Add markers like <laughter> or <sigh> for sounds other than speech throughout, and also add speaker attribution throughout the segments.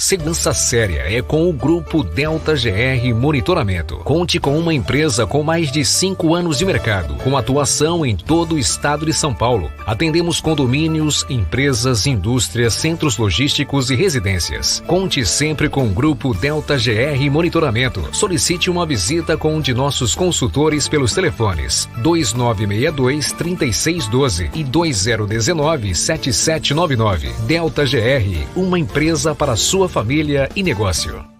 Speaker 1: Segurança séria é com o Grupo Delta GR Monitoramento. Conte com uma empresa com mais de cinco anos de mercado, com atuação em todo o estado de São Paulo. Atendemos condomínios, empresas, indústrias, centros logísticos e residências. Conte sempre com o Grupo Delta GR Monitoramento. Solicite uma visita com um de nossos consultores pelos telefones 2962 3612 e 2019 7799. Delta GR, uma empresa para sua família e negócio.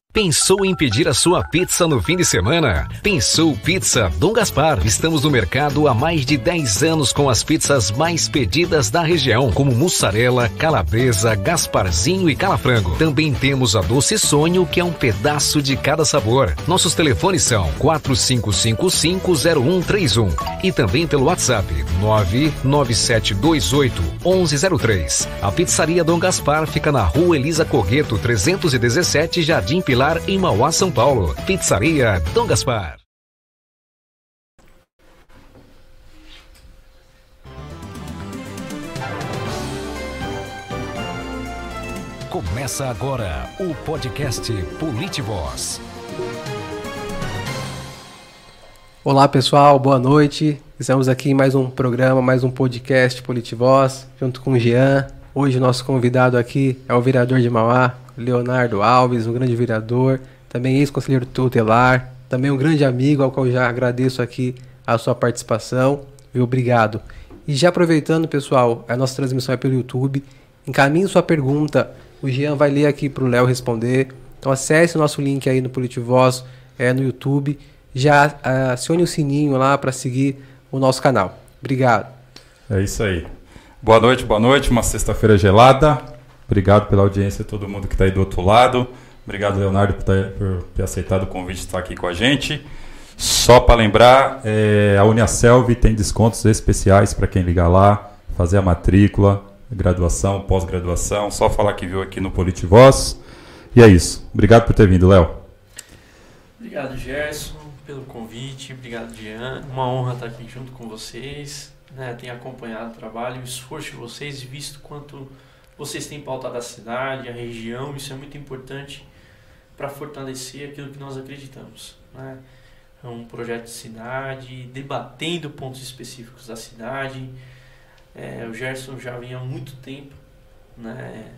Speaker 1: Pensou em pedir a sua pizza no fim de semana? Pensou Pizza Dom Gaspar. Estamos no mercado há mais de 10 anos com as pizzas mais pedidas da região, como mussarela, calabresa, gasparzinho e calafrango. Também temos a Doce Sonho, que é um pedaço de cada sabor. Nossos telefones são 45550131 e também pelo WhatsApp 997281103. A Pizzaria Dom Gaspar fica na Rua Elisa Correto, 317, Jardim Pilar em Mauá, São Paulo. Pizzaria Dom Gaspar. Começa agora o podcast Politivoz.
Speaker 2: Olá pessoal, boa noite. Estamos aqui em mais um programa, mais um podcast Politivoz, junto com o Jean. Hoje nosso convidado aqui é o vereador de Mauá, Leonardo Alves, um grande vereador, também ex-conselheiro tutelar, também um grande amigo, ao qual já agradeço aqui a sua participação. Viu? Obrigado. E já aproveitando, pessoal, a nossa transmissão é pelo YouTube. Encaminhe sua pergunta, o Jean vai ler aqui para o Léo responder. Então acesse o nosso link aí no Politivoz é, no YouTube. Já acione o sininho lá para seguir o nosso canal. Obrigado.
Speaker 3: É isso aí. Boa noite, boa noite. Uma sexta-feira gelada. Obrigado pela audiência, todo mundo que está aí do outro lado. Obrigado, Leonardo, por, ter, por ter aceitado o convite de estar aqui com a gente. Só para lembrar, é, a Uniaselv tem descontos especiais para quem ligar lá, fazer a matrícula, graduação, pós-graduação. Só falar que viu aqui no Politivoz. E é isso. Obrigado por ter vindo, Léo.
Speaker 4: Obrigado, Gerson, pelo convite. Obrigado, Jean. Uma honra estar aqui junto com vocês. Né? Tenho acompanhado o trabalho, o esforço de vocês visto quanto vocês têm pautado a cidade, a região. Isso é muito importante para fortalecer aquilo que nós acreditamos. Né? É um projeto de cidade, debatendo pontos específicos da cidade. É, o Gerson já vem há muito tempo né,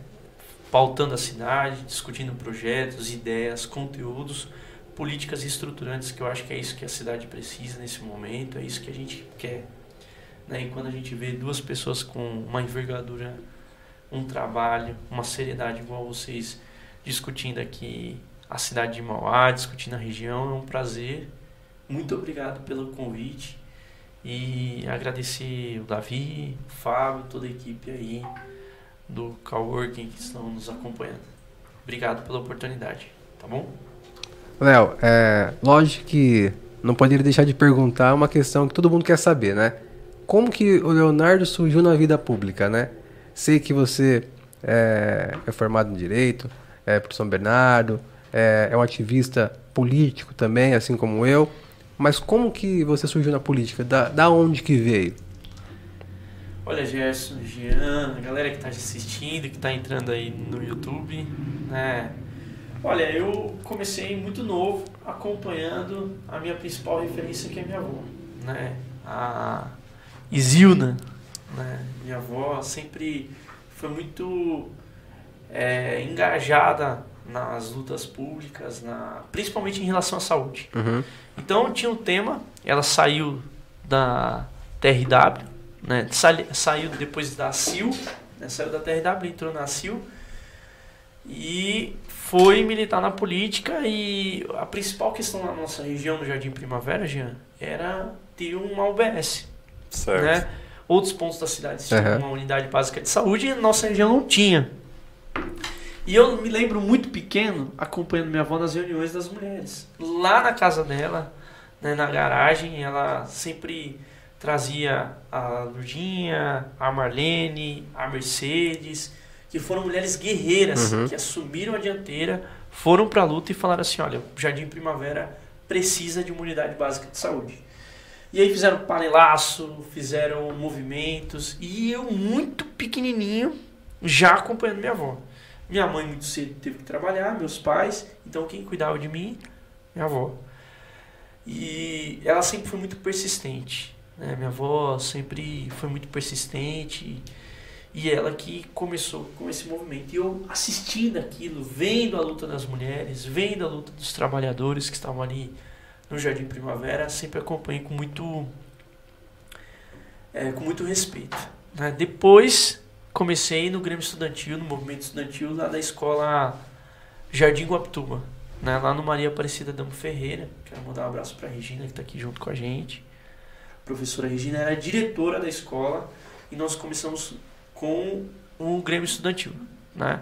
Speaker 4: pautando a cidade, discutindo projetos, ideias, conteúdos, políticas estruturantes, que eu acho que é isso que a cidade precisa nesse momento, é isso que a gente quer. Né? E quando a gente vê duas pessoas com uma envergadura, um trabalho, uma seriedade igual vocês discutindo aqui a cidade de Mauá, discutindo a região, é um prazer. Muito obrigado pelo convite e agradecer o Davi, o Fábio, toda a equipe aí do Coworking que estão nos acompanhando. Obrigado pela oportunidade, tá bom?
Speaker 2: Léo, é, lógico que não poderia deixar de perguntar uma questão que todo mundo quer saber, né? Como que o Leonardo surgiu na vida pública, né? Sei que você é, é formado em Direito, é por São Bernardo, é, é um ativista político também, assim como eu. Mas como que você surgiu na política? Da, da onde que veio?
Speaker 4: Olha, Gerson, Jean, a galera que está assistindo, que está entrando aí no YouTube, né? Olha, eu comecei muito novo, acompanhando a minha principal referência, que é minha avó, né? A Isilna, né? Minha avó sempre foi muito é, engajada nas lutas públicas, na, principalmente em relação à saúde.
Speaker 2: Uhum.
Speaker 4: Então tinha um tema, ela saiu da TRW, né? saiu depois da CIL, né? saiu da TRW, entrou na CIL e foi militar na política e a principal questão na nossa região, no Jardim Primavera, Jean, era ter uma UBS.
Speaker 3: Certo.
Speaker 4: Né? Outros pontos da cidade tinham
Speaker 2: Uhum.
Speaker 4: uma unidade básica de saúde e nossa região não tinha. E eu me lembro muito pequeno acompanhando minha avó nas reuniões das mulheres. Lá na casa dela, né, na garagem, ela sempre trazia a Lurdinha, a Marlene, a Mercedes, que foram mulheres guerreiras
Speaker 2: Uhum.
Speaker 4: que assumiram a dianteira, foram pra luta e falaram assim: olha, o Jardim Primavera precisa de uma unidade básica de saúde. E aí fizeram panelaço, fizeram movimentos, e eu muito pequenininho, já acompanhando minha avó. Minha mãe muito cedo teve que trabalhar, meus pais, então quem cuidava de mim? Minha avó. E ela sempre foi muito persistente. Né? Minha avó sempre foi muito persistente e ela que começou com esse movimento. E eu assistindo aquilo, vendo a luta das mulheres, vendo a luta dos trabalhadores que estavam ali no Jardim Primavera, sempre acompanhei com muito, é, com muito respeito. né? Depois comecei no Grêmio Estudantil, no movimento estudantil lá da escola Jardim Guaptuba, né? lá no Maria Aparecida Damo Ferreira. Quero mandar um abraço para a Regina que está aqui junto com a gente. A professora Regina era diretora da escola e nós começamos com o Grêmio Estudantil. Né?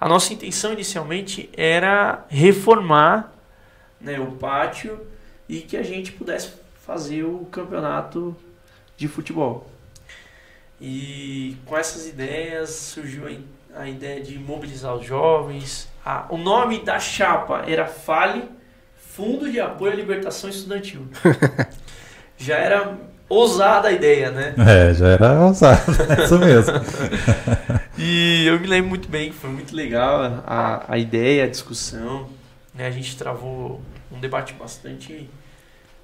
Speaker 4: A nossa intenção inicialmente era reformar né, o pátio e que a gente pudesse fazer o campeonato de futebol. E com essas ideias surgiu a, ideia de mobilizar os jovens. Ah, o nome da chapa era FALE, Fundo de Apoio à Libertação Estudantil. <laughs> Já era ousada a ideia, né?
Speaker 3: É, já era ousado, é <laughs> isso mesmo.
Speaker 4: E eu me lembro muito bem foi muito legal a, a ideia, a discussão. Né? A gente travou um debate bastante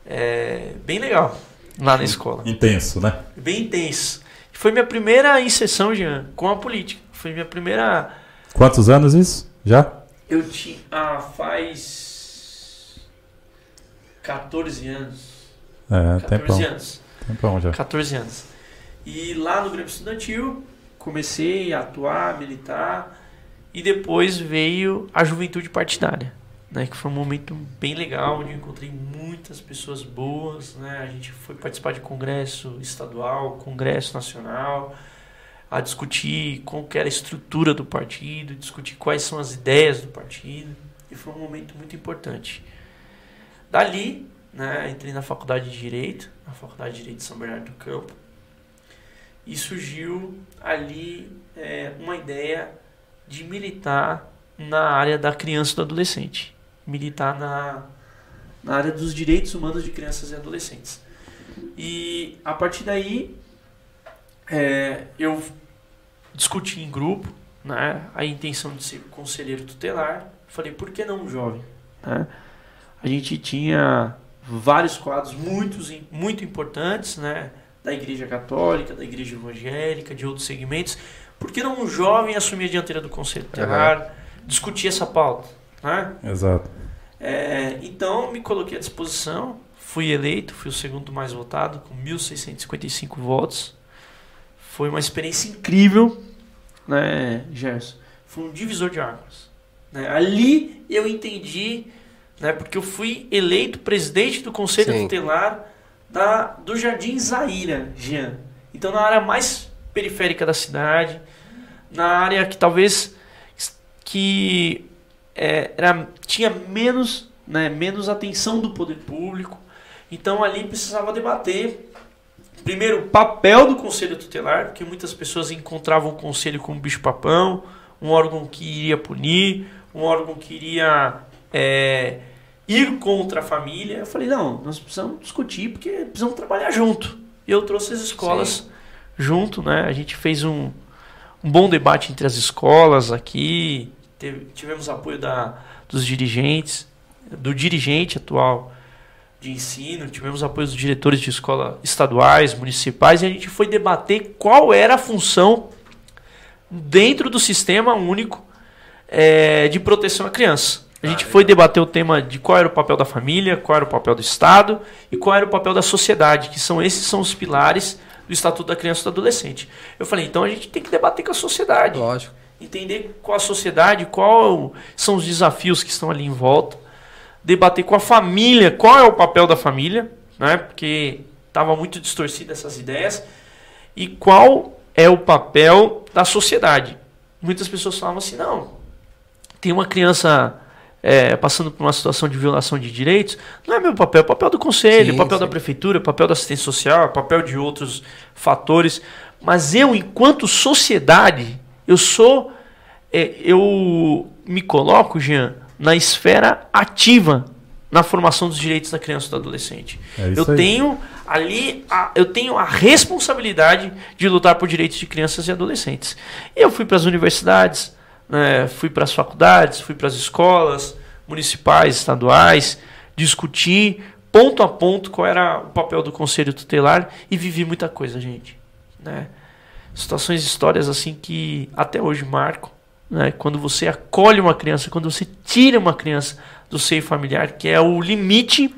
Speaker 4: é, bem legal lá na escola.
Speaker 3: Intenso, né?
Speaker 4: Bem intenso. Foi minha primeira inserção, Jean, com a política. Foi minha primeira.
Speaker 3: Quantos anos isso? Já?
Speaker 4: Eu tinha. Ah, faz. 14 anos.
Speaker 3: É,
Speaker 4: 14
Speaker 3: tempão.
Speaker 4: anos.
Speaker 3: Tempão já.
Speaker 4: 14 anos. E lá no Grêmio Estudantil, comecei a atuar, militar, e depois veio a juventude partidária, né, que foi um momento bem legal, onde eu encontrei muitas pessoas boas, né, a gente foi participar de congresso estadual, congresso nacional, a discutir como que era a estrutura do partido, discutir quais são as ideias do partido, e foi um momento muito importante. Dali, né, entrei na faculdade de Direito, na faculdade de Direito de São Bernardo do Campo, e surgiu ali é, uma ideia de militar na área da criança e do adolescente, militar na, na área dos direitos humanos de crianças e adolescentes. E a partir daí é, eu discuti em grupo né, a intenção de ser conselheiro tutelar. Falei, por que não um jovem? Né? A gente tinha vários quadros muito, muito importantes, né? Da Igreja Católica, da Igreja Evangélica, de outros segmentos. Por que não um jovem assumir a dianteira do Conselho Tutelar, discutir essa pauta? Né?
Speaker 3: Exato.
Speaker 4: É, então, me coloquei à disposição, fui eleito, fui o segundo mais votado, com 1.655 votos. Foi uma experiência incrível, né, Gerson? Foi um divisor de águas. Né? Ali eu entendi, né, porque eu fui eleito presidente do Conselho
Speaker 2: Sim.
Speaker 4: Tutelar da, do Jardim Zaira, Jean. Então, na área mais periférica da cidade, na área que talvez que é, era, tinha menos, né, menos atenção do poder público. Então ali precisava debater primeiro o papel do conselho tutelar, porque muitas pessoas encontravam o conselho como bicho-papão, um órgão que iria punir, um órgão que iria é, ir contra a família. Eu falei, não, nós precisamos discutir porque precisamos trabalhar junto. E eu trouxe as escolas
Speaker 2: Sim.
Speaker 4: junto, né? A gente fez um, um bom debate entre as escolas aqui, teve- tivemos apoio da, dos dirigentes, do dirigente atual de ensino, tivemos apoio dos diretores de escola estaduais, municipais, e a gente foi debater qual era a função dentro do sistema único eh, de proteção à criança. A gente foi debater o tema de qual era o papel da família, qual era o papel do Estado e qual era o papel da sociedade, que são esses são os pilares do Estatuto da Criança e do Adolescente. Eu falei, então a gente tem que debater com a sociedade
Speaker 2: Lógico.
Speaker 4: Entender qual a sociedade, qual são os desafios que estão ali em volta, debater com a família, qual é o papel da família, né? Porque estava muito distorcida essas ideias e qual é o papel da sociedade. Muitas pessoas falavam assim, não, tem uma criança é, passando por uma situação de violação de direitos, não é meu papel, é papel do conselho,
Speaker 2: Sim,
Speaker 4: papel
Speaker 2: sim.
Speaker 4: da prefeitura, é papel da assistência social, é papel de outros fatores. Mas eu, enquanto sociedade, eu sou. é, eu me coloco, Jean, na esfera ativa na formação dos direitos da criança e do adolescente.
Speaker 3: É
Speaker 4: eu
Speaker 3: aí.
Speaker 4: tenho ali, a, eu tenho a responsabilidade de lutar por direitos de crianças e adolescentes. E eu fui para as universidades, né, fui para as faculdades, fui para as escolas municipais, estaduais, discuti ponto a ponto qual era o papel do conselho tutelar e vivi muita coisa, gente. Né? Situações, histórias assim que até hoje marcam. Né? Quando você acolhe uma criança, quando você tira uma criança do seio familiar, que é o limite,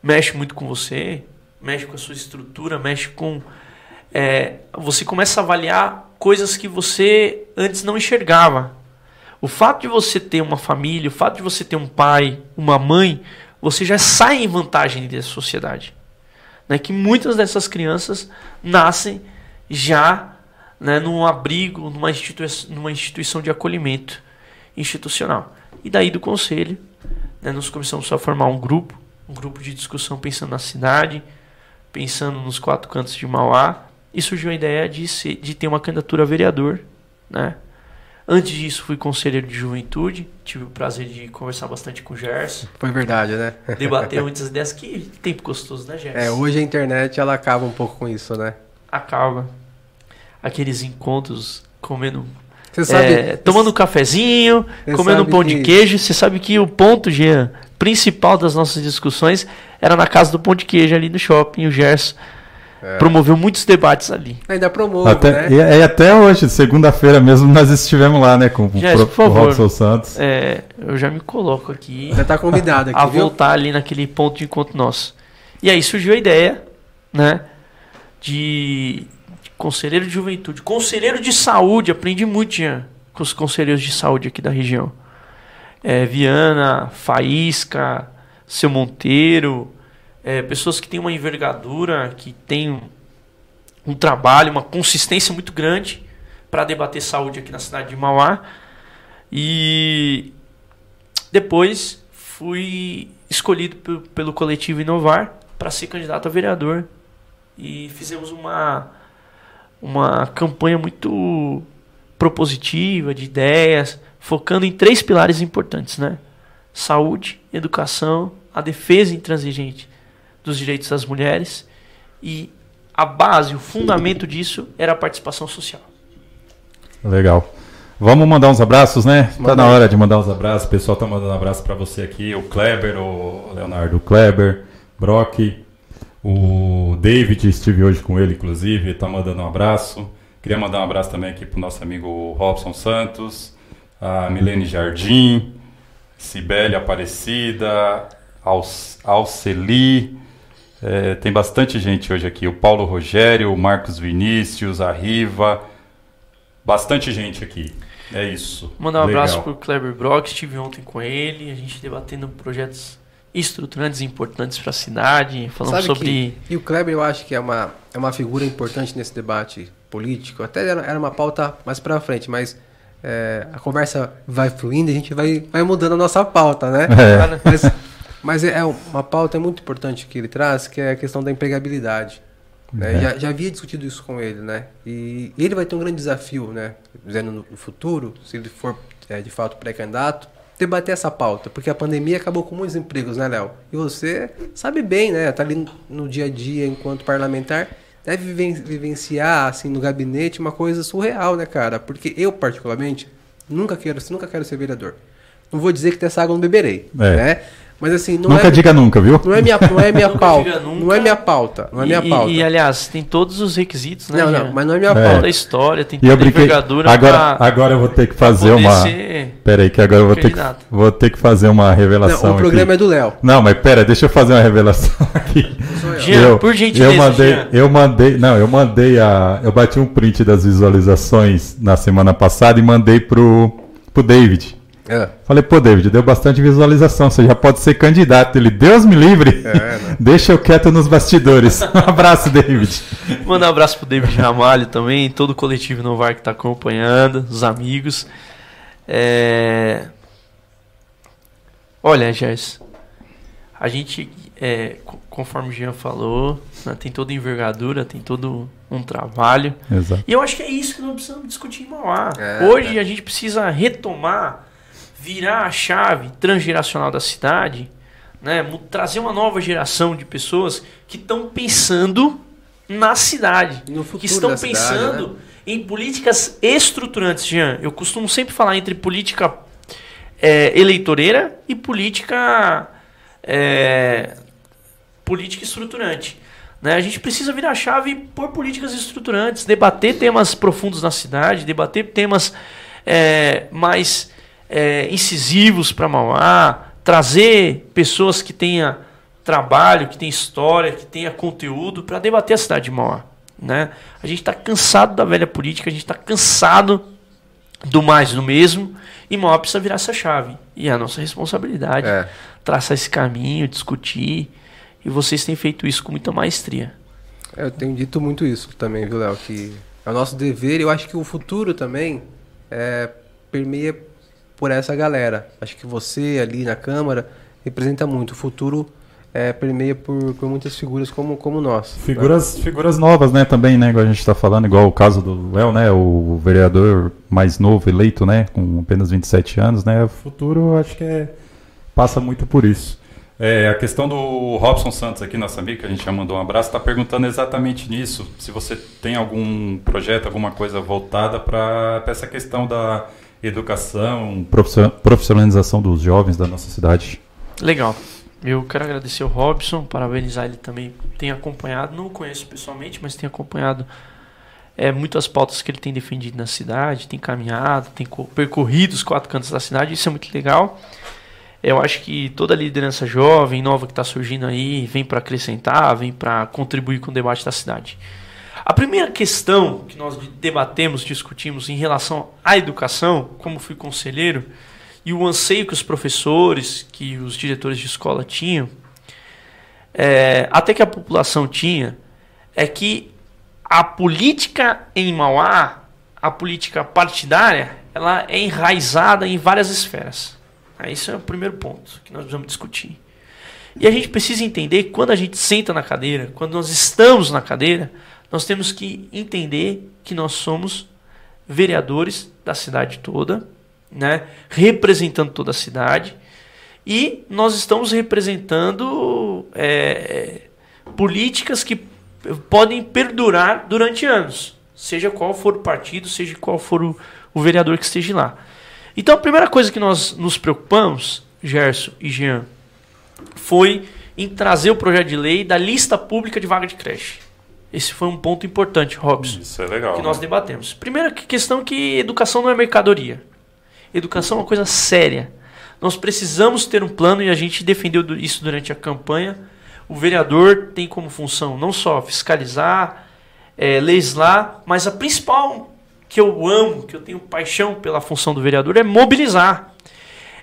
Speaker 4: mexe muito com você, mexe com a sua estrutura, mexe com. é, você começa a avaliar coisas que você antes não enxergava. O fato de você ter uma família, o fato de você ter um pai, uma mãe, você já sai em vantagem dessa sociedade. Né? Que muitas dessas crianças nascem já né, num abrigo, numa, institui numa instituição de acolhimento institucional. E daí do conselho, né, nós começamos a formar um grupo, um grupo de discussão pensando na cidade, pensando nos quatro cantos de Mauá, e surgiu a ideia de, ser, de ter uma candidatura a vereador. Né? Antes disso, fui conselheiro de juventude, tive o prazer de conversar bastante com o Gerson,
Speaker 2: Foi verdade, né?
Speaker 4: debater <laughs> muitas ideias. Que tempo gostoso, né, Gerson?
Speaker 2: É, hoje a internet ela acaba um pouco com isso, né?
Speaker 4: Acaba. Aqueles encontros comendo
Speaker 2: Você sabe.
Speaker 4: É, tomando um cafezinho, comendo um pão de
Speaker 2: que-
Speaker 4: queijo. Você sabe que o ponto, Jean, principal das nossas discussões era na casa do pão de queijo ali no shopping. O Gerson
Speaker 2: É.
Speaker 4: promoveu muitos debates ali.
Speaker 2: Ainda promove,
Speaker 3: Até,
Speaker 2: né?
Speaker 3: e, e até hoje, segunda-feira mesmo, nós estivemos lá, né, com o pro-
Speaker 4: por favor.
Speaker 3: o Robson Santos.
Speaker 4: É, eu já me coloco aqui
Speaker 2: Já tá convidado aqui,
Speaker 4: a
Speaker 2: viu?
Speaker 4: voltar ali naquele ponto de encontro nosso. E aí surgiu a ideia, né, de, de conselheiro de juventude, conselheiro de saúde. Aprendi muito, Jean, com os conselheiros de saúde aqui da região. É, Viana, Faísca, Seu Monteiro, é, pessoas que têm uma envergadura, que têm um, um trabalho, uma consistência muito grande para debater saúde aqui na cidade de Mauá. E depois fui escolhido pe- pelo coletivo Inovar para ser candidato a vereador. E fizemos uma, uma campanha muito propositiva, de ideias, focando em três pilares importantes, né? Saúde, educação, a defesa intransigente dos direitos das mulheres e a base, o fundamento disso era a participação social.
Speaker 3: Legal. Vamos mandar uns abraços, né? Tá
Speaker 2: Manda
Speaker 3: na
Speaker 2: aí.
Speaker 3: hora de mandar uns abraços. O pessoal tá mandando abraço pra você aqui. O Kleber, o Leonardo Kleber, Brock, o David, estive hoje com ele, inclusive, tá mandando um abraço. Queria mandar um abraço também aqui pro nosso amigo Robson Santos, a Milene Jardim, Cibele Aparecida, Alce- Alceli. É, tem bastante gente hoje aqui. O Paulo Rogério, o Marcos Vinícius, a Riva. Bastante gente aqui. É isso.
Speaker 4: Mandar um
Speaker 3: Legal.
Speaker 4: abraço pro Kleber Brock, estive ontem com ele, a gente debatendo projetos estruturantes importantes para a cidade, falando
Speaker 2: Sabe
Speaker 4: sobre
Speaker 2: que- e o Kleber eu acho que é uma, é uma figura importante nesse debate político. Até era, era uma pauta mais pra frente, mas é, a conversa vai fluindo e a gente vai, vai mudando a nossa pauta, né?
Speaker 3: É.
Speaker 2: Mas, mas é uma pauta muito importante que ele traz, que é a questão da empregabilidade. né?
Speaker 3: É.
Speaker 2: Já, já havia discutido isso com ele, né? E ele vai ter um grande desafio, né? Dizendo no no futuro, se ele for é, de fato pré-candidato, debater essa pauta, porque a pandemia acabou com muitos empregos, né, Léo? E você sabe bem, né? Tá ali no dia a dia enquanto parlamentar, deve viven- vivenciar assim no gabinete uma coisa surreal, né, cara? Porque eu particularmente nunca quero, nunca quero ser vereador. Não vou dizer que dessa água não beberei,
Speaker 3: É.
Speaker 2: né? Mas assim, não
Speaker 3: Nunca
Speaker 2: é
Speaker 3: diga nunca, viu?
Speaker 2: não é minha, não é minha <laughs> pauta. Não é minha pauta. Não é minha
Speaker 4: e,
Speaker 2: pauta.
Speaker 4: e, aliás, tem todos os requisitos, né?
Speaker 2: não,
Speaker 4: Jean?
Speaker 2: não, mas não é minha
Speaker 3: É.
Speaker 4: Toda
Speaker 2: pauta.
Speaker 4: a história, tem
Speaker 3: E
Speaker 4: toda a envergadura
Speaker 3: Agora,
Speaker 4: pra-
Speaker 3: agora eu vou ter que fazer uma.
Speaker 4: ser-
Speaker 3: Pera aí, que agora eu vou ter que, vou ter que fazer uma revelação.
Speaker 2: Não, o programa
Speaker 3: aqui.
Speaker 2: é do Léo.
Speaker 3: Não, mas pera, deixa eu fazer uma revelação <laughs> aqui.
Speaker 2: Sou eu.
Speaker 4: Jean, por gentileza,
Speaker 3: eu mandei,
Speaker 4: Jean.
Speaker 3: eu mandei, não, eu mandei a, eu bati um print das visualizações na semana passada e mandei pro pro David.
Speaker 2: É.
Speaker 3: Falei, pô, David, deu bastante visualização, você já pode ser candidato. Ele, Deus me livre.
Speaker 2: É, né? <laughs>
Speaker 3: Deixa eu quieto nos bastidores. <laughs> Um abraço, David.
Speaker 4: Mandar um abraço pro David Ramalho também, todo o coletivo Novar que tá acompanhando, os amigos. É... Olha, Gerson, a gente, é, conforme o Jean falou, né, tem toda envergadura, tem todo um trabalho.
Speaker 3: Exato.
Speaker 4: E eu acho que é isso que nós precisamos discutir em Mauá.
Speaker 2: É,
Speaker 4: Hoje
Speaker 2: é.
Speaker 4: a gente precisa retomar, virar a chave transgeracional da cidade, né, trazer uma nova geração de pessoas que estão pensando na cidade que estão
Speaker 2: da cidade,
Speaker 4: pensando
Speaker 2: né?
Speaker 4: em políticas estruturantes, Jean. Eu costumo sempre falar entre política é, eleitoreira e política é, política estruturante. Né? A gente precisa virar a chave por políticas estruturantes, debater temas profundos na cidade, debater temas é, mais é, incisivos para Mauá, trazer pessoas que tenham trabalho, que tenham história, que tenham conteúdo para debater a cidade de Mauá. Né? A gente está cansado da velha política, a gente está cansado do mais do mesmo e Mauá precisa virar essa chave. E é a nossa responsabilidade
Speaker 2: É.
Speaker 4: traçar esse caminho, discutir. E vocês têm feito isso com muita maestria.
Speaker 2: É, Eu tenho dito muito isso também, viu, Léo? Que é o nosso dever e eu acho que o futuro também é, permeia por essa galera. Acho que você ali na Câmara representa muito. O futuro é, permeia por, por muitas figuras como, como nós. né?
Speaker 3: Figuras, figuras novas, né, também, né, igual a gente está falando, igual o caso do Léo, né, o vereador mais novo eleito, né, com apenas 27 anos, né, o futuro acho que é, passa muito por isso. É, a questão do Robson Santos aqui, nosso amigo, que a gente já mandou um abraço, está perguntando exatamente nisso, se você tem algum projeto, alguma coisa voltada para essa questão da educação, profissio- profissionalização dos jovens da nossa cidade.
Speaker 4: Legal. Eu quero agradecer o Robson, parabenizar ele também. Tem acompanhado, não conheço pessoalmente, mas tem acompanhado é, muitas pautas que ele tem defendido na cidade, tem caminhado, tem co- percorrido os quatro cantos da cidade, isso é muito legal. Eu acho que toda a liderança jovem, nova que está surgindo aí, vem para acrescentar, vem para contribuir com o debate da cidade. A primeira questão que nós debatemos, discutimos em relação à educação, como fui conselheiro, e o anseio que os professores, que os diretores de escola tinham, é, até que a população tinha, é que a política em Mauá, a política partidária, ela é enraizada em várias esferas. Esse é o primeiro ponto que nós precisamos discutir. E a gente precisa entender que quando a gente senta na cadeira, quando nós estamos na cadeira, nós temos que entender que nós somos vereadores da cidade toda, né, representando toda a cidade, e nós estamos representando é, políticas que podem perdurar durante anos, seja qual for o partido, seja qual for o, o vereador que esteja lá. Então a primeira coisa que nós nos preocupamos, Gerson e Jean, foi em trazer o projeto de lei da lista pública de vaga de creche. Esse foi um ponto importante, Robson
Speaker 3: Isso é legal.
Speaker 4: que nós debatemos. Primeira que- questão que educação não é mercadoria. Educação é uma coisa séria. Nós precisamos ter um plano e a gente defendeu isso durante a campanha. O vereador tem como função não só fiscalizar, eh, legislar, mas a principal que eu amo, que eu tenho paixão pela função do vereador é mobilizar.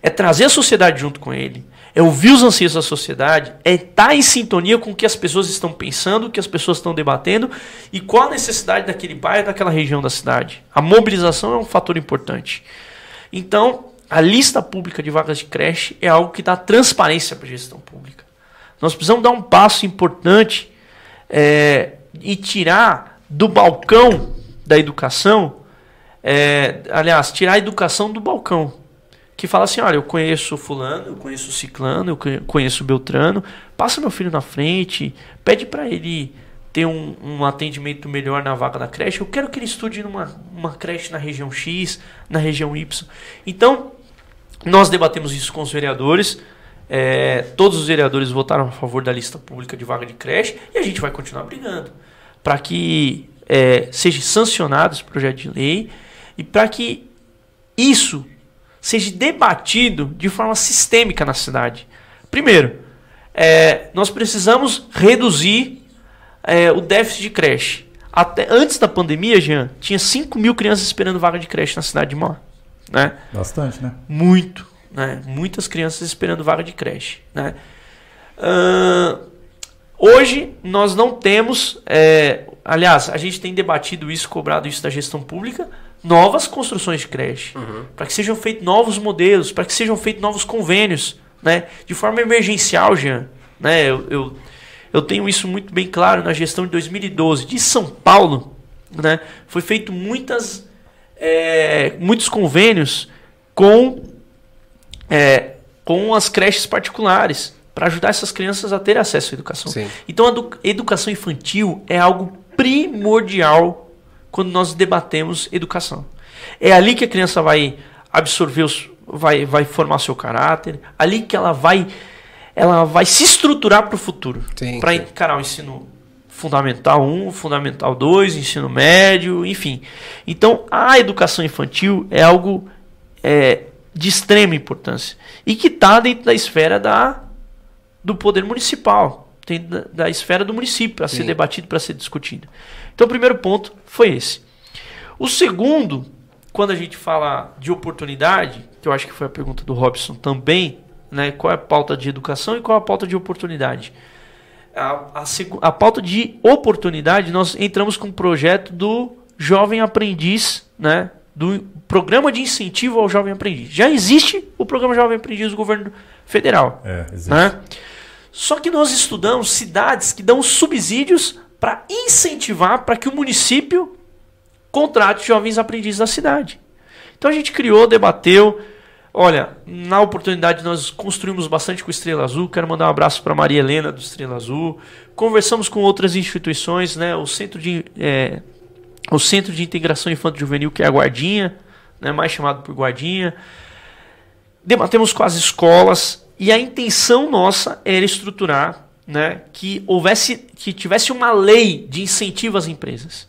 Speaker 4: É trazer a sociedade junto com ele, é ouvir os anseios da sociedade, é estar em sintonia com o que as pessoas estão pensando, o que as pessoas estão debatendo e qual a necessidade daquele bairro, daquela região da cidade. A mobilização é um fator importante. Então, a lista pública de vagas de creche é algo que dá transparência para a gestão pública. Nós precisamos dar um passo importante é, e tirar do balcão da educação, é, aliás, tirar a educação do balcão que fala assim: olha, eu conheço fulano, eu conheço ciclano, eu conhe- conheço beltrano, passa meu filho na frente, pede para ele ter um, um atendimento melhor na vaga da creche. Eu quero que ele estude numa uma creche na região X, na região Y. Então, nós debatemos isso com os vereadores. é, todos os vereadores votaram a favor da lista pública de vaga de creche e a gente vai continuar brigando para que é, seja sancionado esse projeto de lei e para que isso seja debatido de forma sistêmica na cidade. Primeiro, é, nós precisamos reduzir é, o déficit de creche. Até, antes da pandemia, Jean, tinha 5 mil crianças esperando vaga de creche na cidade de Mauá. Né?
Speaker 3: Bastante, né?
Speaker 4: Muito. Né? Muitas crianças esperando vaga de creche. Né? Ahn, hoje nós não temos. é, aliás, a gente tem debatido isso, cobrado isso da gestão pública, novas construções de creche, para que sejam feitos novos modelos, para que sejam feitos novos convênios, né? De forma emergencial, Jean, né? Eu, eu, eu tenho isso muito bem claro na gestão de 2012 de São Paulo, né? Foi feito muitas, é, muitos convênios com, é, com as creches particulares para ajudar essas crianças a ter acesso à educação.
Speaker 2: Sim.
Speaker 4: Então a edu- educação infantil é algo primordial quando nós debatemos educação. É ali que a criança vai absorver os, vai, vai formar seu caráter, ali que ela vai ela vai se estruturar para o futuro, para encarar o ensino fundamental 1, fundamental 2, ensino médio, enfim. Então, a educação infantil é algo é, de extrema importância e que está dentro da esfera da, do poder municipal, dentro da, da esfera do município, para ser debatido, para ser discutido. Então, o primeiro ponto foi esse. O segundo, quando a gente fala de oportunidade, que eu acho que foi a pergunta do Robson também, né? Qual é a pauta de educação e qual é a pauta de oportunidade? A, a, a pauta de oportunidade, nós entramos com um projeto do Jovem Aprendiz, né? Do Programa de Incentivo ao Jovem Aprendiz. Já existe o Programa Jovem Aprendiz do governo federal
Speaker 3: É, existe.
Speaker 4: né? Só que nós estudamos cidades que dão subsídios para incentivar para que o município contrate jovens aprendizes da cidade. Então a gente criou, debateu. Olha, na oportunidade nós construímos bastante com o Estrela Azul. Quero mandar um abraço para Maria Helena do Estrela Azul. Conversamos com outras instituições, né? O Centro de, é, o Centro de Integração Infanto Juvenil, que é a Guardinha, né? mais chamado por Guardinha debatemos com as escolas e a intenção nossa era estruturar, né, que houvesse, que tivesse uma lei de incentivo às empresas.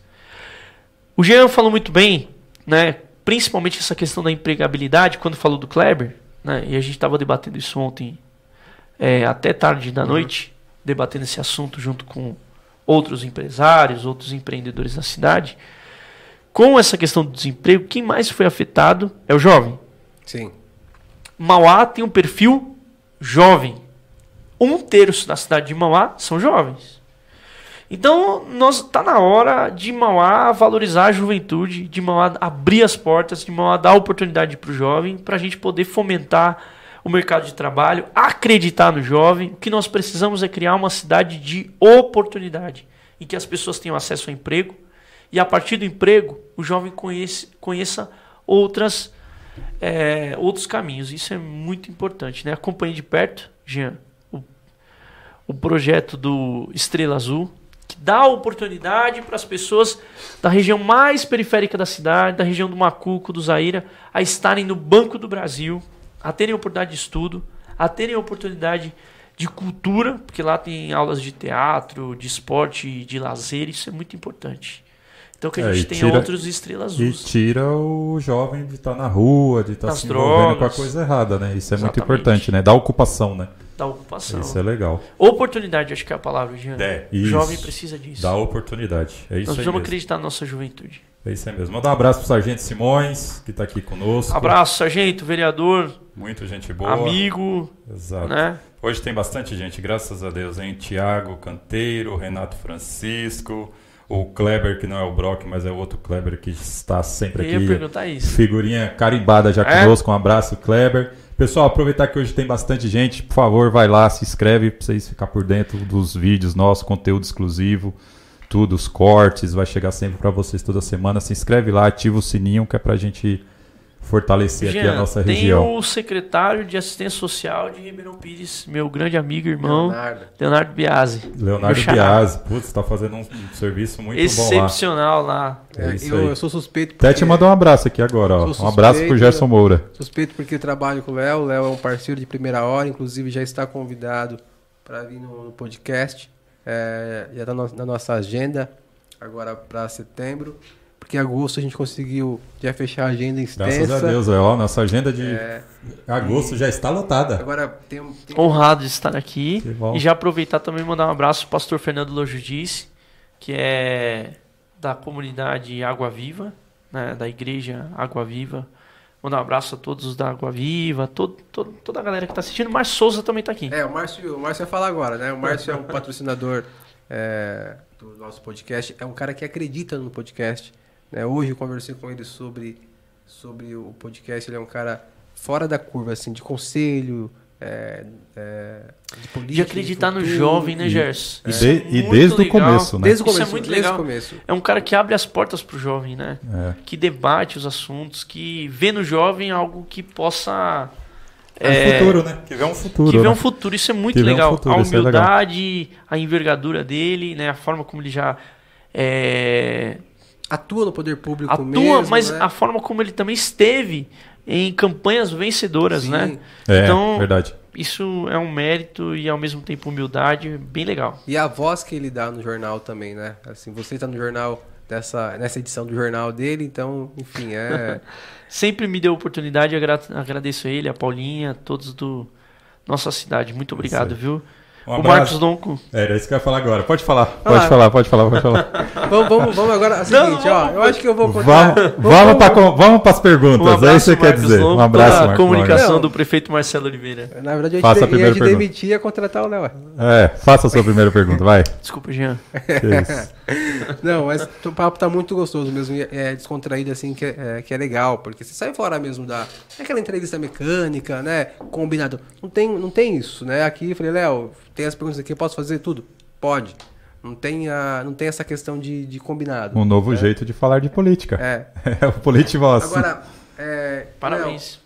Speaker 4: O Jean falou muito bem, né, principalmente essa questão da empregabilidade quando falou do Kleber, né, e a gente estava debatendo isso ontem é, até tarde da noite, debatendo esse assunto junto com outros empresários, outros empreendedores da cidade. Com essa questão do desemprego, quem mais foi afetado é o jovem.
Speaker 2: Sim.
Speaker 4: Mauá tem um perfil jovem. Um terço da cidade de Mauá são jovens. Então, nós tá na hora de Mauá valorizar a juventude, de Mauá abrir as portas, de Mauá dar oportunidade para o jovem, para a gente poder fomentar o mercado de trabalho, acreditar no jovem. O que nós precisamos é criar uma cidade de oportunidade, em que as pessoas tenham acesso ao emprego e a partir do emprego o jovem conhece, conheça outras é, outros caminhos. Isso é muito importante. Né? Acompanhe de perto, Jean, o, o projeto do Estrela Azul, que dá oportunidade para as pessoas da região mais periférica da cidade, da região do Macuco, do Zaira, a estarem no Banco do Brasil, a terem oportunidade de estudo, a terem oportunidade de cultura, porque lá tem aulas de teatro, de esporte, de lazer, isso é muito importante. Então que a
Speaker 3: É,
Speaker 4: gente
Speaker 3: e
Speaker 4: tenha
Speaker 3: tira-
Speaker 4: outros estrelas
Speaker 3: E
Speaker 4: azuis.
Speaker 3: tira o jovem de estar na rua, de estar
Speaker 4: Das
Speaker 3: se envolvendo com a
Speaker 4: drogas.
Speaker 3: coisa errada, né? Isso é muito
Speaker 4: Exatamente.
Speaker 3: importante, né? Da ocupação, né?
Speaker 4: da ocupação.
Speaker 3: Isso é legal.
Speaker 4: Oportunidade, acho que é a palavra, Jean.
Speaker 3: É,
Speaker 4: o
Speaker 3: isso.
Speaker 4: jovem precisa disso.
Speaker 3: Dá oportunidade. É isso
Speaker 4: Nós precisamos acreditar na nossa juventude.
Speaker 3: É isso aí mesmo. Mandar um abraço pro Sargento Simões, que está aqui conosco.
Speaker 4: Abraço, sargento, vereador,
Speaker 3: Muito gente boa.
Speaker 4: amigo,
Speaker 3: Exato.
Speaker 4: né?
Speaker 3: Hoje tem bastante gente, graças a Deus, hein? Tiago Canteiro, Renato Francisco, o Kleber, que não é o Brock, mas é o outro Kleber que está sempre
Speaker 4: Eu ia
Speaker 3: aqui.
Speaker 4: perguntar isso.
Speaker 3: Figurinha carimbada já
Speaker 4: É?
Speaker 3: conosco. Um abraço, Kleber. Pessoal, aproveitar que hoje tem bastante gente, por favor, vai lá, se inscreve para vocês ficar por dentro dos vídeos nossos, conteúdo exclusivo, tudo, os cortes, vai chegar sempre para vocês toda semana. Se inscreve lá, ativa o sininho, que é pra gente fortalecer aqui a
Speaker 4: Jean,
Speaker 3: nossa
Speaker 4: tem
Speaker 3: região.
Speaker 4: o secretário de assistência social de Ribeirão Pires, meu grande amigo e irmão,
Speaker 2: Leonardo.
Speaker 4: Leonardo Biasi.
Speaker 3: Leonardo. <laughs> Biasi, putz, tá fazendo um, um serviço muito bom lá.
Speaker 4: Excepcional lá.
Speaker 3: É
Speaker 2: É,
Speaker 3: isso
Speaker 2: eu,
Speaker 3: aí.
Speaker 2: eu sou suspeito
Speaker 3: Até te mandar um abraço aqui agora, ó.
Speaker 2: Sou
Speaker 3: Um abraço pro
Speaker 2: suspeito,
Speaker 3: Gerson Moura.
Speaker 2: Suspeito porque trabalho com o Léo. O Léo é um parceiro de primeira hora, inclusive já está convidado para vir no, no podcast. É, já está na nossa agenda agora para setembro. Porque em agosto a gente conseguiu já fechar a agenda extensa.
Speaker 3: Graças a Deus, é, ó, nossa agenda de
Speaker 2: É,
Speaker 3: agosto já está lotada.
Speaker 2: agora tem, tem
Speaker 4: Honrado de estar aqui. E já aproveitar também e mandar um abraço pro pastor Fernando Lojudice, que é da comunidade Água Viva, né, da igreja Água Viva. Mandar um abraço a todos os da Água Viva, todo, todo- toda a galera que está assistindo. O Márcio Souza também está aqui.
Speaker 2: É, o Márcio, o Márcio vai falar agora, né? O Márcio é um patrocinador é, do nosso podcast. É um cara que acredita no podcast. Né? Hoje eu conversei com ele sobre, sobre o podcast. Ele é um cara fora da curva, assim, de conselho, é, é, de política.
Speaker 4: De acreditar no jovem, né, Gerson?
Speaker 3: E,
Speaker 4: Isso é
Speaker 3: de- e
Speaker 4: muito
Speaker 3: desde o
Speaker 4: legal.
Speaker 3: começo, né?
Speaker 2: Desde o
Speaker 4: Isso é
Speaker 2: começo.
Speaker 4: muito legal.
Speaker 2: o começo.
Speaker 4: É um cara que abre as portas pro jovem, né?
Speaker 3: É.
Speaker 4: Que debate os assuntos, que vê no jovem algo que possa.
Speaker 3: É, um futuro, né? Que vê um futuro.
Speaker 4: Que vê
Speaker 3: né?
Speaker 4: um futuro, isso é muito
Speaker 3: Que vê um
Speaker 4: legal.
Speaker 3: futuro,
Speaker 4: a
Speaker 3: é legal.
Speaker 4: humildade, a envergadura dele, né? A forma como ele já é,
Speaker 2: Atua no poder público
Speaker 4: atua,
Speaker 2: mesmo,
Speaker 4: mas
Speaker 2: né?
Speaker 4: a forma como ele também esteve em campanhas vencedoras,
Speaker 2: Sim.
Speaker 4: né?
Speaker 3: É,
Speaker 4: Então-
Speaker 3: verdade.
Speaker 4: Isso é um mérito e ao mesmo tempo humildade, bem legal.
Speaker 2: E a voz que ele dá no jornal também, né? Assim, você tá no jornal dessa nessa edição do jornal dele, então, enfim, é <laughs>
Speaker 4: Sempre me deu oportunidade, agra- agradeço a ele, a Paulinha, todos do nossa cidade. Muito obrigado, viu?
Speaker 3: Um
Speaker 4: o
Speaker 3: abraço.
Speaker 4: Marcos Donco.
Speaker 3: É, era isso que eu ia falar agora. Pode falar, pode
Speaker 2: lá.
Speaker 3: falar, pode falar, pode falar. <laughs>
Speaker 2: vamos, vamos, vamos agora. É o
Speaker 4: Não,
Speaker 2: seguinte, ó,
Speaker 4: vamos-
Speaker 2: eu acho que eu vou contar.
Speaker 3: Vamos, vamos, com- vamos pras perguntas.
Speaker 4: Um
Speaker 3: é isso
Speaker 4: abraço,
Speaker 3: que você quer dizer. Um abraço, Marcos.
Speaker 4: comunicação
Speaker 2: Não.
Speaker 4: do prefeito Marcelo Oliveira.
Speaker 2: Na verdade, eu
Speaker 3: Faça
Speaker 2: ia
Speaker 3: a
Speaker 2: te,
Speaker 3: primeira
Speaker 2: ia te
Speaker 3: pergunta.
Speaker 2: demitir e ia contratar o Léo.
Speaker 3: É, faça a sua primeira pergunta, vai.
Speaker 4: Desculpa, Jean.
Speaker 3: Que isso. <laughs> <laughs>
Speaker 2: Não, mas o papo tá muito gostoso mesmo, é descontraído assim, que é, é- que é legal, porque você sai fora mesmo da. É aquela entrevista mecânica, né? Combinado. Não tem, não tem isso, né? Aqui eu falei, Léo, tem as perguntas aqui, posso fazer tudo? Pode. Não tem, a, não tem essa questão de, de combinado.
Speaker 3: Um novo
Speaker 2: né?
Speaker 3: jeito de falar de política.
Speaker 2: É. <laughs>
Speaker 3: É o Politivoz.
Speaker 2: Agora, é,
Speaker 4: Parabéns.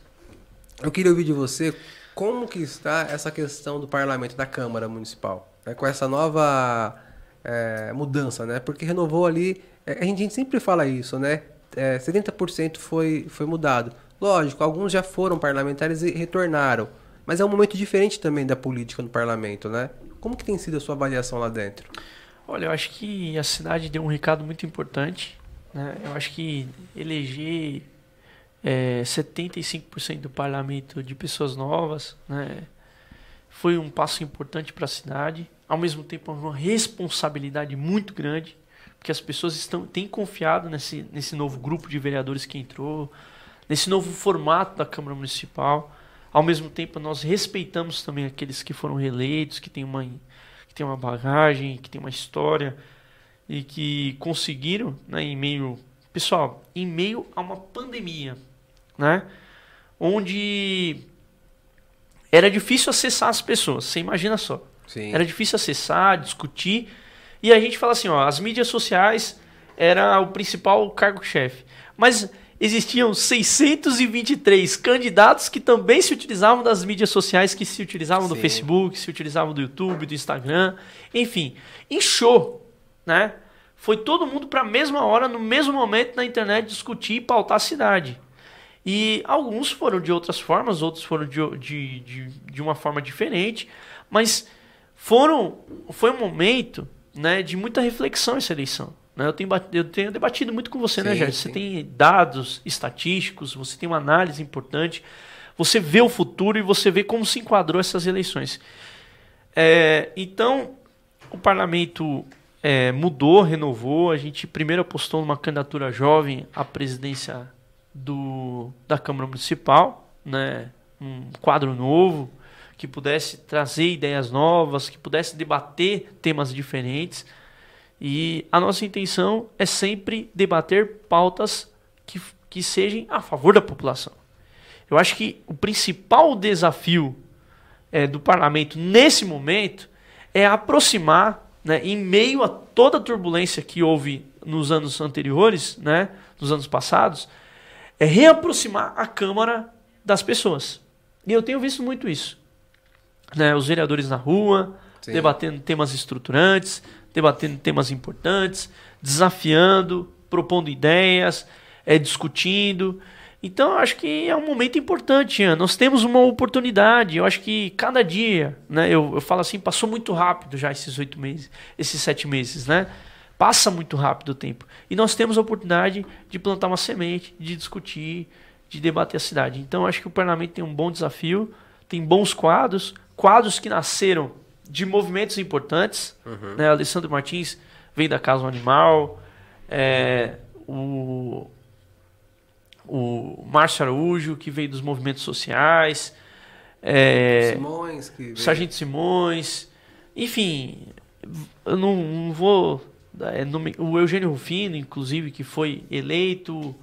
Speaker 2: Léo, eu queria ouvir de você como que está essa questão do parlamento, da Câmara Municipal, né, com essa nova é, mudança, né? Porque renovou ali, é, a gente, a gente sempre fala isso, né? É, 70% foi, foi mudado. Lógico, alguns já foram parlamentares e retornaram, mas é um momento diferente também da política no parlamento, né? Como que tem sido a sua avaliação lá dentro?
Speaker 4: Olha, eu acho que a cidade deu um recado muito importante. Né? Eu acho que eleger é, 75% do parlamento de pessoas novas né? foi um passo importante para a cidade. Ao mesmo tempo, uma responsabilidade muito grande, porque as pessoas estão, têm confiado nesse, nesse novo grupo de vereadores que entrou, nesse novo formato da Câmara Municipal. Ao mesmo tempo, nós respeitamos também aqueles que foram reeleitos, que têm uma, que têm uma bagagem, que têm uma história e que conseguiram, né, em meio, pessoal, em meio a uma pandemia, né, onde era difícil acessar as pessoas. Você imagina só.
Speaker 2: Sim.
Speaker 4: Era difícil acessar, discutir. E a gente fala assim, ó, as mídias sociais era o principal cargo-chefe. Mas existiam 623 candidatos que também se utilizavam das mídias sociais, que se utilizavam do
Speaker 2: Sim.
Speaker 4: Facebook, se utilizavam do YouTube, do Instagram, enfim, inchou, né? Foi todo mundo para a mesma hora, no mesmo momento na internet discutir e pautar a cidade. E alguns foram de outras formas, outros foram de, de, de, de uma forma diferente, mas foram foi um momento né, de muita reflexão essa eleição. né? Eu, tenho, eu tenho debatido muito com você, né,
Speaker 2: Sim,
Speaker 4: Jair?
Speaker 2: sim.
Speaker 4: Você tem dados estatísticos, você tem uma análise importante, você vê o futuro e você vê como se enquadrou essas eleições. É, então, o parlamento é, mudou, renovou. A gente primeiro apostou numa candidatura jovem à presidência do, da Câmara Municipal, né? um quadro novo, que pudesse trazer ideias novas, que pudesse debater temas diferentes. E a nossa intenção é sempre debater pautas que, que sejam a favor da população. Eu acho que o principal desafio eh, do parlamento nesse momento é aproximar, né, em meio a toda a turbulência que houve nos anos anteriores, né, nos anos passados, é reaproximar a Câmara das pessoas. E eu tenho visto muito isso. Né, os vereadores na rua,
Speaker 2: Sim.
Speaker 4: debatendo temas estruturantes, debatendo temas importantes, desafiando, propondo ideias, é, discutindo. Então, eu acho que é um momento importante, Ian. Nós temos uma oportunidade. Eu acho que cada dia, né? Eu, eu falo assim, passou muito rápido já esses oito meses, esses sete meses, né? Passa muito rápido o tempo. E nós temos a oportunidade de plantar uma semente, de discutir, de debater a cidade. Então, eu acho que o parlamento tem um bom desafio, tem bons quadros, quadros que nasceram de movimentos importantes. Né? Alessandro Martins vem da Casa do Animal, é, o, o Márcio Araújo, que veio dos movimentos sociais, é,
Speaker 2: Simões, que
Speaker 4: o Sargento Simões, enfim, eu não, não vou é, o Eugênio Rufino, inclusive, que foi eleito,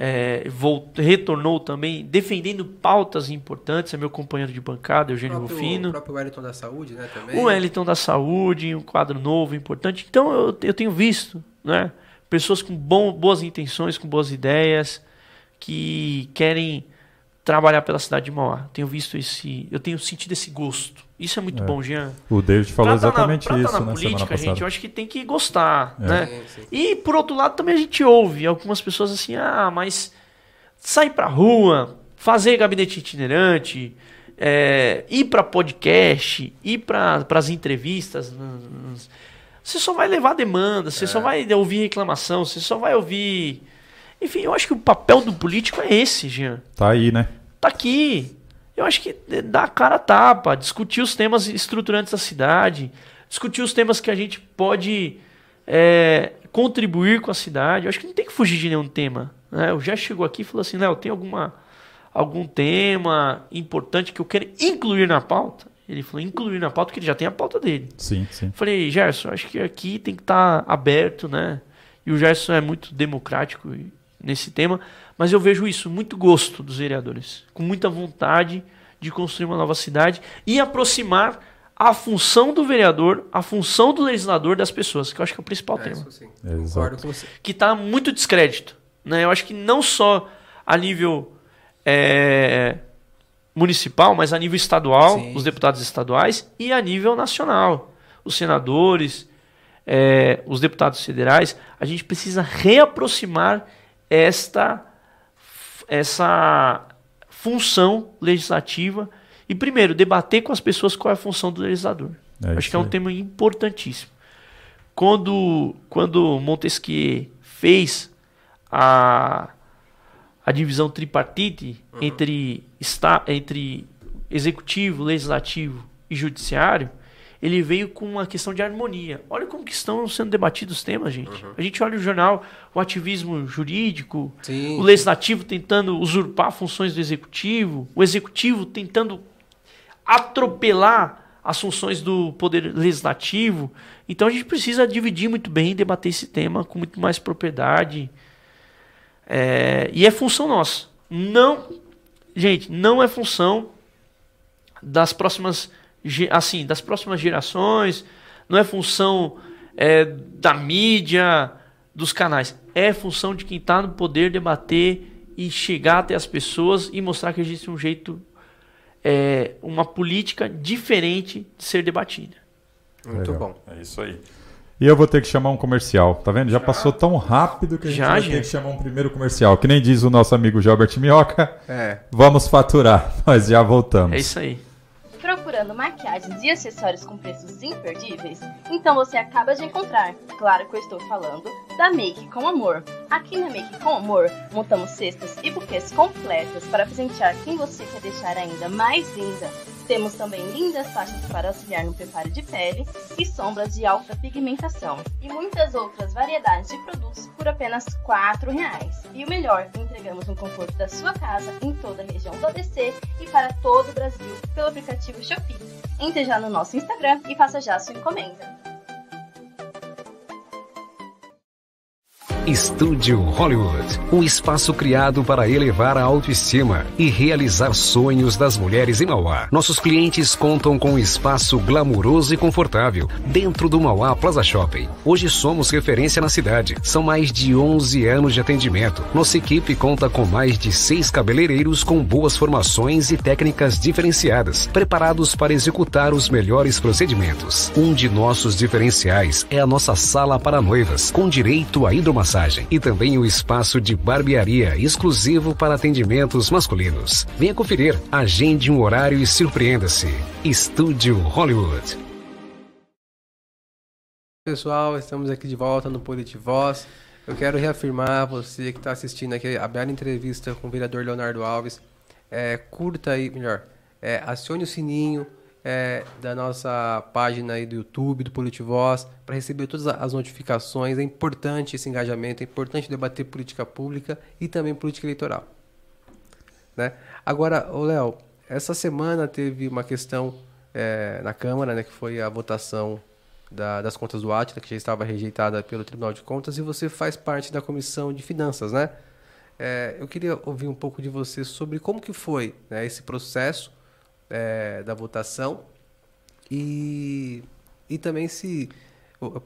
Speaker 4: é, voltou, retornou também defendendo pautas importantes, é meu companheiro de bancada, Eugênio o próprio, Rufino. O
Speaker 2: próprio Wellington da Saúde, né, também.
Speaker 4: O Wellington da Saúde, um quadro novo, importante. Então eu, eu tenho visto, né, pessoas com bom, boas intenções, com boas ideias, que querem trabalhar pela cidade de Mauá. Tenho visto esse, eu tenho sentido esse gosto. Isso é muito é. bom, Jean.
Speaker 3: O David falou trata exatamente
Speaker 4: na,
Speaker 3: isso,
Speaker 4: na
Speaker 3: né,
Speaker 4: política, gente, eu acho que tem que gostar, é. né? E por outro lado também a gente ouve algumas pessoas assim: "Ah, mas sair pra rua, fazer gabinete itinerante, é, ir para podcast, ir para as entrevistas, você só vai levar demanda, você é. só vai ouvir reclamação, você só vai ouvir enfim, eu acho que o papel do político é esse, Jean.
Speaker 3: Tá aí, né?
Speaker 4: Tá aqui. Eu acho que dá a cara a tapa, discutir os temas estruturantes da cidade, discutir os temas que a gente pode é, contribuir com a cidade. Eu acho que não tem que fugir de nenhum tema. Né? Eu já chegou aqui e falou assim, Léo, tem alguma, algum tema importante que eu quero incluir na pauta? Ele falou, incluir na pauta, porque ele já tem a pauta dele.
Speaker 3: Sim, sim.
Speaker 4: Falei, Gerson, acho que aqui tem que estar tá aberto, né? E o Gerson é muito democrático nesse tema, mas eu vejo isso, muito gosto dos vereadores, com muita vontade de construir uma nova cidade e aproximar a função do vereador, a função do legislador das pessoas, que eu acho que é o principal é, tema. Isso sim.
Speaker 2: É, Concordo com você.
Speaker 4: Que está muito descrédito. Né? Eu acho que não só a nível é, municipal, mas a nível estadual, sim. os deputados estaduais, e a nível nacional. Os senadores, é, os deputados federais, a gente precisa reaproximar esta essa função legislativa e primeiro debater com as pessoas qual é a função do legislador. É Acho que é um tema importantíssimo. Quando quando Montesquieu fez a a divisão tripartite uhum. entre está entre executivo, legislativo e judiciário, ele veio com uma questão de harmonia. Olha como que estão sendo debatidos os temas, gente. Uhum. A gente olha o jornal, o ativismo jurídico, Sim. o legislativo tentando usurpar funções do executivo, o executivo tentando atropelar as funções do poder legislativo. Então a gente precisa dividir muito bem, debater esse tema com muito mais propriedade. É, e é função nossa. Não, gente, não é função das próximas assim, das próximas gerações, não é função é, da mídia, dos canais. É função de quem está no poder debater e chegar até as pessoas e mostrar que existe um jeito, é, uma política diferente de ser debatida.
Speaker 2: Muito Legal. bom.
Speaker 3: É isso aí. E eu vou ter que chamar um comercial, tá vendo? Já, já. passou tão rápido que a gente já, vai gente. ter que chamar um primeiro comercial. Que nem diz o nosso amigo Gilbert Minhoca. É. Vamos faturar, <laughs> nós já voltamos.
Speaker 4: É isso aí.
Speaker 5: Procurando maquiagens e acessórios com preços imperdíveis? Então você acaba de encontrar. Claro que eu estou falando da Make com Amor. Aqui na Make com Amor, montamos cestas e buquês completas para presentear quem você quer deixar ainda mais linda. Temos também lindas faixas para auxiliar no preparo de pele e sombras de alta pigmentação. E muitas outras variedades de produtos por apenas R$ 4,00. E o melhor, entregamos no conforto da sua casa, em toda a região do ABC e para todo o Brasil, pelo aplicativo Shopee. Entre já no nosso Instagram e faça já sua encomenda.
Speaker 1: Estúdio Hollywood, um espaço criado para elevar a autoestima e realizar sonhos das mulheres em Mauá. Nossos clientes contam com um espaço glamuroso e confortável dentro do Mauá Plaza Shopping. Hoje somos referência na cidade. São mais de 11 anos de atendimento. Nossa equipe conta com mais de seis cabeleireiros com boas formações e técnicas diferenciadas, preparados para executar os melhores procedimentos. Um de nossos diferenciais é a nossa sala para noivas, com direito a hidromassagem massagem e também o espaço de barbearia exclusivo para atendimentos masculinos. Venha conferir, agende um horário e surpreenda-se. Estúdio Hollywood.
Speaker 2: Pessoal, estamos aqui de volta no Politivoz. Eu quero reafirmar você que está assistindo aqui a bela entrevista com o vereador Leonardo Alves. É, curta aí, melhor, é, acione o sininho, é, da nossa página aí do YouTube, do Politivoz, para receber todas as notificações. É importante esse engajamento, é importante debater política pública e também política eleitoral. Né? Agora, Léo, essa semana teve uma questão é, na Câmara, né, que foi a votação da, das contas do Atila, que já estava rejeitada pelo Tribunal de Contas, e você faz parte da Comissão de Finanças, né? É, eu queria ouvir um pouco de você sobre como que foi né, esse processo é, da votação e, e também se o,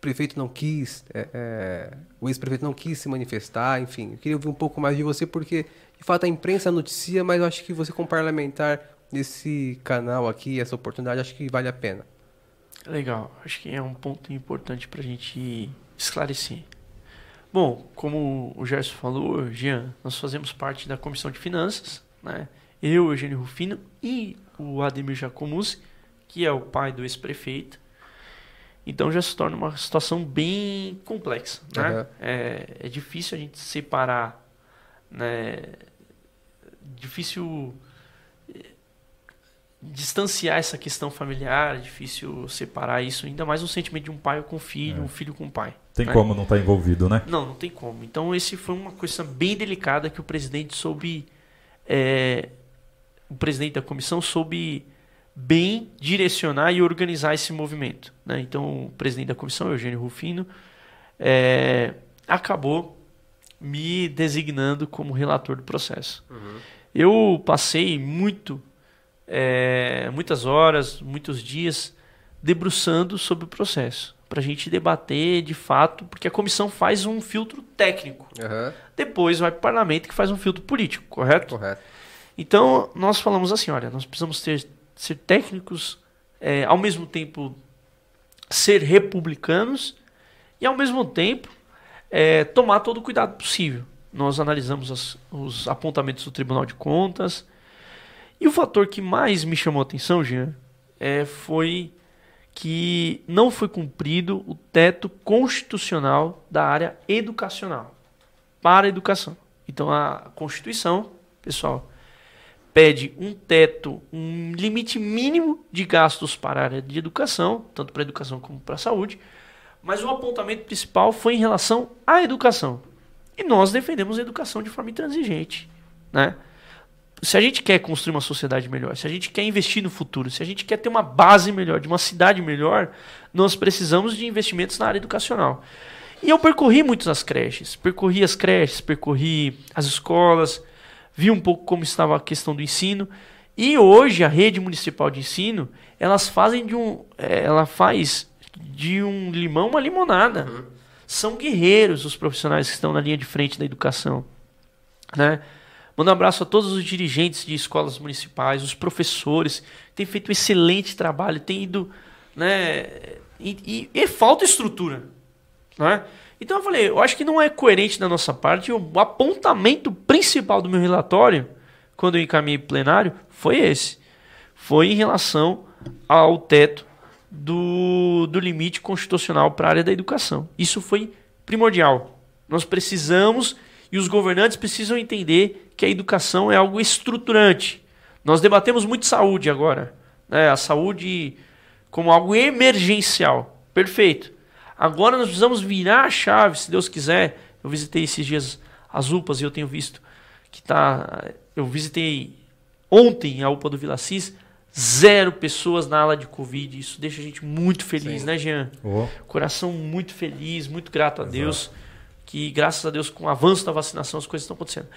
Speaker 2: prefeito não quis, é, é, o ex-prefeito não quis se manifestar, enfim. Eu queria ouvir um pouco mais de você, porque de fato a imprensa noticia, mas eu acho que você como parlamentar nesse canal aqui, essa oportunidade, acho que vale a pena.
Speaker 4: Legal, acho que é um ponto importante para a gente esclarecer. Bom, como o Gerson falou, Jean, nós fazemos parte da Comissão de Finanças, né? Eu, Eugênio Rufino e o Ademir Jacomus, que é o pai do ex-prefeito. Então já se torna uma situação bem complexa, né? Uhum. É, é difícil a gente separar, né? Difícil distanciar essa questão familiar, é difícil separar isso, ainda mais o sentimento de um pai com um filho, é. um filho com um pai.
Speaker 3: Tem né? como não estar tá envolvido, né?
Speaker 4: Não, não tem como. Então, esse foi uma questão bem delicada que o presidente soube. É, o presidente da comissão soube bem direcionar e organizar esse movimento. Né? Então, o presidente da comissão, Eugênio Rufino, é, acabou me designando como relator do processo. Uhum. Eu passei muito é, muitas horas, muitos dias debruçando sobre o processo para a gente debater de fato, porque a comissão faz um filtro técnico. Uhum. Depois vai para o parlamento que faz um filtro político, correto?
Speaker 2: Correto.
Speaker 4: Então nós falamos assim, olha, nós precisamos ter, ser técnicos, é, ao mesmo tempo ser republicanos e ao mesmo tempo é, tomar todo o cuidado possível. Nós analisamos as, os apontamentos do Tribunal de Contas, e o fator que mais me chamou a atenção, Jean, é, foi que não foi cumprido o teto constitucional da área educacional para a educação. Então a Constituição, pessoal, pede um teto, um limite mínimo de gastos para a área de educação, tanto para a educação como para a saúde, mas o apontamento principal foi em relação à educação. E nós defendemos a educação de forma intransigente, né? se a gente quer construir uma sociedade melhor, se a gente quer investir no futuro, se a gente quer ter uma base melhor, de uma cidade melhor, nós precisamos de investimentos na área educacional. E eu percorri muitas as creches, percorri as creches, percorri as escolas, vi um pouco como estava a questão do ensino. E hoje a rede municipal de ensino, elas fazem de um, é, ela faz de um limão uma limonada. Uhum. São guerreiros os profissionais que estão na linha de frente da educação, né? Mando um abraço a todos os dirigentes de escolas municipais, os professores, têm feito um excelente trabalho, têm ido. Né, e, e, e falta estrutura. Né? Então eu falei, eu acho que não é coerente da nossa parte. O apontamento principal do meu relatório, quando eu encaminhei plenário, foi esse. Foi em relação ao teto do, do limite constitucional para a área da educação. Isso foi primordial. Nós precisamos e os governantes precisam entender que a educação é algo estruturante. Nós debatemos muito saúde agora, né? a saúde como algo emergencial. Perfeito. Agora nós precisamos virar a chave, se Deus quiser. Eu visitei esses dias as UPAs e eu tenho visto que tá. Eu visitei ontem a UPA do Vila Cis, zero pessoas na ala de Covid. Isso deixa a gente muito feliz, Sim. né, Jean? Oh. Coração muito feliz, muito grato a Exato. Deus que graças a Deus com o avanço da vacinação as coisas estão acontecendo.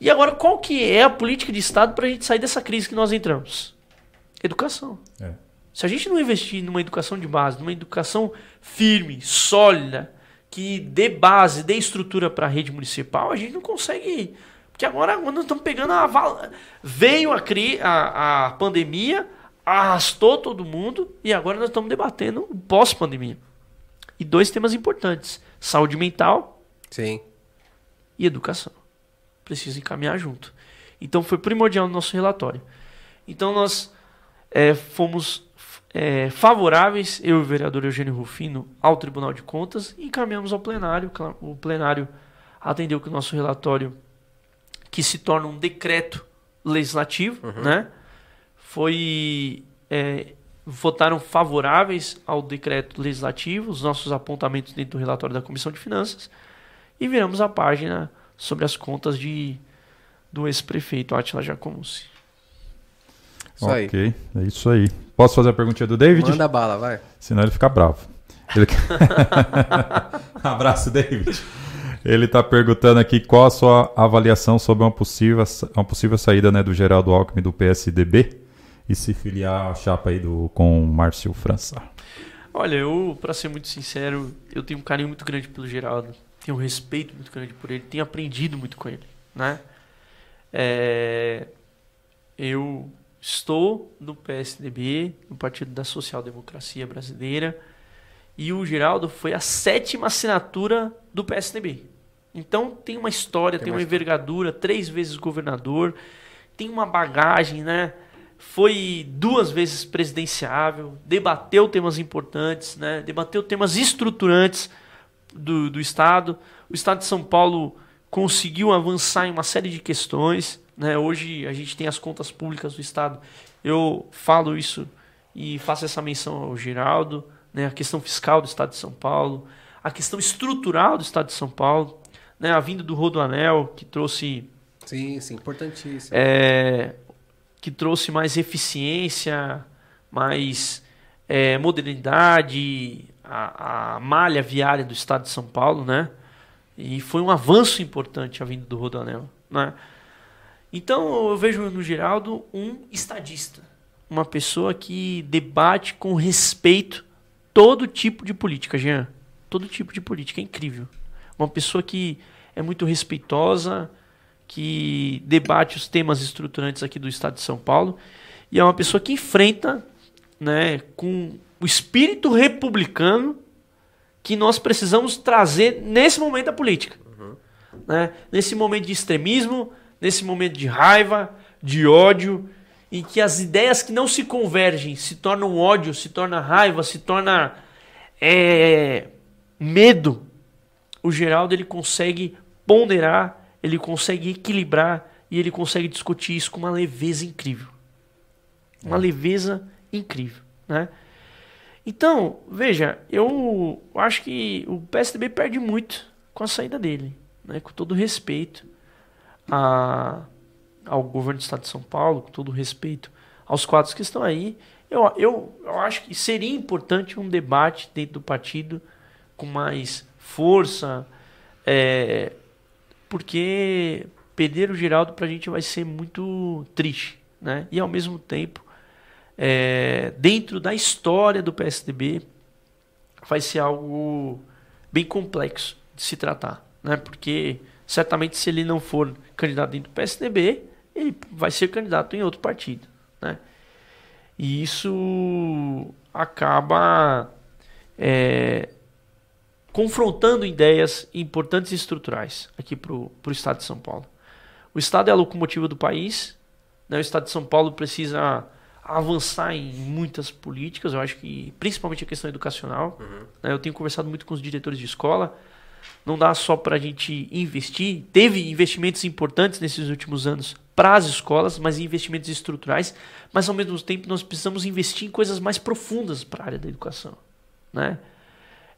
Speaker 4: E agora qual que é a política de Estado para a gente sair dessa crise que nós entramos? Educação. É. Se a gente não investir numa educação de base, numa educação firme, sólida, que dê base, dê estrutura para a rede municipal, a gente não consegue. Porque agora quando nós estamos pegando a. Veio a, cri... a, a pandemia, arrastou todo mundo e agora nós estamos debatendo o pós-pandemia. E dois temas importantes: saúde mental
Speaker 2: Sim.
Speaker 4: E educação. Precisa encaminhar junto. Então foi primordial no nosso relatório. Então nós é, fomos é, favoráveis, eu e o vereador Eugênio Rufino, ao Tribunal de Contas e encaminhamos ao plenário. O plenário atendeu que o nosso relatório, que se torna um decreto legislativo, uhum. né? Foi. É, votaram favoráveis ao decreto legislativo, os nossos apontamentos dentro do relatório da Comissão de Finanças e viramos a página sobre as contas de, do ex-prefeito Atila Jacomussi.
Speaker 3: ok, é isso aí. Posso fazer a perguntinha do David?
Speaker 2: Manda bala, vai.
Speaker 3: Senão ele fica bravo. Ele... <laughs> Abraço, David. Ele está perguntando aqui qual a sua avaliação sobre uma possível, uma possível saída né, do Geraldo Alckmin do PSDB e se filiar à chapa aí do, com Márcio França.
Speaker 4: Olha, eu, para ser muito sincero, eu tenho um carinho muito grande pelo Geraldo, tenho um respeito muito grande por ele, tenho aprendido muito com ele, né? É, eu estou no PSDB, no Partido da Social Democracia Brasileira, e o Geraldo foi a sétima assinatura do PSDB. Então tem uma história, tem, tem uma envergadura, três vezes governador, tem uma bagagem, né? Foi duas vezes presidenciável, debateu temas importantes, né? Debateu temas estruturantes do, do Estado. O Estado de São Paulo conseguiu avançar em uma série de questões. Né? Hoje a gente tem as contas públicas do Estado. Eu falo isso e faço essa menção ao Geraldo, né? a questão fiscal do Estado de São Paulo, a questão estrutural do Estado de São Paulo, né? a vinda do Rodoanel, que trouxe.
Speaker 2: Sim, sim, importantíssimo.
Speaker 4: É, que trouxe mais eficiência, mais é, modernidade, a, a, malha viária do estado de São Paulo, né? E foi um avanço importante a vinda do Rodoanel, né? Então eu vejo no Geraldo um estadista, uma pessoa que debate com respeito todo tipo de política, Jean. Todo tipo de política, é incrível. Uma pessoa que é muito respeitosa, que debate os temas estruturantes aqui do Estado de São Paulo e é uma pessoa que enfrenta, né, com o espírito republicano que nós precisamos trazer nesse momento da política, uhum. né? Nesse momento de extremismo, nesse momento de raiva, de ódio, em que as ideias que não se convergem se tornam ódio, se torna raiva, se torna é, medo. O Geraldo ele consegue ponderar ele consegue equilibrar e ele consegue discutir isso com uma leveza incrível. Uma é. leveza incrível, né? Então, veja, eu acho que o PSDB perde muito com a saída dele, né? com todo respeito a, ao governo do estado de São Paulo, com todo respeito aos quadros que estão aí. Eu, eu, eu acho que seria importante um debate dentro do partido com mais força, é, porque perder o Geraldo para a gente vai ser muito triste, né? E ao mesmo tempo, é, dentro da história do PSDB, vai ser algo bem complexo de se tratar, né? Porque certamente se ele não for candidato dentro do PSDB, ele vai ser candidato em outro partido, né? E isso acaba é, confrontando ideias importantes e estruturais aqui para o Estado de São Paulo. O Estado é a locomotiva do país, né? o Estado de São Paulo precisa avançar em muitas políticas, eu acho que principalmente a questão educacional. Uhum. Né? Eu tenho conversado muito com os diretores de escola, não dá só para a gente investir, teve investimentos importantes nesses últimos anos para as escolas, mas investimentos estruturais, mas ao mesmo tempo nós precisamos investir em coisas mais profundas para a área da educação. Né?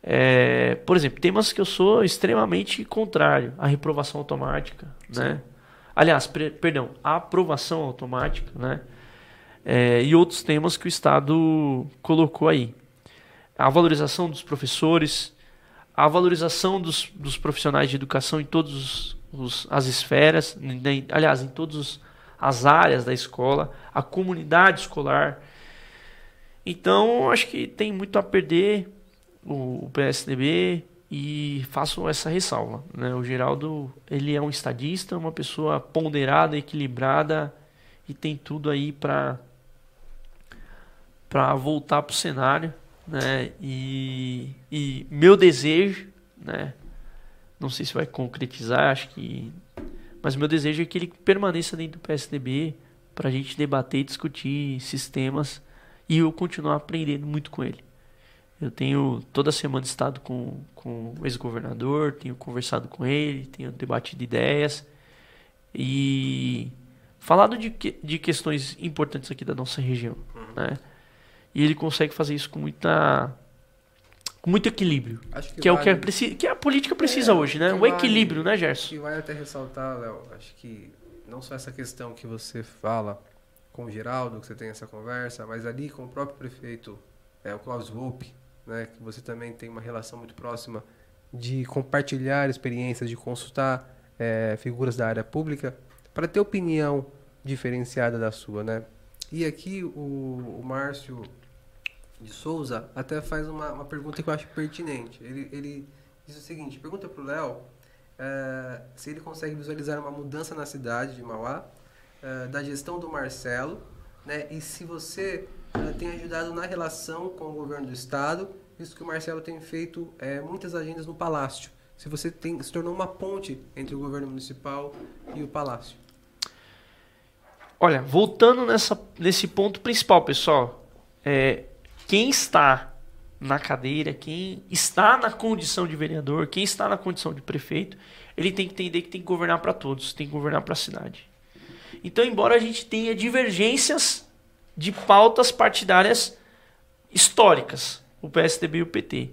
Speaker 4: É, por exemplo, temas que eu sou extremamente contrário, a reprovação automática, né? Aliás, perdão, a aprovação automática, né? É, e outros temas que o Estado colocou aí. A valorização dos professores, a valorização dos, dos profissionais de educação em todas as esferas, em, aliás, em todas as áreas da escola, a comunidade escolar. Então, acho que tem muito a perder o, PSDB e faço essa ressalva. Né? O Geraldo ele é um estadista, uma pessoa ponderada, equilibrada e tem tudo aí para para voltar para o cenário, né? E, e meu desejo, né? Não sei se vai concretizar, acho que, mas meu desejo é que ele permaneça dentro do PSDB para a gente debater e discutir sistemas e eu continuar aprendendo muito com ele. Eu tenho toda semana estado com, com o ex-governador, tenho conversado com ele, tenho debatido ideias e falado de, de questões importantes aqui da nossa região. Uhum. Né? E ele consegue fazer isso com muita com muito equilíbrio. Que, que, é o que, é, que a política precisa é, hoje, né? O vale, equilíbrio, né, Gerson?
Speaker 2: Que vai até ressaltar, Léo, acho que não só essa questão que você fala com o Geraldo, que você tem essa conversa, mas ali com o próprio prefeito, é, o Klaus Volpe, né, que você também tem uma relação muito próxima de compartilhar experiências, de consultar é, figuras da área pública, para ter opinião diferenciada da sua, né? E aqui o, o Márcio de Souza até faz uma, uma pergunta que eu acho pertinente. Ele, ele diz o seguinte, pergunta para o Léo é, se ele consegue visualizar uma mudança na cidade de Mauá, é, da gestão do Marcelo, né? E se você é, tem ajudado na relação com o governo do estado, visto que o Marcelo tem feito muitas agendas no Palácio. Se você tem, se tornou uma ponte entre o governo municipal e o Palácio.
Speaker 4: Olha, voltando nessa, nesse ponto principal, pessoal, é, quem está na cadeira, quem está na condição de vereador, quem está na condição de prefeito, ele tem que entender que tem que governar para todos, tem que governar para a cidade. Então, embora a gente tenha divergências de pautas partidárias históricas, o PSDB e o PT,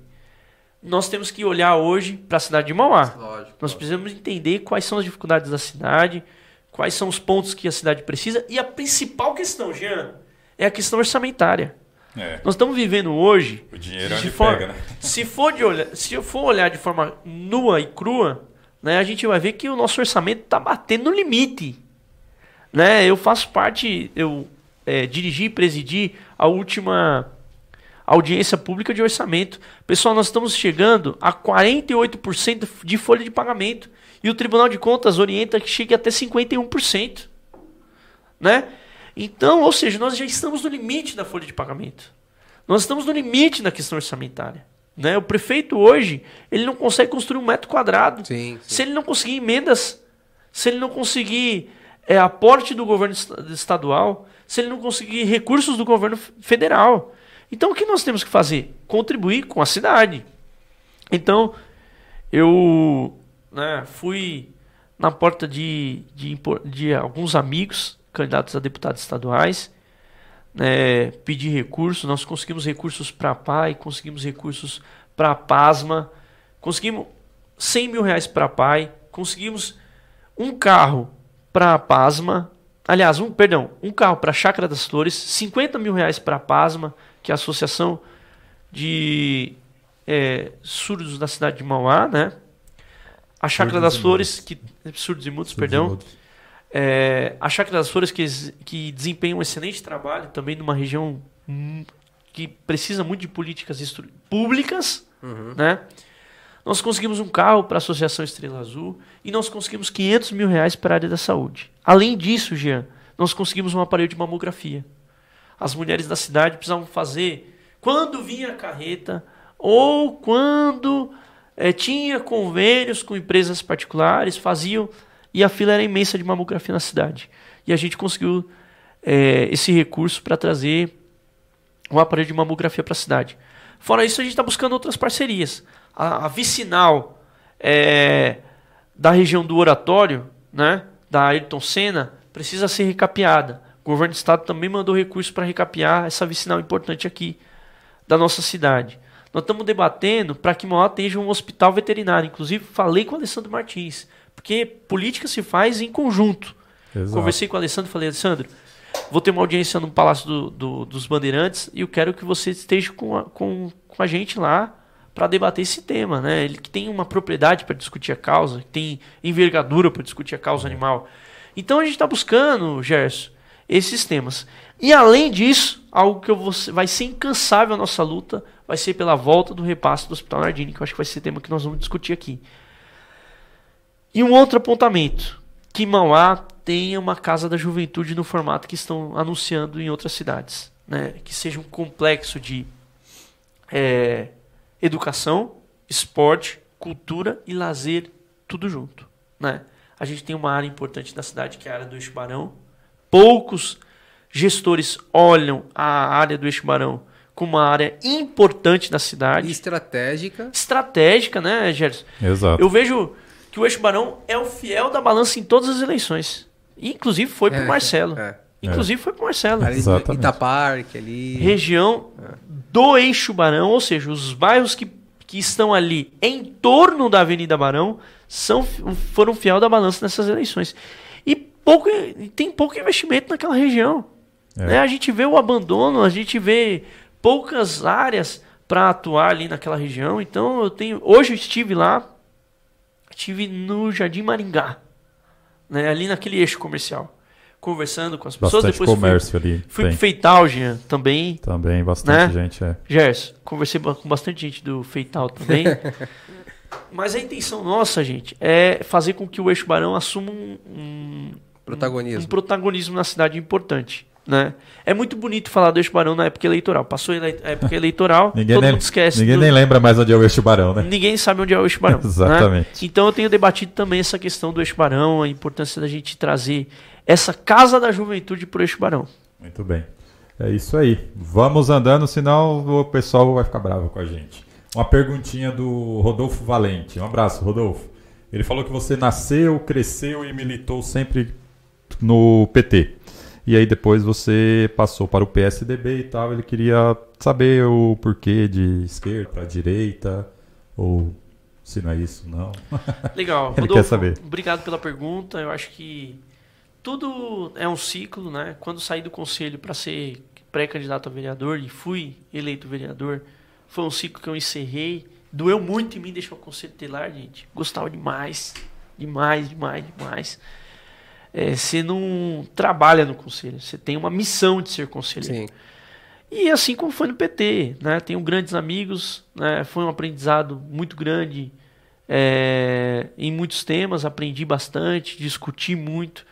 Speaker 4: nós temos que olhar hoje para a cidade de Mauá. Lógico, nós precisamos entender quais são as dificuldades da cidade, quais são os pontos que a cidade precisa e a principal questão, Jean, é a questão orçamentária. É. Nós estamos vivendo hoje.
Speaker 3: O dinheiro é onde for, pega, né?
Speaker 4: Se for de olhar, se eu for olhar de forma nua e crua, né, a gente vai ver que o nosso orçamento está batendo no limite. Né? Eu faço parte, eu é, dirigi e presidi a última audiência pública de orçamento. Pessoal, nós estamos chegando a 48% de folha de pagamento. E o Tribunal de Contas orienta que chegue até 51%. Né? Então, ou seja, nós já estamos no limite da folha de pagamento. Nós estamos no limite na questão orçamentária. Né? O prefeito hoje, ele não consegue construir um metro quadrado. Sim, sim. Se ele não conseguir emendas, se ele não conseguir é, aporte do governo estadual, se ele não conseguir recursos do governo federal. Então, o que nós temos que fazer? Contribuir com a cidade. Então, eu né, fui na porta de, de, de alguns amigos candidatos a deputados estaduais, né, pedir recursos. Nós conseguimos recursos para a PAI, conseguimos recursos para a PASMA, conseguimos 100 mil reais para a PAI, conseguimos um carro para a PASMA, aliás, um, perdão, um carro para a Chácara das Flores, 50 mil reais para a PASMA, que é a Associação de é, Surdos da cidade de Mauá, né? A Chácara das Flores, que surdos e mudos, surdos perdão. E mudos. É, a Chácara das Flores, que, que desempenha um excelente trabalho também numa região que precisa muito de políticas públicas, uhum. né? Nós conseguimos um carro para a Associação Estrela Azul e nós conseguimos 500 mil reais para a área da saúde. Além disso, Jean, nós conseguimos um aparelho de mamografia. As mulheres da cidade precisavam fazer quando vinha a carreta ou quando é, tinha convênios com empresas particulares, faziam e a fila era imensa de mamografia na cidade. E a gente conseguiu é, esse recurso para trazer um aparelho de mamografia para a cidade. Fora isso, a gente está buscando outras parcerias. A, a vicinal é, da região do Oratório, né, da Ayrton Senna, precisa ser recapeada. O governo do estado também mandou recursos para recapear essa vicinal importante aqui da nossa cidade. Nós estamos debatendo para que Mauá tenha um hospital veterinário. Inclusive, falei com o Alessandro Martins. Porque política se faz em conjunto. Exato. Conversei com o Alessandro e falei, Alessandro, vou ter uma audiência no Palácio do, do, dos Bandeirantes e eu quero que você esteja com a, com, com a gente lá para debater esse tema. Né? Ele que tem uma propriedade para discutir a causa, que tem envergadura para discutir a causa é. animal. Então a gente está buscando, Gerson, esses temas. E além disso, algo que vou, vai ser incansável a nossa luta vai ser pela volta do repasse do Hospital Nardini, que eu acho que vai ser tema que nós vamos discutir aqui. E um outro apontamento, que Mauá tenha uma casa da juventude no formato que estão anunciando em outras cidades. Né? Que seja um complexo de é, educação, esporte, cultura e lazer, tudo junto. Né? A gente tem uma área importante da cidade, que é a área do Eixo Barão. Poucos gestores olham a área do Eixo Barão como uma área importante da cidade. E
Speaker 2: estratégica.
Speaker 4: Estratégica, né, Gerson?
Speaker 3: Exato.
Speaker 4: Eu vejo que o Eixo Barão é o fiel da balança em todas as eleições. Inclusive foi pro é, Marcelo. É. Inclusive foi pro Marcelo.
Speaker 2: Ali, Exatamente. Itaparque ali.
Speaker 4: Região é. do Eixo Barão, ou seja, os bairros que, que estão ali em torno da Avenida Barão são, foram fiel da balança nessas eleições. E pouco, tem pouco investimento naquela região. É. Né? A gente vê o abandono, a gente vê poucas áreas para atuar ali naquela região. Então eu tenho. Hoje eu estive lá, estive no Jardim Maringá, né? ali naquele eixo comercial conversando com as pessoas.
Speaker 3: Bastante Depois comércio
Speaker 4: fui,
Speaker 3: ali.
Speaker 4: Fui tem. pro Feital, Jean, também.
Speaker 3: Também, bastante né? gente, é.
Speaker 4: Gerson, conversei com bastante gente do Feital também. <laughs> Mas a intenção nossa, gente, é fazer com que o Eixo Barão assuma um, um
Speaker 2: protagonismo.
Speaker 4: Um protagonismo na cidade importante. Né? É muito bonito falar do Eixo Barão na época eleitoral. Passou a época eleitoral, <laughs>
Speaker 3: ninguém
Speaker 4: todo
Speaker 3: nem,
Speaker 4: mundo esquece.
Speaker 3: Ninguém do... nem lembra mais onde é o Eixo Barão, né?
Speaker 4: Ninguém sabe onde é o Eixo Barão. <laughs>
Speaker 3: Exatamente.
Speaker 4: Né? Então eu tenho debatido também essa questão do Eixo Barão, a importância da gente trazer essa casa da juventude para o Eixo Barão.
Speaker 3: Muito bem. É isso aí. Vamos andando, senão o pessoal vai ficar bravo com a gente. Uma perguntinha do Rodolfo Valente. Um abraço, Rodolfo. Ele falou que você nasceu, cresceu e militou sempre no PT. E aí depois você passou para o PSDB e tal. Ele queria saber o porquê de esquerda para direita ou se não é isso, não. <laughs>
Speaker 4: Legal.
Speaker 3: Ele Rodolfo, quer saber.
Speaker 4: Obrigado pela pergunta. Eu acho que tudo é um ciclo, né? Quando saí do conselho para ser pré-candidato a vereador e fui eleito vereador, foi um ciclo que eu encerrei. Doeu muito em mim deixar o conselho telar, gente. Gostava demais. Demais, demais, demais. É, você não trabalha no conselho, você tem uma missão de ser conselheiro. Sim. E assim como foi no PT, né? Tenho grandes amigos, né? Foi um aprendizado muito grande é, em muitos temas, aprendi bastante, discuti muito.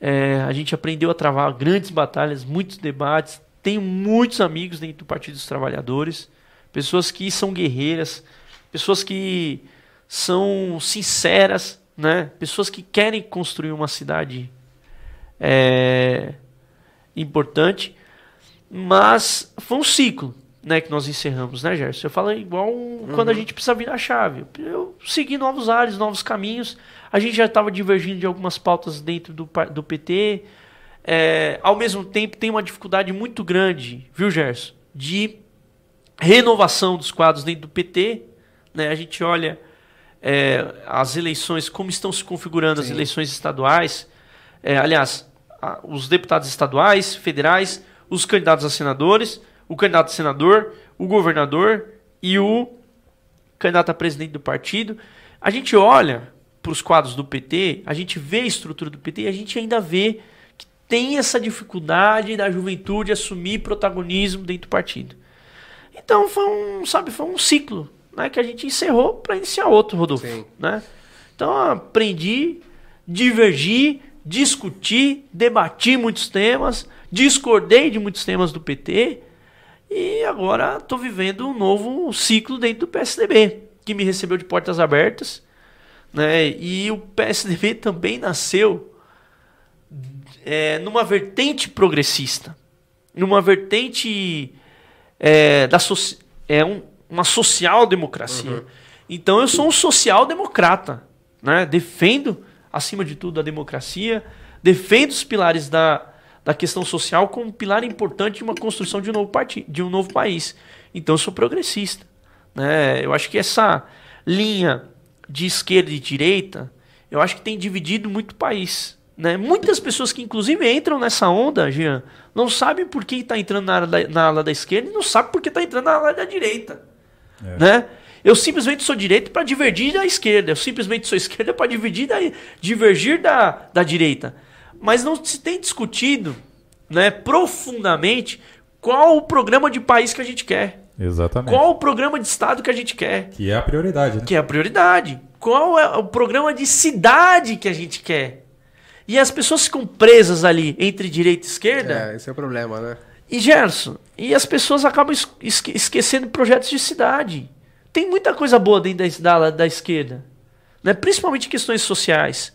Speaker 4: É, a gente aprendeu a travar grandes batalhas, muitos debates. Tenho muitos amigos dentro do Partido dos Trabalhadores pessoas que são guerreiras, pessoas que são sinceras, né? Pessoas que querem construir uma cidade é, importante, mas foi um ciclo, né, que nós encerramos, né, Gerson? Eu falo igual uhum. quando a gente precisa virar a chave. Eu segui novos ares, novos caminhos. A gente já estava divergindo de algumas pautas dentro do, do PT. É, ao mesmo tempo, tem uma dificuldade muito grande, viu, Gerson? De renovação dos quadros dentro do PT. Né? A gente olha é, as eleições, como estão se configurando Sim. as eleições estaduais. É, aliás, a, os deputados estaduais, federais, os candidatos a senadores, o candidato a senador, o governador e o candidato a presidente do partido. A gente olha para os quadros do PT, a gente vê a estrutura do PT e a gente ainda vê que tem essa dificuldade da juventude assumir protagonismo dentro do partido. Então foi um, sabe, foi um ciclo, né, que a gente encerrou para iniciar outro, Rodolfo, Sim. né? Então aprendi, divergi, discuti, debati muitos temas, discordei de muitos temas do PT e agora estou vivendo um novo ciclo dentro do PSDB, que me recebeu de portas abertas, né? E o PSDB também nasceu é, numa vertente progressista, numa vertente é, da so é um, uma social-democracia. Uhum. Então eu sou um social-democrata. Né? Defendo, acima de tudo, a democracia, defendo os pilares da, da questão social como um pilar importante de uma construção de um novo, de um novo país. Então eu sou progressista. Né? Eu acho que essa linha de esquerda e direita, eu acho que tem dividido muito o país. Né? Muitas pessoas que inclusive entram nessa onda, Jean, não sabem por que está entrando na ala, da, na ala da esquerda e não sabem por que está entrando na ala da direita. É. Né? Eu simplesmente sou direita para divergir da esquerda. Eu simplesmente sou <laughs> esquerda para dividir da, divergir da, da direita. Mas não se tem discutido né, profundamente qual o programa de país que a gente quer.
Speaker 3: Exatamente.
Speaker 4: Qual o programa de Estado que a gente quer.
Speaker 3: Que é a prioridade. Né?
Speaker 4: Que é a prioridade. Qual é o programa de cidade que a gente quer. E as pessoas ficam presas ali entre direita e esquerda.
Speaker 2: É, esse é o problema, né?
Speaker 4: E Gerson, e as pessoas acabam esque esquecendo projetos de cidade. Tem muita coisa boa dentro da, da, da esquerda, né? principalmente questões sociais.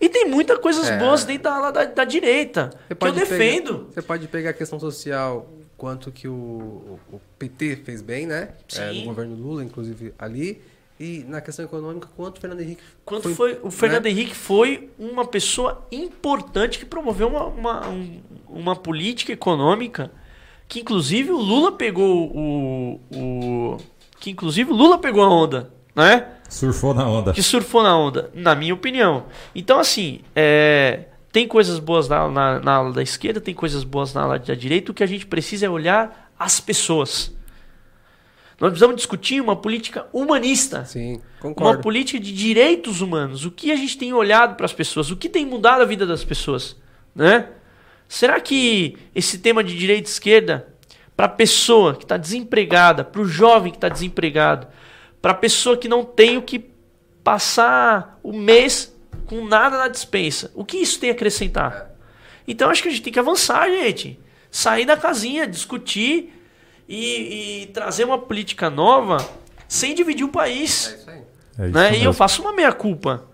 Speaker 4: E tem muitas coisas é. boas dentro da, da, da direita, que eu defendo.
Speaker 2: Pegar, você pode pegar a questão social, quanto que o, o PT fez bem, né? É, no governo Lula, inclusive ali. E na questão econômica, quanto o Fernando Henrique
Speaker 4: Quanto foi, foi o Fernando né? Henrique foi uma pessoa importante que promoveu uma, uma, um, uma política econômica que inclusive o Lula pegou o, o que inclusive o Lula pegou a onda, né?
Speaker 3: Surfou na onda.
Speaker 4: Que surfou na onda, na minha opinião. Então assim, é, tem coisas boas na, na, na ala da esquerda, tem coisas boas na ala da direita. O que a gente precisa é olhar as pessoas. Nós precisamos discutir uma política humanista.
Speaker 2: Sim,
Speaker 4: Uma
Speaker 2: concordo.
Speaker 4: política de direitos humanos. O que a gente tem olhado para as pessoas? O que tem mudado a vida das pessoas? Né? Será que esse tema de direita e esquerda, para a pessoa que está desempregada, para o jovem que está desempregado, para a pessoa que não tem o que passar o mês com nada na dispensa, o que isso tem a acrescentar? Então acho que a gente tem que avançar, gente. Sair da casinha, discutir e, e trazer uma política nova sem dividir o país.
Speaker 2: É isso aí.
Speaker 3: É isso
Speaker 4: Né? E eu faço uma meia-culpa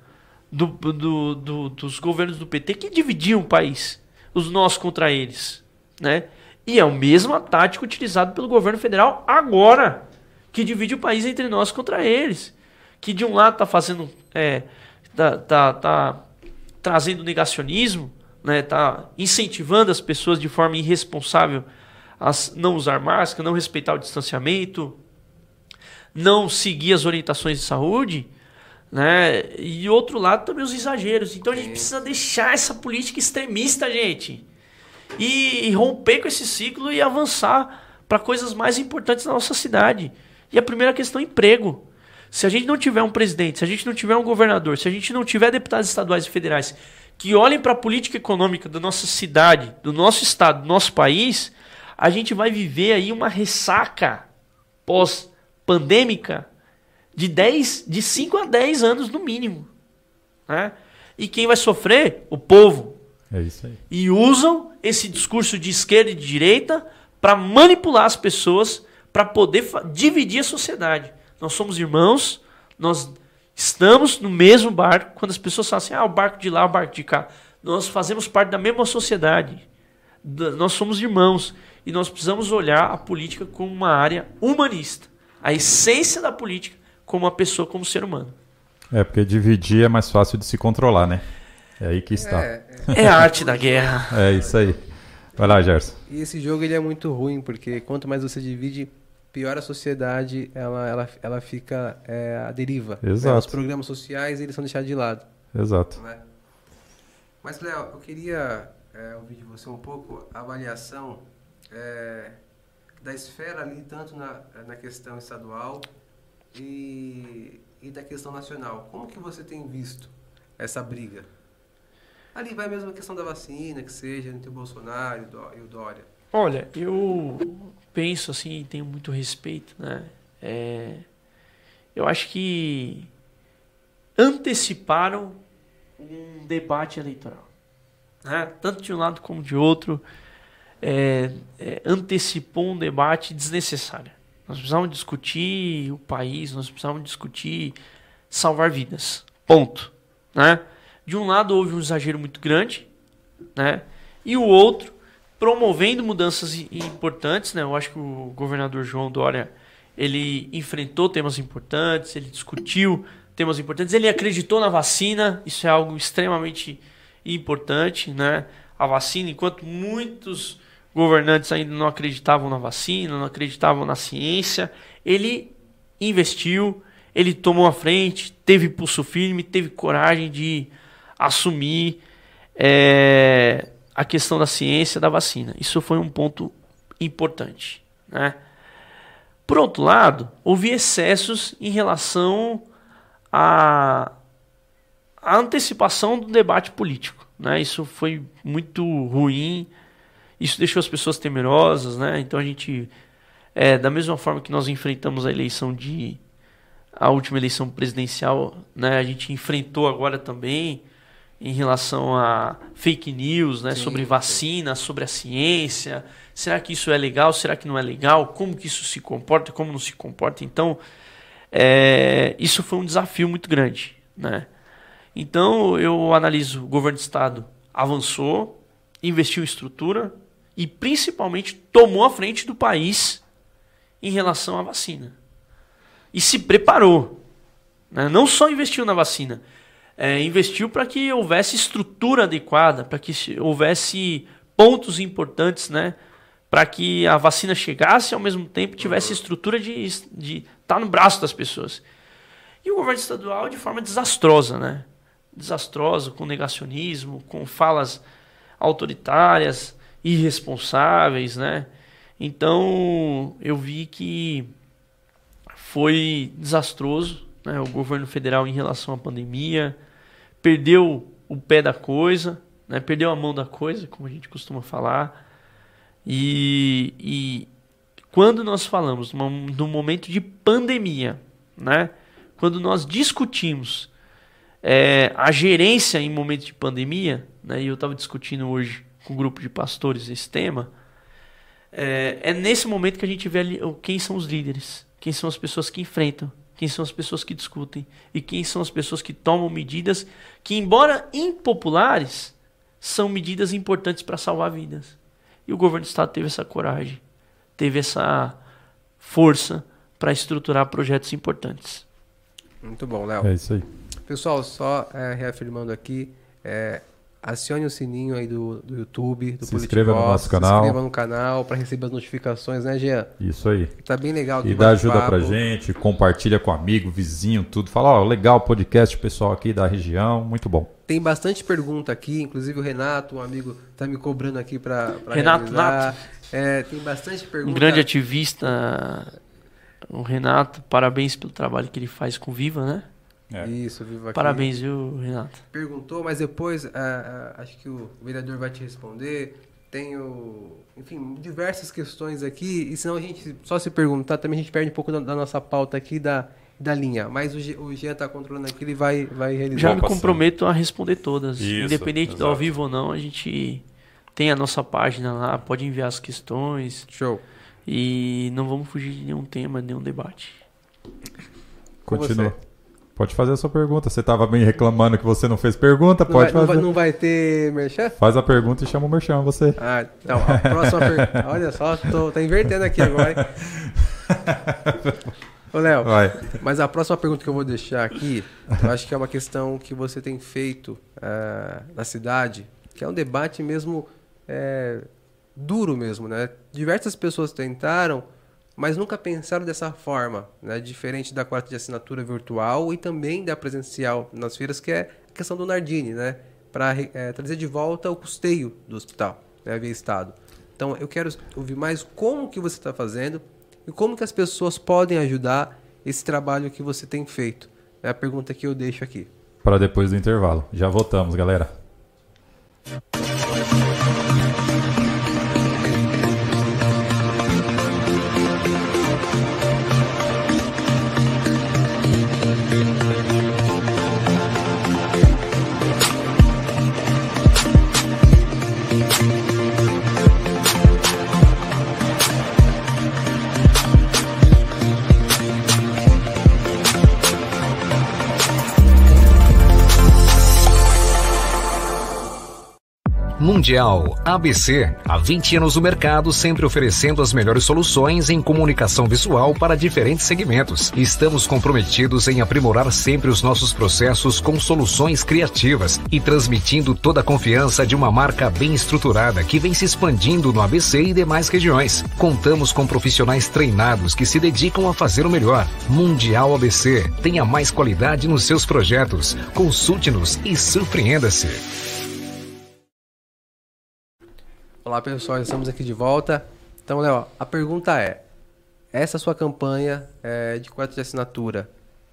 Speaker 4: do, do- do- dos governos do PT que dividiam o país, os nós contra eles. Né? E é o mesmo tática utilizado pelo governo federal agora, que divide o país entre nós contra eles. Que de um lado está fazendo. É, tá, tá, tá trazendo negacionismo, né? tá incentivando as pessoas de forma irresponsável a s- não usar máscara, não respeitar o distanciamento, não seguir as orientações de saúde, né? E outro lado também os exageros. Então a gente precisa deixar essa política extremista, gente. E, e romper com esse ciclo e avançar para coisas mais importantes na nossa cidade. E a primeira questão é emprego. Se a gente não tiver um presidente, se a gente não tiver um governador, se a gente não tiver deputados estaduais e federais que olhem para a política econômica da nossa cidade, do nosso estado, do nosso país, a gente vai viver aí uma ressaca pós-pandêmica de 10, de 5 a 10 anos no mínimo. Né? E quem vai sofrer? O povo.
Speaker 3: É isso aí.
Speaker 4: E usam esse discurso de esquerda e de direita para manipular as pessoas, para poder dividir a sociedade. Nós somos irmãos, nós estamos no mesmo barco. Quando as pessoas falam assim, ah, o barco de lá, o barco de cá. Nós fazemos parte da mesma sociedade. Da- Nós somos irmãos. E nós precisamos olhar a política como uma área humanista. A essência da política como uma pessoa, como ser humano.
Speaker 3: É, porque dividir é mais fácil de se controlar, né? É aí que está. É,
Speaker 2: É,
Speaker 4: É a arte da guerra.
Speaker 3: isso aí. Vai lá, Gerson.
Speaker 2: E esse jogo ele é muito ruim, porque quanto mais você divide, pior a sociedade ela, ela, ela fica é, à deriva. né?
Speaker 3: Exato.
Speaker 2: Os programas sociais eles são deixados de lado.
Speaker 3: Exato.
Speaker 2: né? Mas, Léo, eu queria é, ouvir de você um pouco a avaliação é, da esfera ali, tanto na, na questão estadual e, e da questão nacional. Como que você tem visto essa briga? Ali vai mesmo a questão da vacina, que seja entre o Bolsonaro e o Dó- o Dória.
Speaker 4: Olha, eu penso assim, e tenho muito respeito, né? É, eu acho que anteciparam um debate eleitoral, né? Tanto de um lado como de outro, é, é, antecipou um debate desnecessário. Nós precisamos discutir o país, nós precisamos discutir salvar vidas. Ponto, né? De um lado houve um exagero muito grande, né? E o outro promovendo mudanças importantes, né? Eu acho que o governador João Dória ele enfrentou temas importantes, ele discutiu temas importantes, ele acreditou na vacina, isso é algo extremamente importante, né? A vacina, enquanto muitos governantes ainda não acreditavam na vacina, não acreditavam na ciência, ele investiu, ele tomou a frente, teve pulso firme, teve coragem de assumir é, a questão da ciência da vacina. Isso foi um ponto importante. Né? Por outro lado, houve excessos em relação à, à antecipação do debate político. Né? Isso foi muito ruim, isso deixou as pessoas temerosas. Né? Então a gente, é, da mesma forma que nós enfrentamos a eleição de. a última eleição presidencial, né? a gente enfrentou agora também em relação a fake news, né,
Speaker 2: Sim,
Speaker 4: sobre
Speaker 2: sim.
Speaker 4: vacina, sobre a ciência. Será que isso é legal? Será que não é legal? Como que isso se comporta? Como não se comporta? Então, é, isso foi um desafio muito grande, né? Então, eu analiso o governo do estado avançou, investiu em estrutura e principalmente tomou a frente do país em relação à vacina. E se preparou. né? Não só investiu na vacina, é, investiu para que houvesse estrutura adequada, para que se- houvesse pontos importantes, né? Para que a vacina chegasse e ao mesmo tempo tivesse estrutura de estar no braço das pessoas. E o governo estadual de forma desastrosa, né? desastrosa, com negacionismo, com falas autoritárias, irresponsáveis, né? Então eu vi que foi desastroso, né? O governo federal em relação à pandemia perdeu o pé da coisa, né? Perdeu a mão da coisa, como a gente costuma falar. E, e quando nós falamos no momento de pandemia, né? Quando nós discutimos é, a gerência em momento de pandemia, né? E eu estava discutindo hoje com um grupo de pastores esse tema. É, é nesse momento que a gente vê ali, quem são os líderes, quem são as pessoas que enfrentam, quem são as pessoas que discutem e quem são as pessoas que tomam medidas que, embora impopulares, são medidas importantes para salvar vidas. E o governo do estado teve essa coragem, teve essa força para estruturar projetos importantes.
Speaker 2: Muito bom, Léo.
Speaker 3: É isso aí.
Speaker 2: Pessoal, só é, reafirmando aqui, é, acione o sininho aí do, do YouTube, do
Speaker 3: Se inscreva no nosso canal.
Speaker 2: Se inscreva no canal para receber as notificações, né, Jean?
Speaker 3: Isso aí.
Speaker 2: Tá bem legal.
Speaker 3: E dá ajuda pra gente, compartilha com amigo, vizinho, tudo. Fala, ó, legal podcast pessoal aqui da região, muito bom.
Speaker 2: Tem bastante pergunta aqui, inclusive o Renato, um amigo, tá me cobrando aqui para
Speaker 4: Renato Nato.
Speaker 2: É, tem bastante pergunta.
Speaker 4: Um grande ativista, o Renato, parabéns pelo trabalho que ele faz com Viva, né?
Speaker 2: É. Isso, vivo aqui.
Speaker 4: Parabéns, viu, Renato?
Speaker 2: Perguntou, mas depois uh, uh, acho que o vereador vai te responder. Tenho, enfim, diversas questões aqui. E senão a gente só se perguntar, também a gente perde um pouco da, da nossa pauta aqui da, da linha. Mas o, o Jean está controlando aqui, ele vai, vai realizar.
Speaker 4: Já me comprometo a responder todas. Isso, Independente exato. do ao vivo ou não, a gente tem a nossa página lá, pode enviar as questões.
Speaker 2: Show.
Speaker 4: E não vamos fugir de nenhum tema, nenhum debate.
Speaker 3: Continua. Pode fazer a sua pergunta. Você estava bem reclamando que você não fez pergunta,
Speaker 2: não
Speaker 3: pode
Speaker 2: vai,
Speaker 3: fazer.
Speaker 2: Não vai, ter merchan?
Speaker 3: Faz a pergunta e chama o merchan, você.
Speaker 2: Ah, então, a próxima pergunta. <laughs> Olha só, tô, tá invertendo aqui agora. <laughs> Ô, Léo, mas a próxima pergunta que eu vou deixar aqui, eu acho que é uma questão que você tem feito uh, na cidade, que é um debate mesmo é, duro mesmo, né? Diversas pessoas tentaram mas nunca pensaram dessa forma, né? diferente da quarta de assinatura virtual e também da presencial nas feiras, que é a questão do Nardini, né? para é, trazer de volta o custeio do hospital, né? via Estado. Então eu quero ouvir mais como que você está fazendo e como que as pessoas podem ajudar esse trabalho que você tem feito. É a pergunta que eu deixo aqui.
Speaker 3: Para depois do intervalo. Já voltamos, galera.
Speaker 1: Mundial ABC. Há 20 anos no mercado, sempre oferecendo as melhores soluções em comunicação visual para diferentes segmentos. Estamos comprometidos em aprimorar sempre os nossos processos com soluções criativas e transmitindo toda a confiança de uma marca bem estruturada que vem se expandindo no ABC e demais regiões. Contamos com profissionais treinados que se dedicam a fazer o melhor. Mundial ABC. Tenha mais qualidade nos seus projetos. Consulte-nos e surpreenda-se.
Speaker 2: Olá pessoal, estamos aqui de volta. Então, Léo, a pergunta é: essa sua campanha é, de quatro de assinatura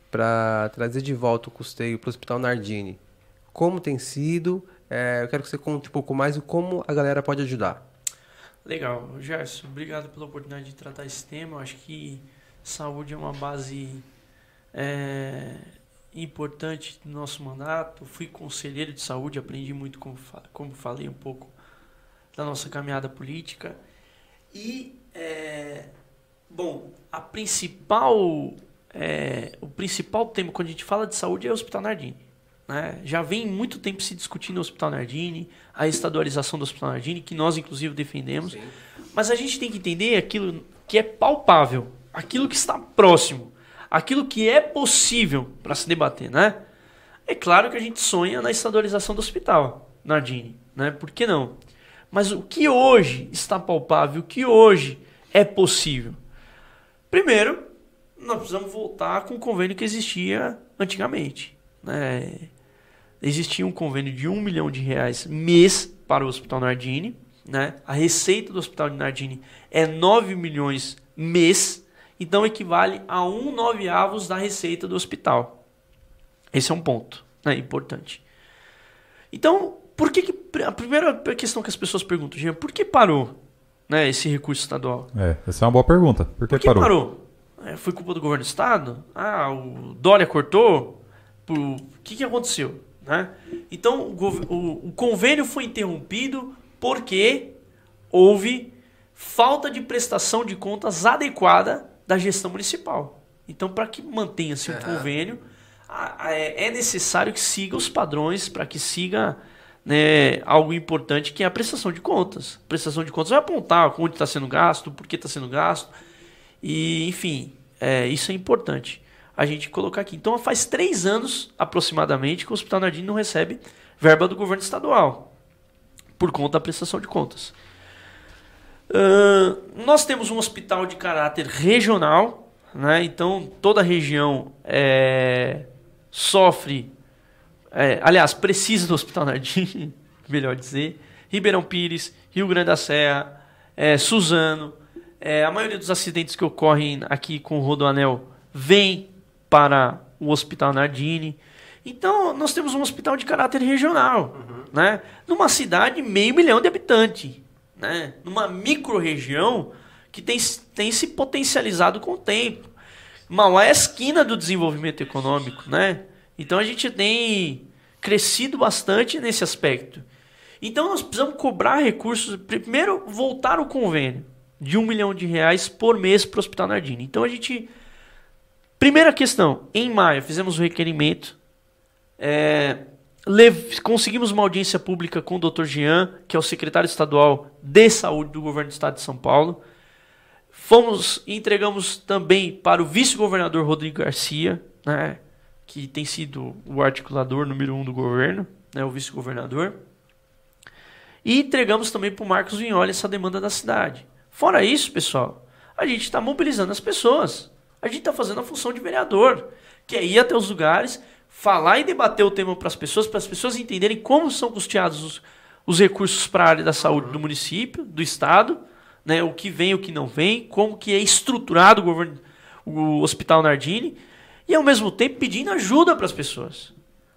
Speaker 2: para trazer de volta o custeio para o Hospital Nardini, como tem sido? É, eu quero que você conte um pouco mais e como a galera pode ajudar.
Speaker 4: Legal, Gerson, obrigado pela oportunidade de tratar esse tema. Eu acho que saúde é uma base é, importante do nosso mandato. Fui conselheiro de saúde, aprendi muito, como, como falei um pouco da nossa caminhada política. E, é, bom, a principal, é, o principal tema quando a gente fala de saúde é o Hospital Nardini. Né? Já vem muito tempo se discutindo o Hospital Nardini, a estadualização do Hospital Nardini, que nós inclusive defendemos. Sim. Mas a gente tem que entender aquilo que é palpável, aquilo que está próximo, aquilo que é possível para se debater, né? É claro que a gente sonha na estadualização do hospital Nardini, né? Por que não? Mas o que hoje está palpável, o que hoje é possível? Primeiro, nós precisamos voltar com o convênio que existia antigamente. Né? existia um convênio de um milhão de reais mês para o Hospital Nardini. Né? A receita do Hospital Nardini é 9 milhões mês, então equivale a um nove avos da receita do hospital. Esse é um ponto né, importante. Então, por que, que a primeira questão que as pessoas perguntam, Jean, por que parou né, esse recurso estadual?
Speaker 3: É, essa é uma boa pergunta. Por que,
Speaker 4: por que
Speaker 3: parou?
Speaker 4: parou? É, foi culpa do governo do estado? Ah, o Dória cortou? O que, que aconteceu? Né? Então, o, o, o convênio foi interrompido porque houve falta de prestação de contas adequada da gestão municipal. Então, para que mantenha-se o um convênio, é necessário que siga os padrões, para que siga né, algo importante que é a prestação de contas. A prestação de contas vai apontar onde está sendo gasto, por que está sendo gasto. E, enfim, é, isso é importante a gente colocar aqui. Então, faz três anos aproximadamente que o Hospital Nardim não recebe verba do governo estadual por conta da prestação de contas. Uh, nós temos um hospital de caráter regional, né? então toda a região é, sofre, é, aliás, precisa do Hospital Nardim, <laughs> melhor dizer. Ribeirão Pires, Rio Grande da Serra, é, Suzano, é, a maioria dos acidentes que ocorrem aqui com o Rodoanel vem para o Hospital Nardini. Então, nós temos um hospital de caráter regional, uhum. né? numa cidade meio milhão de habitantes, né? numa micro-região que tem, tem se potencializado com o tempo. Mauá é a esquina do desenvolvimento econômico, né? Então a gente tem crescido bastante nesse aspecto. Então nós precisamos cobrar recursos, primeiro voltar o convênio de um milhão de reais por mês para o Hospital Nardini. Então a gente. Primeira questão, em maio fizemos o requerimento. É, conseguimos uma audiência pública com o Dr. Jean, que é o secretário estadual de saúde do governo do estado de São Paulo. Fomos entregamos também para o vice-governador Rodrigo Garcia, né, que tem sido o articulador número um do governo, né, o vice-governador. E entregamos também para o Marcos Vignoli essa demanda da cidade. Fora isso, pessoal, a gente está mobilizando as pessoas. A gente está fazendo a função de vereador, que é ir até os lugares, falar e debater o tema para as pessoas, para as pessoas entenderem como são custeados os, os recursos para a área da saúde do município, do estado, né, o que vem, o que não vem, como que é estruturado o governo, o Hospital Nardini, e ao mesmo tempo pedindo ajuda para as pessoas.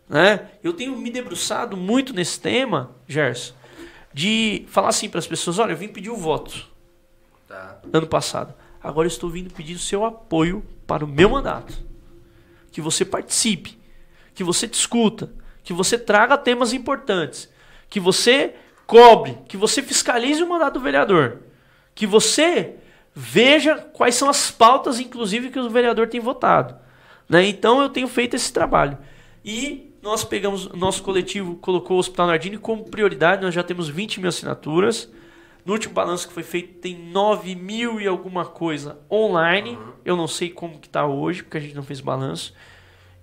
Speaker 4: Né? Eu tenho me debruçado muito nesse tema, Gerson, de falar assim para as pessoas: olha, eu vim pedir o voto tá. ano passado. Agora estou vindo pedir o seu apoio para o meu mandato. Que você participe, que você discuta, que você traga temas importantes, que você cobre, que você fiscalize o mandato do vereador, que você veja quais são as pautas, inclusive, que o vereador tem votado. Né? Então eu tenho feito esse trabalho. E nós pegamos, nosso coletivo colocou o Hospital Nardini como prioridade, nós já temos 20 mil assinaturas. No último balanço que foi feito, tem 9 mil e alguma coisa online. Eu não sei como que está hoje, porque a gente não fez balanço.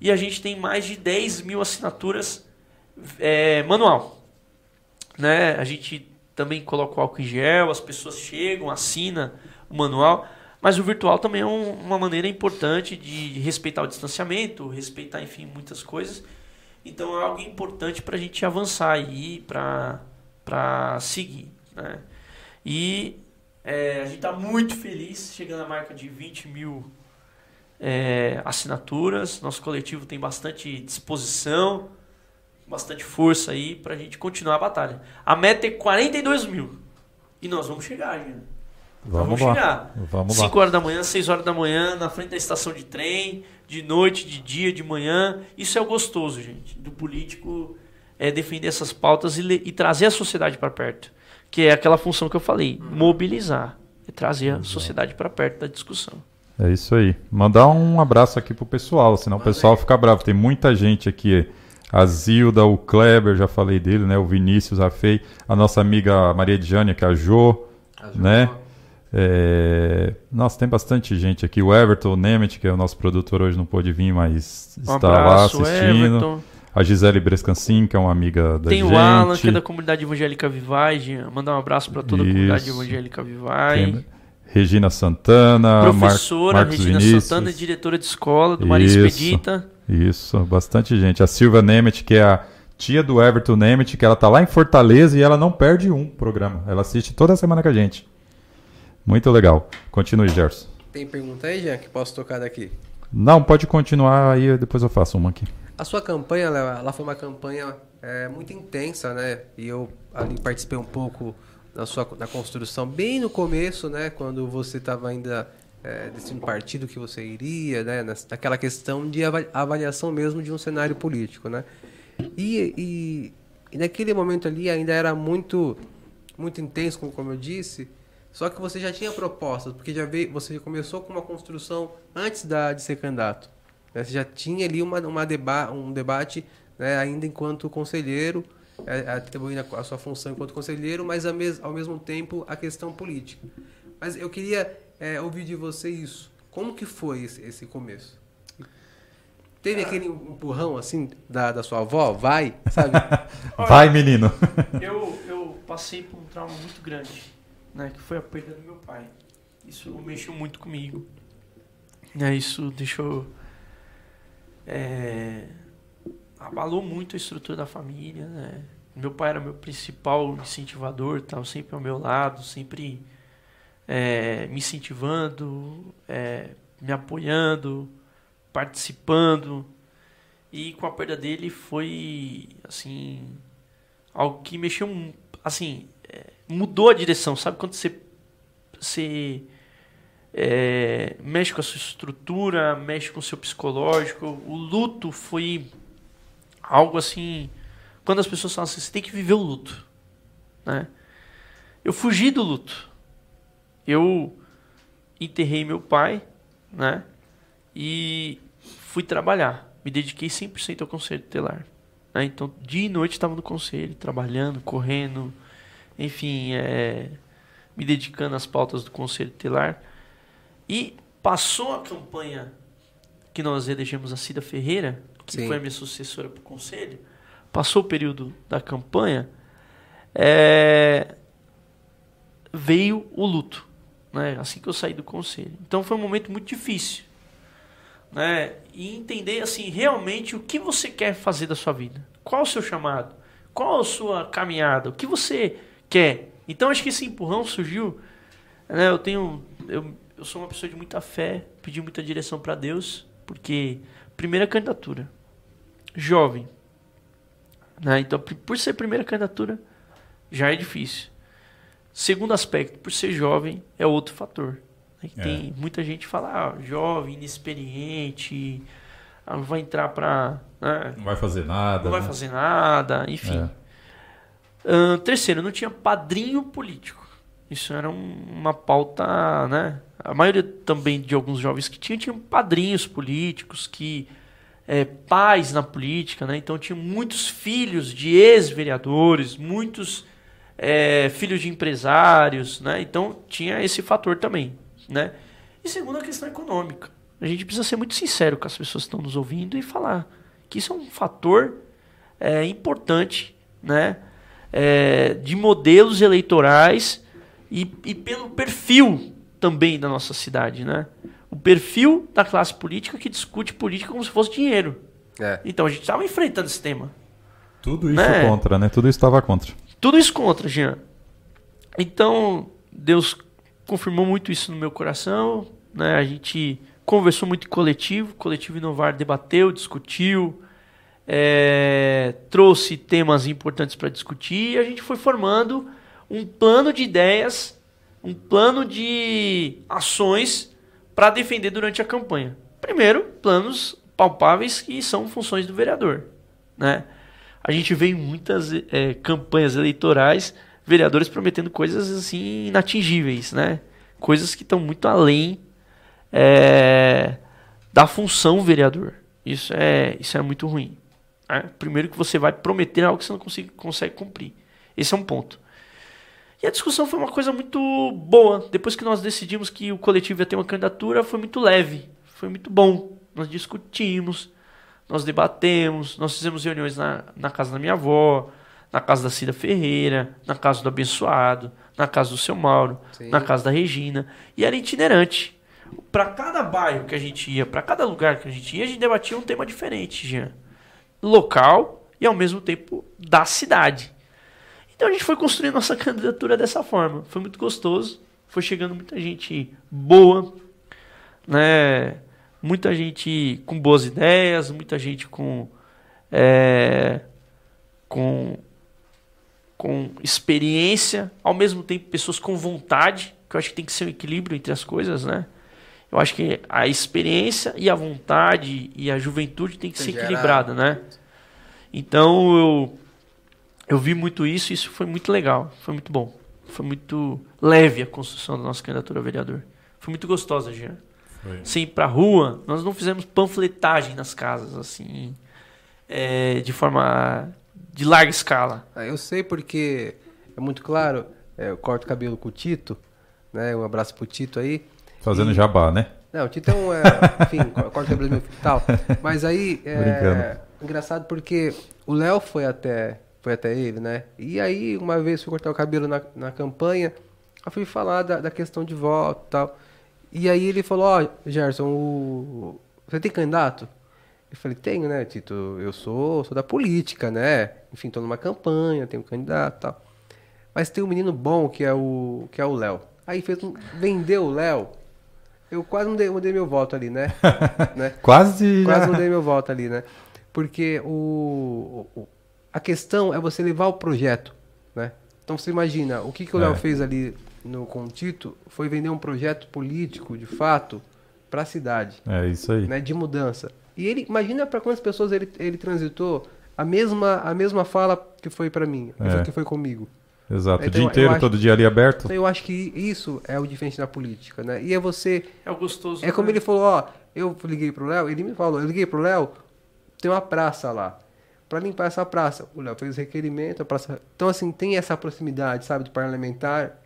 Speaker 4: E a gente tem mais de 10 mil assinaturas é, manual. Né? A gente também coloca o álcool em gel, as pessoas chegam, assinam o manual. Mas o virtual também é um, uma maneira importante de respeitar o distanciamento, respeitar, enfim, muitas coisas. Então é algo importante para a gente avançar aí, para seguir. Né? E é, a gente está muito feliz, chegando à marca de 20 mil é, assinaturas. Nosso coletivo tem bastante disposição, bastante força aí para a gente continuar a batalha. A meta é 42 mil. E nós vamos chegar, gente.
Speaker 3: Vamos,
Speaker 4: vamos
Speaker 3: lá.
Speaker 4: chegar.
Speaker 3: Vamos
Speaker 4: 5 horas da manhã, 6 horas da manhã, na frente da estação de trem, de noite, de dia, de manhã. Isso é o gostoso, gente. Do político é defender essas pautas e, e trazer a sociedade para perto que é aquela função que eu falei, uhum. mobilizar, é trazer Exato. a sociedade para perto da discussão.
Speaker 3: É isso aí. Mandar um abraço aqui pro pessoal, senão Manda o pessoal aí. fica bravo. Tem muita gente aqui. A Zilda, o Kleber, já falei dele, né? O Vinícius, a Fei, a nossa amiga Maria Edjane, que é a Jo, a jo. né? É... Nossa, tem bastante gente aqui. O Everton Nemet, que é o nosso produtor, hoje não pôde vir, mas
Speaker 4: um
Speaker 3: está
Speaker 4: abraço,
Speaker 3: lá assistindo.
Speaker 4: Everton.
Speaker 3: A Gisele Brescancin, que é uma amiga da
Speaker 4: Tem
Speaker 3: gente.
Speaker 4: Tem o Alan, que é da comunidade evangélica Vivai. Mandar um abraço para toda a
Speaker 3: Isso.
Speaker 4: comunidade evangélica Vivai.
Speaker 3: Tem Regina Santana,
Speaker 4: Professora
Speaker 3: Mar
Speaker 4: Regina
Speaker 3: Vinícius.
Speaker 4: Santana, diretora de escola do Maria. Expedita.
Speaker 3: Isso, bastante gente. A Silvia Nemet, que é a tia do Everton Nemeth, que ela tá lá em Fortaleza e ela não perde um programa. Ela assiste toda semana com a gente. Muito legal. Continue, Gerson.
Speaker 2: Tem pergunta aí, Jean, que posso tocar daqui?
Speaker 3: Não, pode continuar aí, depois eu faço uma aqui.
Speaker 2: A sua campanha, Léo, ela foi uma campanha é, muito intensa, né? E eu ali participei um pouco na sua na construção, bem no começo, né? Quando você estava ainda é, decidindo partido que você iria, né? Naquela questão de avaliação mesmo de um cenário político, né? E, e, e naquele momento ali ainda era muito, muito intenso, como, como eu disse. Só que você já tinha propostas, porque já veio, você começou com uma construção antes da, de ser candidato. Né? Você já tinha ali uma, uma deba um debate né, ainda enquanto conselheiro, é, atribuindo a, sua função enquanto conselheiro, mas ao, mes ao mesmo tempo a questão política. Mas eu queria é, ouvir de você isso. Como que foi esse, esse começo? Teve ah. aquele empurrão assim da, da sua avó? Vai, sabe? <laughs>
Speaker 3: Vai, menino. <laughs>
Speaker 4: eu, eu passei por um trauma muito grande né, que foi a perda do meu pai. Isso mexeu muito comigo. É, isso deixou. É, abalou muito a estrutura da família. Né? Meu pai era meu principal incentivador, estava sempre ao meu lado, sempre é, me incentivando, é, me apoiando, participando. E com a perda dele foi assim algo que mexeu assim mudou a direção, sabe? Quando você, você é, mexe com a sua estrutura, mexe com o seu psicológico. O luto foi algo assim. Quando as pessoas falam assim, você tem que viver o luto. Né? Eu fugi do luto. Eu enterrei meu pai, né? E fui trabalhar. Me dediquei 100% ao conselho tutelar. Né? Então, dia e noite estava no conselho, trabalhando, correndo, enfim, é, me dedicando às pautas do Conselho Tutelar. E passou a campanha que nós elegemos a Cida Ferreira, que Sim. foi a minha sucessora para o Conselho, passou o período da campanha, é, veio o luto, né? assim que eu saí do Conselho. Então foi um momento muito difícil. Né? E entender assim realmente o que você quer fazer da sua vida. Qual o seu chamado? Qual a sua caminhada? O que você quer. Então acho que esse empurrão surgiu. Né, eu tenho. Eu, eu sou uma pessoa de muita fé, pedi muita direção para Deus, porque primeira candidatura, jovem. Né, então, por ser primeira candidatura, já é difícil. Segundo aspecto, por ser jovem, é outro fator. Né, é. Tem muita gente que fala, ah, jovem, inexperiente, ah, não vai entrar para.
Speaker 3: Né, não vai fazer nada.
Speaker 4: Não
Speaker 3: né?
Speaker 4: vai fazer nada, enfim. É. Terceiro, não tinha padrinho político. Isso era um, uma pauta, né? A maioria também de alguns jovens que tinham, tinham padrinhos políticos, que é, pais na política, né? Então tinha muitos filhos de ex-vereadores, muitos é, filhos de empresários, né? Então tinha esse fator também, né? E segundo a questão econômica. A gente precisa ser muito sincero com as pessoas que estão nos ouvindo e falar que isso é um fator é, importante, né? É, de modelos eleitorais e, e pelo perfil também da nossa cidade, né? O perfil da classe política que discute política como se fosse dinheiro. É. Então a gente estava enfrentando esse tema.
Speaker 3: Tudo isso né? contra, né? Tudo isso estava contra.
Speaker 4: Tudo isso contra, Jean. Então, Deus confirmou muito isso no meu coração. Né? A gente conversou muito em coletivo. coletivo Inovar debateu, discutiu, é, trouxe temas importantes para discutir e a gente foi formando um plano de ideias, um plano de ações para defender durante a campanha. Primeiro, planos palpáveis que são funções do vereador. Né? A gente vê em muitas é, campanhas eleitorais vereadores prometendo coisas assim inatingíveis, né? coisas que estão muito além é, da função vereador. Isso é, isso é muito ruim. Né? Primeiro que você vai prometer algo que você não consegue, consegue cumprir. Esse é um ponto. E a discussão foi uma coisa muito boa. Depois que nós decidimos que o coletivo ia ter uma candidatura, foi muito leve, foi muito bom. Nós discutimos, nós debatemos, nós fizemos reuniões na, na casa da minha avó, na casa da Cida Ferreira, na casa do Abençoado, na casa do seu Mauro, Sim. na casa da Regina. E era itinerante. Para cada bairro que a gente ia, para cada lugar que a gente ia, a gente debatia um tema diferente, Jean local e ao mesmo tempo da cidade. Então a gente foi construindo nossa <laughs> candidatura dessa forma. Foi muito gostoso, foi chegando muita gente boa, né? Muita gente com boas ideias, muita gente com é, com com experiência, ao mesmo tempo pessoas com vontade, que eu acho que tem que ser um equilíbrio entre as coisas, né? Eu acho que a experiência e a vontade e a juventude tem que ser equilibrada, né? Então eu eu vi muito isso e isso foi muito legal, foi muito bom. Foi muito leve a construção da nossa candidatura a vereador. Foi muito gostosa, Jean. Foi. Sem ir pra rua, nós não fizemos panfletagem nas casas, assim, é, de forma de larga escala.
Speaker 2: Ah, eu sei porque é muito claro, é, eu corto cabelo com o Tito, né? Um abraço pro Tito aí.
Speaker 3: Fazendo e... jabá, né?
Speaker 2: Não, o Tito é enfim, <laughs> corta cabelo meu filho e tal. Mas aí. É, engraçado porque o Léo foi até, foi até ele, né? E aí, uma vez fui cortar o cabelo na, na campanha, eu fui falar da, da questão de voto e tal. E aí ele falou, ó, oh, Gerson, o... você tem candidato? Eu falei, tenho, né, Tito? Eu sou, sou da política, né? Enfim, tô numa campanha, tenho um candidato e tal. Mas tem um menino bom que é o que é o Léo. Aí fez um, vendeu o Léo. Eu quase mudei, mudei meu voto ali, né? <laughs> né?
Speaker 3: quase.
Speaker 2: Quase mudei meu voto ali, né? Porque o, o, a questão é você levar o projeto, né? Então você imagina, o que, que o Léo é. fez ali no, com o Tito foi vender um projeto político, de fato, para a cidade.
Speaker 3: É isso aí.
Speaker 2: Né, de mudança. E ele, imagina para quantas pessoas ele, ele transitou a mesma, a mesma fala que foi para mim, é. que foi comigo.
Speaker 3: Exato, então, o dia inteiro, acho, todo dia ali aberto.
Speaker 2: Então eu acho que isso é o diferente da política, né? E é você.
Speaker 4: É o gostoso.
Speaker 2: É como né? ele falou, ó, eu liguei pro Léo, ele me falou, eu liguei pro Léo, tem uma praça lá. Para limpar essa praça. O Léo fez requerimento, a praça. Então, assim, tem essa proximidade, sabe, do parlamentar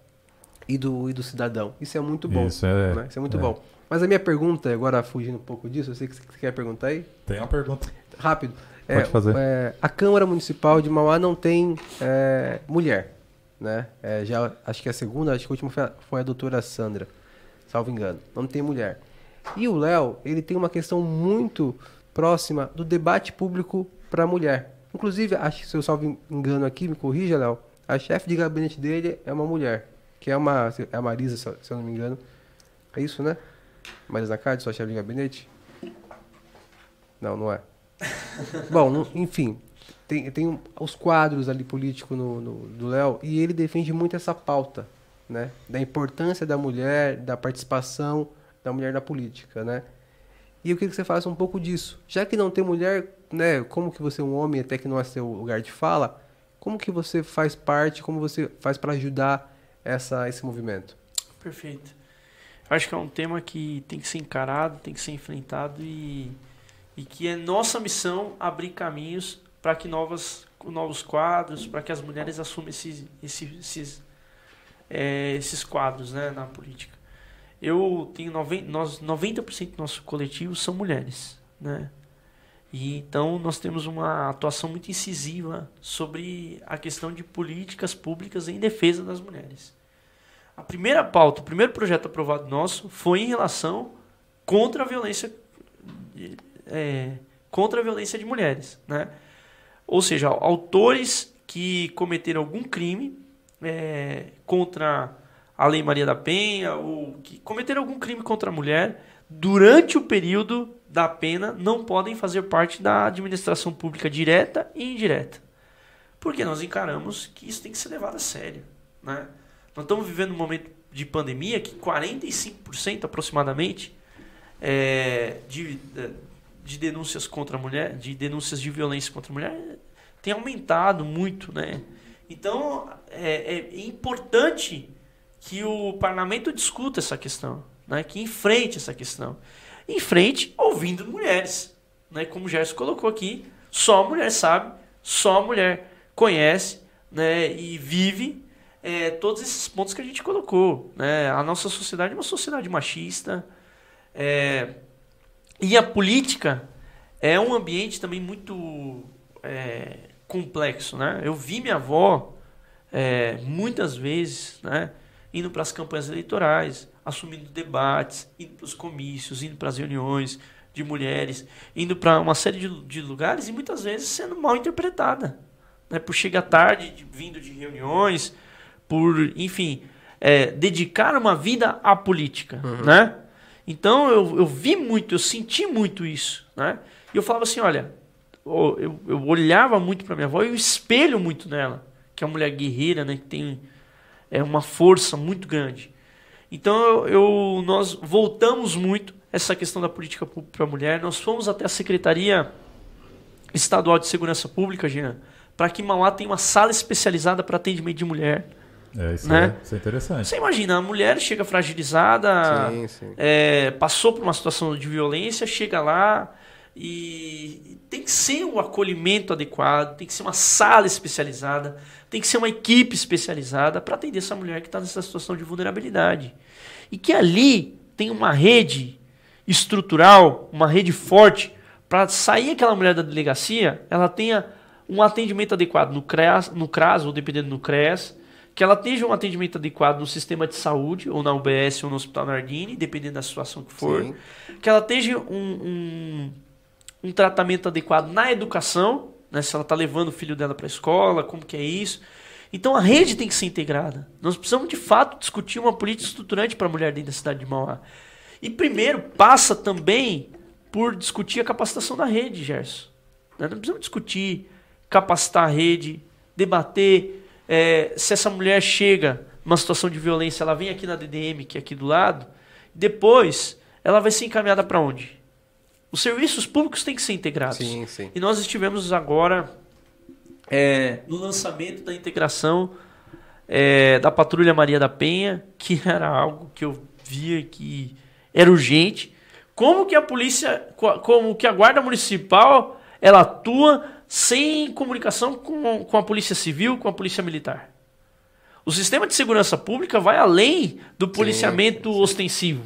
Speaker 2: e do, e do cidadão. Isso é muito bom. Isso é, né? Isso é muito é. bom. Mas a minha pergunta, agora fugindo um pouco disso, eu sei que você quer perguntar aí.
Speaker 3: Tem uma pergunta.
Speaker 2: Rápido.
Speaker 3: Pode é, fazer.
Speaker 2: É, a Câmara Municipal de Mauá não tem é, mulher, né? É, já acho que a segunda, acho que a última foi a, foi a doutora Sandra, salvo engano. Não tem mulher. E o Léo, ele tem uma questão muito próxima do debate público para a mulher. Inclusive, acho que se eu salvo engano aqui, me corrija, Léo, a chefe de gabinete dele é uma mulher, que é uma é a Marisa, se eu não me engano. É isso, né? Marisa Nacard, sua chefe de gabinete? Não, não é. <laughs> Bom, enfim, tem, tem os quadros ali políticos no, no, do Léo e ele defende muito essa pauta, né? Da importância da mulher, da participação da mulher na política, né? E eu queria que você falasse um pouco disso. Já que não tem mulher, né? Como que você é um homem, até que não é seu lugar de fala, como que você faz parte, como você faz para ajudar essa, esse movimento?
Speaker 4: Perfeito. Acho que é um tema que tem que ser encarado, tem que ser enfrentado e, e que é nossa missão abrir caminhos para que novas, novos quadros, para que as mulheres assumam esses, esses, esses, é, esses quadros né, na política. Eu tenho 90%, nós, 90% do nosso coletivo são mulheres. Né? E então nós temos uma atuação muito incisiva sobre a questão de políticas públicas em defesa das mulheres. A primeira pauta, o primeiro projeto aprovado nosso foi em relação contra a violência é, contra a violência de mulheres, né? Ou seja, autores que cometeram algum crime é, contra a Lei Maria da Penha ou que cometeram algum crime contra a mulher durante o período da pena não podem fazer parte da administração pública direta e indireta. Porque nós encaramos que isso tem que ser levado a sério, né? Nós estamos vivendo um momento de pandemia que 45% aproximadamente é, de, de denúncias contra a mulher, de denúncias de violência contra a mulher, tem aumentado muito, né? Então é, é importante que o parlamento discuta essa questão, né? que enfrente essa questão. Enfrente ouvindo mulheres. Né? Como o Gerson colocou aqui, só a mulher sabe, só a mulher conhece né? e vive é, todos esses pontos que a gente colocou. Né? A nossa sociedade é uma sociedade machista. É, e a política é um ambiente também muito é, complexo. Né? Eu vi minha avó é, muitas vezes né, indo para as campanhas eleitorais, assumindo debates, indo para os comícios, indo para as reuniões de mulheres, indo para uma série de, de, lugares e muitas vezes sendo mal interpretada. Né? Por chegar tarde, de, vindo de reuniões, por, enfim, é, dedicar uma vida à política. Uhum. Né? Então eu, eu vi muito, eu senti muito isso. Né? E eu falava assim: olha, eu, eu olhava muito para minha avó e eu espelho muito nela, que é uma mulher guerreira, né? que tem é, uma força muito grande. Então eu, nós voltamos muito essa questão da política pública para a mulher. Nós fomos até a Secretaria Estadual de Segurança Pública, Jean, para que Mauá tenha uma sala especializada para atendimento de mulher.
Speaker 3: É, isso, né? é, isso é interessante.
Speaker 4: Você imagina, a mulher chega fragilizada, sim, sim. É, passou por uma situação de violência, chega lá e tem que ser o um acolhimento adequado, tem que ser uma sala especializada, tem que ser uma equipe especializada para atender essa mulher que está nessa situação de vulnerabilidade. E que ali tem uma rede estrutural, uma rede forte, para sair aquela mulher da delegacia, ela tenha um atendimento adequado no CRAS, no CRAS ou dependendo do CRES, que ela tenha um atendimento adequado no sistema de saúde, ou na UBS ou no Hospital Nardini, dependendo da situação que for, Sim. que ela tenha um, um, um tratamento adequado na educação, né, se ela está levando o filho dela para a escola, como que é isso. Então a rede tem que ser integrada. Nós precisamos de fato discutir uma política estruturante para a mulher dentro da cidade de Mauá. E primeiro passa também por discutir a capacitação da rede, Gerson. Nós não precisamos discutir, capacitar a rede, debater é, se essa mulher chega numa situação de violência, ela vem aqui na DDM, que é aqui do lado, depois ela vai ser encaminhada para onde? Os serviços públicos têm que ser integrados.
Speaker 2: Sim, sim.
Speaker 4: E nós estivemos agora é, no lançamento da integração é, da Patrulha Maria da Penha, que era algo que eu via que era urgente. Como que a polícia, como que a Guarda Municipal, ela atua sem comunicação com, com a Polícia Civil, com a Polícia Militar? O sistema de segurança pública vai além do policiamento sim, sim. ostensivo.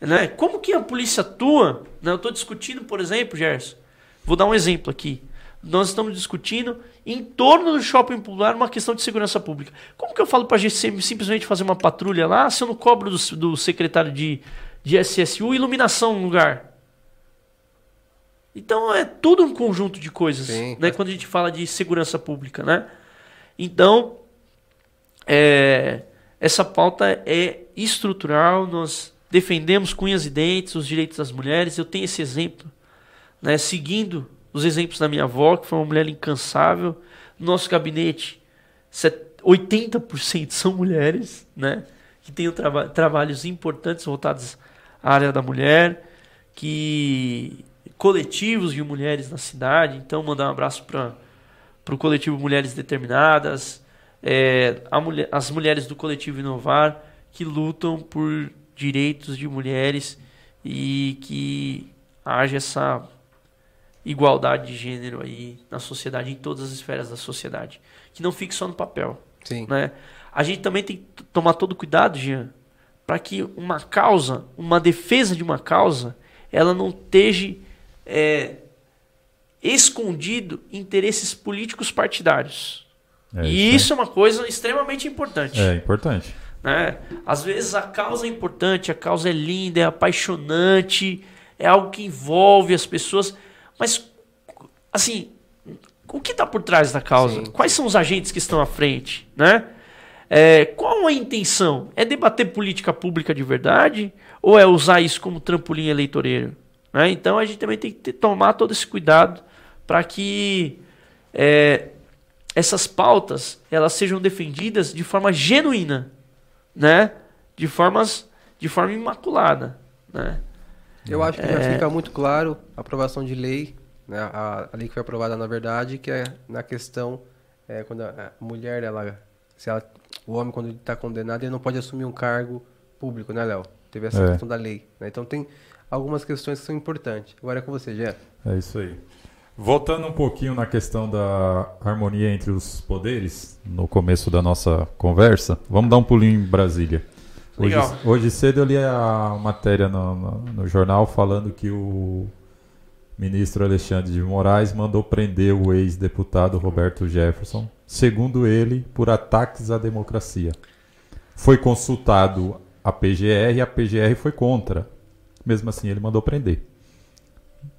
Speaker 4: Né? Como que a polícia atua? Né? Eu estou discutindo, por exemplo, Gerson, vou dar um exemplo aqui. Nós estamos discutindo em torno do shopping popular uma questão de segurança pública. Como que eu falo para a gente simplesmente fazer uma patrulha lá se eu não cobro do, do secretário de, de SSU iluminação no lugar? Então é tudo um conjunto de coisas, Sim. né? Quando a gente fala de segurança pública, né? Então, é, essa pauta é estrutural, nós defendemos com unhas e dentes os direitos das mulheres. Eu tenho esse exemplo, né, seguindo os exemplos da minha avó, que foi uma mulher incansável. nosso gabinete, 80% são mulheres, né, que têm traba trabalhos importantes voltados à área da mulher, que coletivos de mulheres na cidade. Então, mandar um abraço para o coletivo Mulheres Determinadas, é, mulher, as mulheres do coletivo Inovar, que lutam por direitos de mulheres e que haja essa igualdade de gênero aí na sociedade, em todas as esferas da sociedade. Que não fique só no papel.
Speaker 2: Sim.
Speaker 4: Né? A gente também tem que tomar todo cuidado, Jean, para que uma causa, uma defesa de uma causa, ela não esteja é, escondido interesses políticos partidários. É, e isso, isso é uma coisa extremamente importante.
Speaker 3: É importante.
Speaker 4: Né? Às vezes a causa é importante, a causa é linda, é apaixonante, é algo que envolve as pessoas, mas assim, o que está por trás da causa? Sim. Quais são os agentes que estão à frente? Né? É, qual a intenção? É debater política pública de verdade ou é usar isso como trampolim eleitoreiro? Né? Então a gente também tem que ter, tomar todo esse cuidado para que é, essas pautas elas sejam defendidas de forma genuína né? De formas de forma imaculada, né?
Speaker 2: Eu acho que é... já fica muito claro a aprovação de lei, né? A, a, lei que foi aprovada na verdade, que é na questão é, quando a, mulher ela, se ela, o homem quando ele está condenado ele não pode assumir um cargo público, né, Léo? Teve essa é. questão da lei, né? Então tem algumas questões que são importantes. Agora é com você, Gé.
Speaker 3: É isso aí. Voltando um pouquinho na questão da harmonia entre os poderes, no começo da nossa conversa, vamos dar um pulinho em Brasília. Hoje, hoje cedo eu li a matéria no, no, no, jornal falando que o ministro Alexandre de Moraes mandou prender o ex-deputado Roberto Jefferson, segundo ele, por ataques à democracia. Foi consultado a PGR e a PGR foi contra. Mesmo assim, ele mandou prender.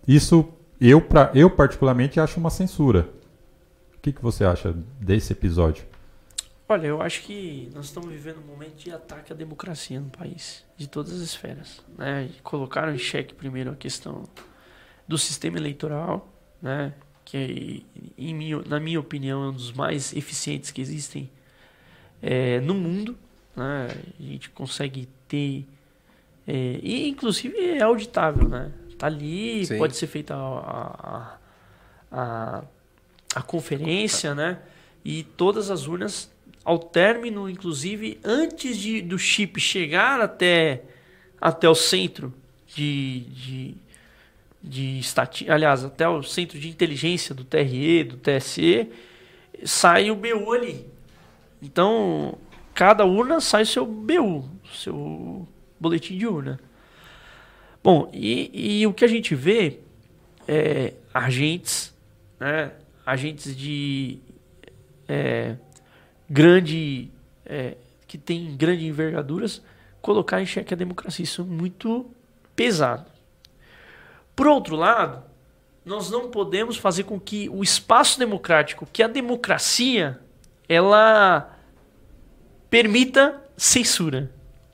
Speaker 3: isso eu, pra, eu particularmente acho uma censura. O que, que você acha desse episódio?
Speaker 4: Olha, eu acho que nós estamos vivendo um momento de ataque à democracia no país, de todas as esferas. Né? Colocaram em xeque primeiro a questão do sistema eleitoral, né? que minha, na minha opinião é um dos mais eficientes que existem é, no mundo. Né? A gente consegue ter. É, e inclusive é auditável, né? Tá ali, Sim. pode ser feita a, a, a, a conferência, né? E todas as urnas ao término, inclusive, antes de, do chip chegar até, até o centro de, de, de estatística, aliás, até o centro de inteligência do TRE, do TSE, sai o BU ali. Então, cada urna sai o seu BU, seu boletim de urna. Bom, e, e o que a gente vê é agentes, né, agentes de é, grande é, que tem grandes envergaduras, colocar em xeque a democracia. Isso é muito pesado. Por outro lado, nós não podemos fazer com que o espaço democrático, que a democracia, ela permita censura.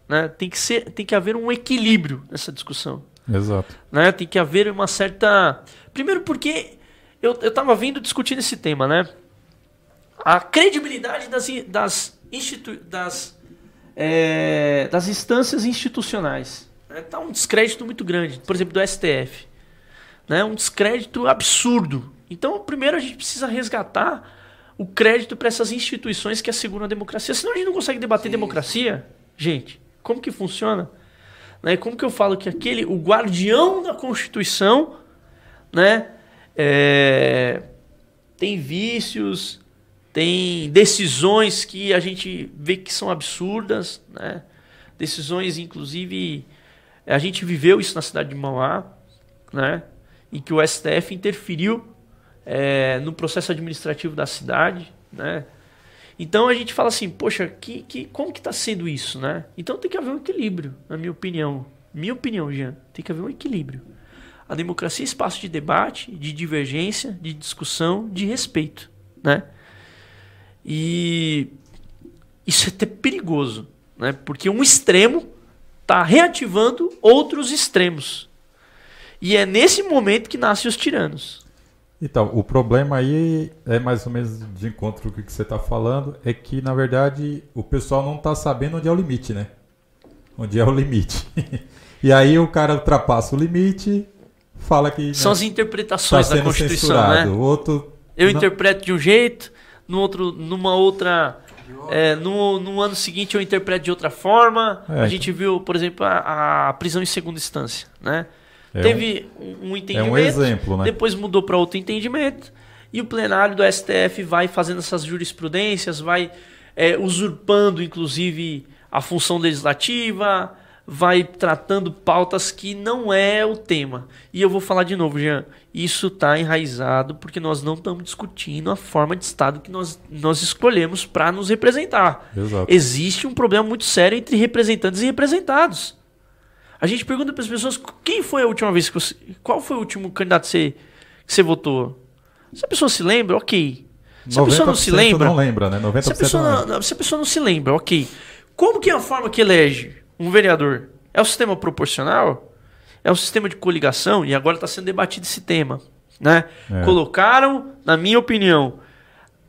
Speaker 4: Né? Tem, que ser, tem que haver um equilíbrio nessa discussão.
Speaker 3: Exato.
Speaker 4: Né? Tem que haver uma certa. Primeiro, porque eu estava vindo discutindo esse tema, né? a credibilidade das, das, institu das, é, das instâncias institucionais. Está um descrédito muito grande, por exemplo, do STF. Né? Um descrédito absurdo. Então, primeiro a gente precisa resgatar o crédito para essas instituições que asseguram a democracia. Senão a gente não consegue debater sim, democracia. Gente, como que funciona? Né? Como que eu falo que aquele, o guardião da Constituição, né, é, tem vícios, tem decisões que a gente vê que são absurdas, né? Decisões, inclusive, a gente viveu isso na cidade de Mauá, né? Em que o STF interferiu é, no processo administrativo da cidade, né? Então a gente fala assim, poxa, que, que, como que está sendo isso, né? Então tem que haver um equilíbrio, na minha opinião. Minha opinião, Jean, tem que haver um equilíbrio. A democracia é espaço de debate, de divergência, de discussão, de respeito, né? E isso é até perigoso, né? porque um extremo está reativando outros extremos. E é nesse momento que nascem os tiranos.
Speaker 3: Então, o problema aí é mais ou menos de encontro com o que você está falando, é que, na verdade, o pessoal não está sabendo onde é o limite, né? Onde é o limite. <laughs> e aí o cara ultrapassa o limite, fala que...
Speaker 4: São né, as interpretações tá da Constituição, né? censurado. né?
Speaker 3: O outro...
Speaker 4: Eu não... interpreto de um jeito, no outro, numa outra. É, no, no ano seguinte eu interpreto de outra forma. É. A gente viu, por exemplo, a, a prisão em segunda instância. Né? É Teve um, um entendimento, é um
Speaker 3: exemplo, né?
Speaker 4: depois mudou para outro entendimento, e o plenário do STF vai fazendo essas jurisprudências, vai é, usurpando, inclusive, a função legislativa, vai tratando pautas que não é o tema. E eu vou falar de novo, Jean, isso está enraizado porque nós não estamos discutindo a forma de Estado que nós, nós escolhemos para nos representar.
Speaker 3: Exato.
Speaker 4: Existe um problema muito sério entre representantes e representados. A gente pergunta para as pessoas quem foi a última vez que você. Qual foi o último candidato que você, que você votou? Se a pessoa se lembra, ok. Se a pessoa não se lembra.
Speaker 3: Não lembra, né? 90%
Speaker 4: se, a pessoa, não, se a pessoa não se lembra, ok. Como que é a forma que elege? um vereador? É o sistema proporcional? É o sistema de coligação? E agora está sendo debatido esse tema. Né? É. Colocaram, na minha opinião,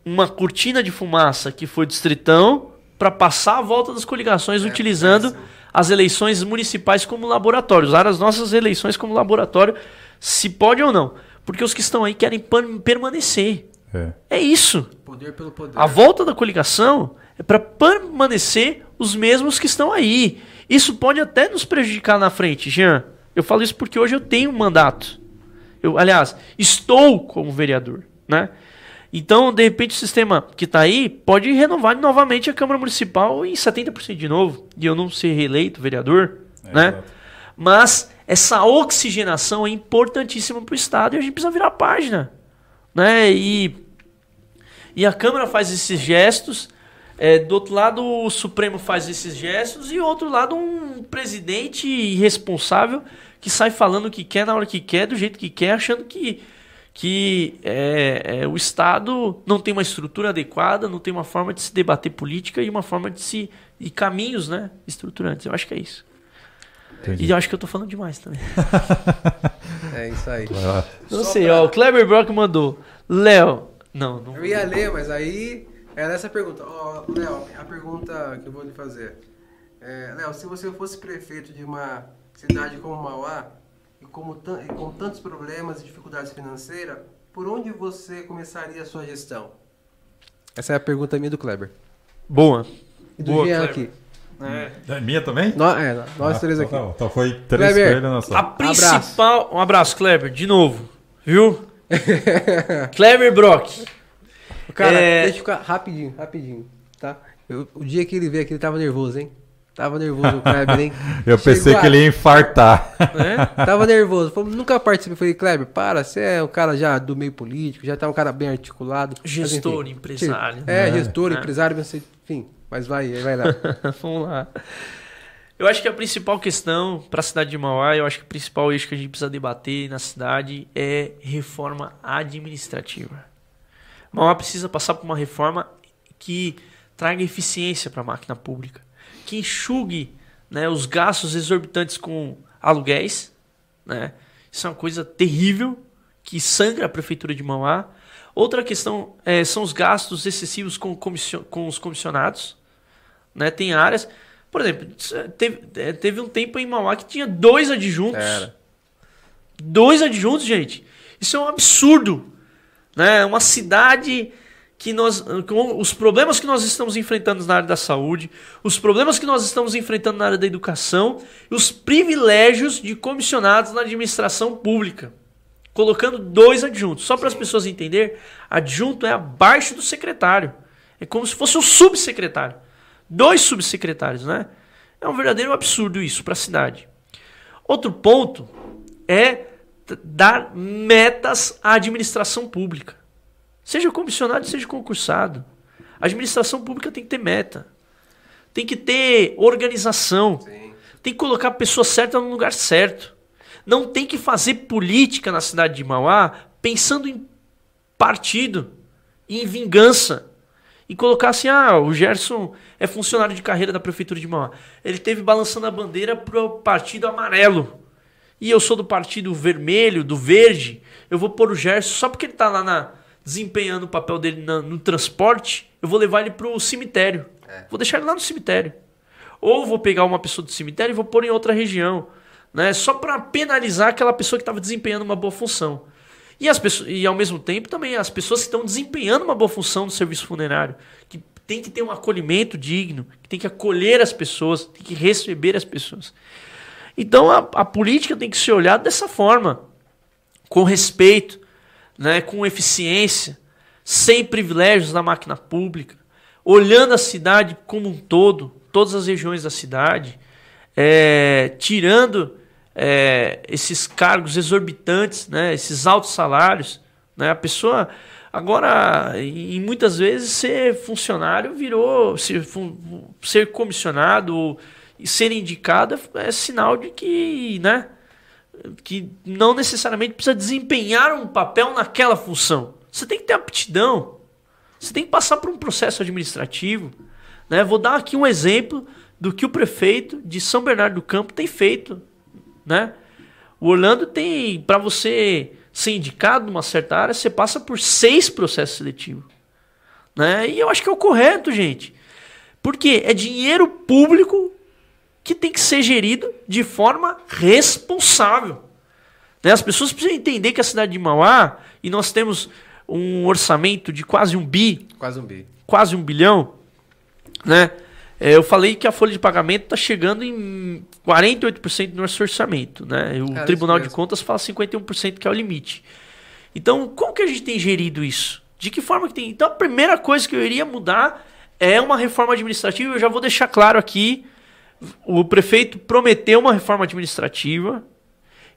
Speaker 4: uma cortina de fumaça que foi distritão para passar a volta das coligações é, utilizando é as eleições municipais como laboratório. Usar as nossas eleições como laboratório, se pode ou não. Porque os que estão aí querem permanecer.
Speaker 3: É,
Speaker 4: é isso.
Speaker 2: Poder pelo poder.
Speaker 4: A volta da coligação é para permanecer os mesmos que estão aí. Isso pode até nos prejudicar na frente, Jean. Eu falo isso porque hoje eu tenho um mandato. Eu, aliás, estou como vereador, né? Então, de repente, o sistema que está aí pode renovar novamente a Câmara Municipal em 70% de novo, e eu não ser reeleito vereador, é né? Exato. Mas essa oxigenação é importantíssima para o Estado e a gente precisa virar a página, né? E, e a Câmara faz esses gestos É, do outro lado, o Supremo faz esses gestos e do outro lado, um presidente irresponsável que sai falando o que quer na hora que quer, do jeito que quer, achando que, que é, é, o Estado não tem uma estrutura adequada, não tem uma forma de se debater política e uma forma de se. e caminhos né, estruturantes. Eu acho que é isso. Entendi. E eu acho que eu tô falando demais também. <laughs>
Speaker 2: é isso aí.
Speaker 4: Não Só sei, pra... ó, o Kleber Brock mandou. Léo. Não, não.
Speaker 2: Eu ia ler, mas aí era essa pergunta. Ó, oh, Léo, a pergunta que eu vou lhe fazer. É, Léo, se você fosse prefeito de uma cidade como Mauá, como e com tantos problemas e dificuldades financeiras, por onde você começaria a sua gestão? Essa é a pergunta minha do Kleber.
Speaker 4: Boa.
Speaker 2: E do Boa, Jean aqui.
Speaker 3: É. é. minha também?
Speaker 2: No, é, nós ah, três aqui.
Speaker 3: Então, então foi três Kleber,
Speaker 4: A principal. Abraço. Um abraço, Kleber, de novo. Viu? <laughs> Kleber Brock.
Speaker 2: Cara, é... deixa eu ficar rapidinho, rapidinho, tá? Eu, o dia que ele veio aqui, ele tava nervoso, hein? Tava nervoso o Kleber, hein? <laughs>
Speaker 3: eu Chegou pensei a... que ele ia infartar.
Speaker 2: É? Tava nervoso. Falei, nunca participei. Falei, Kleber, para, você é um cara já do meio político, já tá um cara bem articulado.
Speaker 4: Gestor, mas, enfim, empresário.
Speaker 2: É, é, gestor, é. empresário, enfim. Mas vai, vai lá. <laughs>
Speaker 4: Vamos lá. Eu acho que a principal questão para a cidade de Mauá, eu acho que o principal eixo que a gente precisa debater na cidade é reforma administrativa. Mauá precisa passar por uma reforma que traga eficiência para a máquina pública, que enxugue né, os gastos exorbitantes com aluguéis. Né? Isso é uma coisa terrível que sangra a prefeitura de Mauá. Outra questão é, são os gastos excessivos com, com os comissionados. Né? Tem áreas por exemplo, teve, é, teve um tempo em Mauá que tinha dois adjuntos. Era. Dois adjuntos, gente. Isso é um absurdo. Né? Uma cidade que nós. Com os problemas que nós estamos enfrentando na área da saúde, os problemas que nós estamos enfrentando na área da educação e os privilégios de comissionados na administração pública. Colocando dois adjuntos. Só para as pessoas entenderem, adjunto é abaixo do secretário. É como se fosse o subsecretário dois subsecretários, né? É um verdadeiro absurdo isso para a cidade. Outro ponto é dar metas à administração pública. Seja comissionado, seja concursado. A administração pública tem que ter meta. Tem que ter organização. Sim. Tem que colocar a pessoa certa no lugar certo. Não tem que fazer política na cidade de Mauá pensando em partido, em vingança e colocar assim: ah, o Gerson é funcionário de carreira da Prefeitura de Mauá. Ele teve balançando a bandeira pro partido amarelo. E eu sou do partido vermelho, do verde. Eu vou pôr o Gerson só porque ele tá lá na, desempenhando o papel dele na, no transporte. Eu vou levar ele pro cemitério. É. Vou deixar ele lá no cemitério. Ou vou pegar uma pessoa do cemitério e vou pôr em outra região. Né? Só para penalizar aquela pessoa que estava desempenhando uma boa função. E, as pessoas, e ao mesmo tempo também as pessoas que estão desempenhando uma boa função no serviço funerário, que tem que ter um acolhimento digno, que tem que acolher as pessoas, tem que receber as pessoas. Então a, a política tem que ser olhada dessa forma, com respeito, né, com eficiência, sem privilégios na máquina pública, olhando a cidade como um todo, todas as regiões da cidade, é, tirando é, esses cargos exorbitantes, né, esses altos salários. Né, a pessoa, agora, muitas vezes, ser funcionário virou, ser, ser comissionado e ser indicado é sinal de que, né, que não necessariamente precisa desempenhar um papel naquela função. Você tem que ter aptidão. Você tem que passar por um processo administrativo. Né? Vou dar aqui um exemplo do que o prefeito de São Bernardo do Campo tem feito né? O Orlando tem, para você ser indicado numa certa área, você passa por seis processos seletivos. Né? E eu acho que é o correto, gente. Porque é dinheiro público que tem que ser gerido de forma responsável. Né? As pessoas precisam entender que a cidade de Mauá, e nós temos um orçamento de quase um bi.
Speaker 2: Quase um bi.
Speaker 4: Quase um bilhão. Né? É, eu falei que a folha de pagamento está chegando em 48% do nosso orçamento. Né? O Cara, Tribunal de Contas fala 51% que é o limite. Então, como que a gente tem gerido isso? De que forma que tem? Então, a primeira coisa que eu iria mudar é uma reforma administrativa. Eu já vou deixar claro aqui: o prefeito prometeu uma reforma administrativa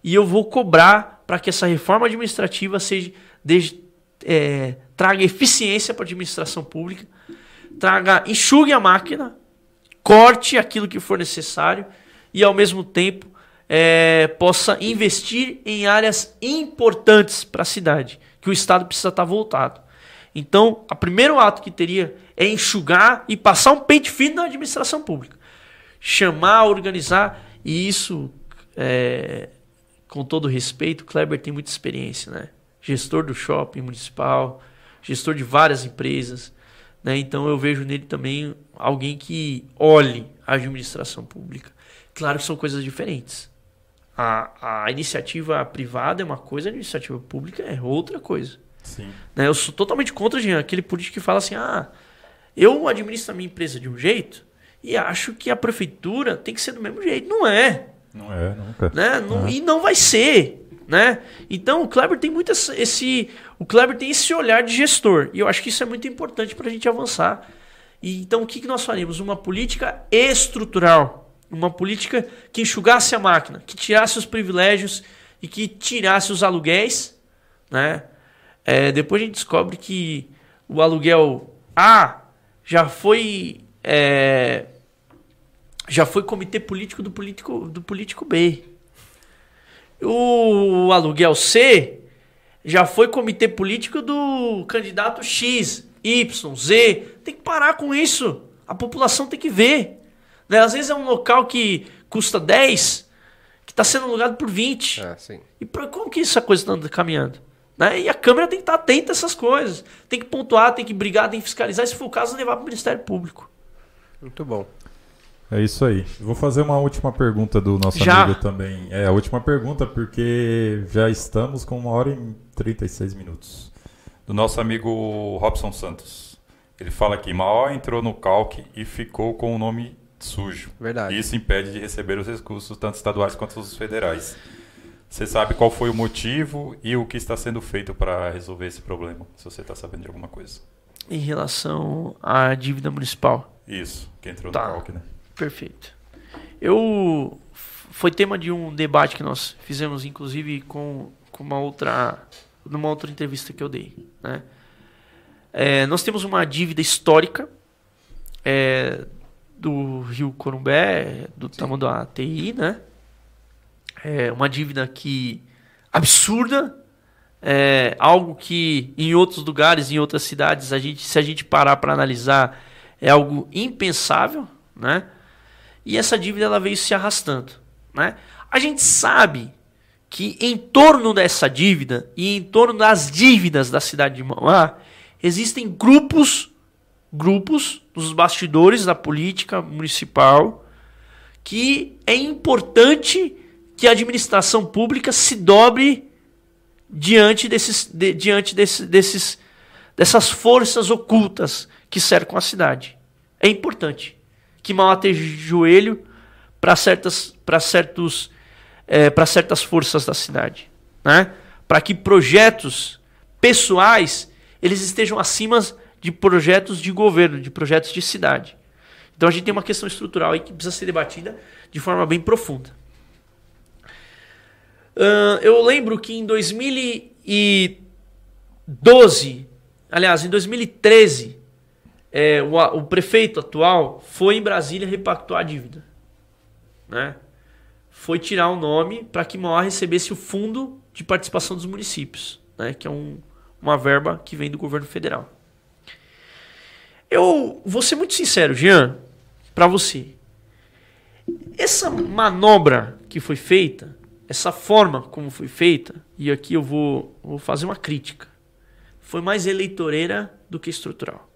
Speaker 4: e eu vou cobrar para que essa reforma administrativa seja, é, traga eficiência para a administração pública traga, enxugue a máquina, corte aquilo que for necessário e ao mesmo tempo é, possa investir em áreas importantes para a cidade, que o Estado precisa estar voltado. Então, o primeiro ato que teria é enxugar e passar um pente fino na administração pública. Chamar, organizar, e isso, é, com todo respeito, o Kleber tem muita experiência, né? Gestor do shopping municipal, gestor de várias empresas, né? Então eu vejo nele também alguém que olhe a administração pública. Claro que são coisas diferentes. A, a iniciativa privada é uma coisa, a iniciativa pública é outra coisa.
Speaker 3: Sim.
Speaker 4: Né? Eu sou totalmente contra Jean, aquele político que fala assim: ah, eu administro a minha empresa de um jeito e acho que a prefeitura tem que ser do mesmo jeito. Não é.
Speaker 3: Não é, nunca.
Speaker 4: Né? Não, E não vai ser. Né? Então o Kleber tem muito esse. O Kleber tem esse olhar de gestor. E eu acho que isso é muito importante para a gente avançar. E, então o que, que nós faríamos? Uma política estrutural. Uma política que enxugasse a máquina, que tirasse os privilégios e que tirasse os aluguéis, né? É, depois a gente descobre que o aluguel A já foi é, já foi comitê político do político do político B. O aluguel C já foi comitê político do candidato X, Y, Z. Tem que parar com isso. A população tem que ver. Né? Às vezes é um local que custa 10, que está sendo alugado por 20.
Speaker 2: É.
Speaker 4: E pra, como que essa coisa está caminhando? Né? E a Câmara tem que estar atenta a essas coisas. Tem que pontuar, tem que brigar, tem que fiscalizar. Se for o caso, levar para o Ministério Público.
Speaker 2: Muito bom.
Speaker 3: É isso aí. Vou fazer uma última pergunta do nosso
Speaker 4: Já?
Speaker 3: amigo também. É a última pergunta, porque já estamos com uma hora e 36 minutos. Do nosso amigo Robson Santos. Ele fala aqui: Mauá entrou no calque e ficou com o nome sujo.
Speaker 2: Verdade.
Speaker 3: Isso impede de receber os recursos, tanto estaduais quanto os federais. Você sabe qual foi o motivo e o que está sendo feito para resolver esse problema? Se você está sabendo de alguma coisa.
Speaker 4: Em relação à dívida municipal.
Speaker 3: Isso, que entrou
Speaker 4: Tá.
Speaker 3: no calque, né?
Speaker 4: Perfeito. Eu foi tema de um debate que nós fizemos, inclusive com, com uma outra numa outra entrevista que eu dei, né? É, nós temos uma dívida histórica é, do Rio Corumbé, do tamanho da ATI, né? É uma dívida que absurda, é algo que em outros lugares, em outras cidades, a gente, se a gente parar para analisar, é algo impensável, né? E essa dívida ela veio se arrastando, né? A gente sabe que em torno dessa dívida e em torno das dívidas da cidade de Mauá existem grupos, grupos nos bastidores da política municipal que é importante que a administração pública se dobre diante desses, de- diante desse- desses, dessas forças ocultas que cercam a cidade. É importante que Mauá joelho para certas, para certos, para certas forças da cidade, né? Para que projetos pessoais eles estejam acima de projetos de governo, de projetos de cidade. Então a gente tem uma questão estrutural aí que precisa ser debatida de forma bem profunda. Ahn, eu lembro que em 2012, aliás, em 2013, é, o, o prefeito atual foi em Brasília repactuar a dívida. Né? Foi tirar o nome para que Mauá recebesse o fundo de participação dos municípios, né? que é um- uma verba que vem do governo federal. Eu vou ser muito sincero, Jean, para você. Essa manobra que foi feita, essa forma como foi feita, e aqui eu vou, vou fazer uma crítica, foi mais eleitoreira do que estrutural.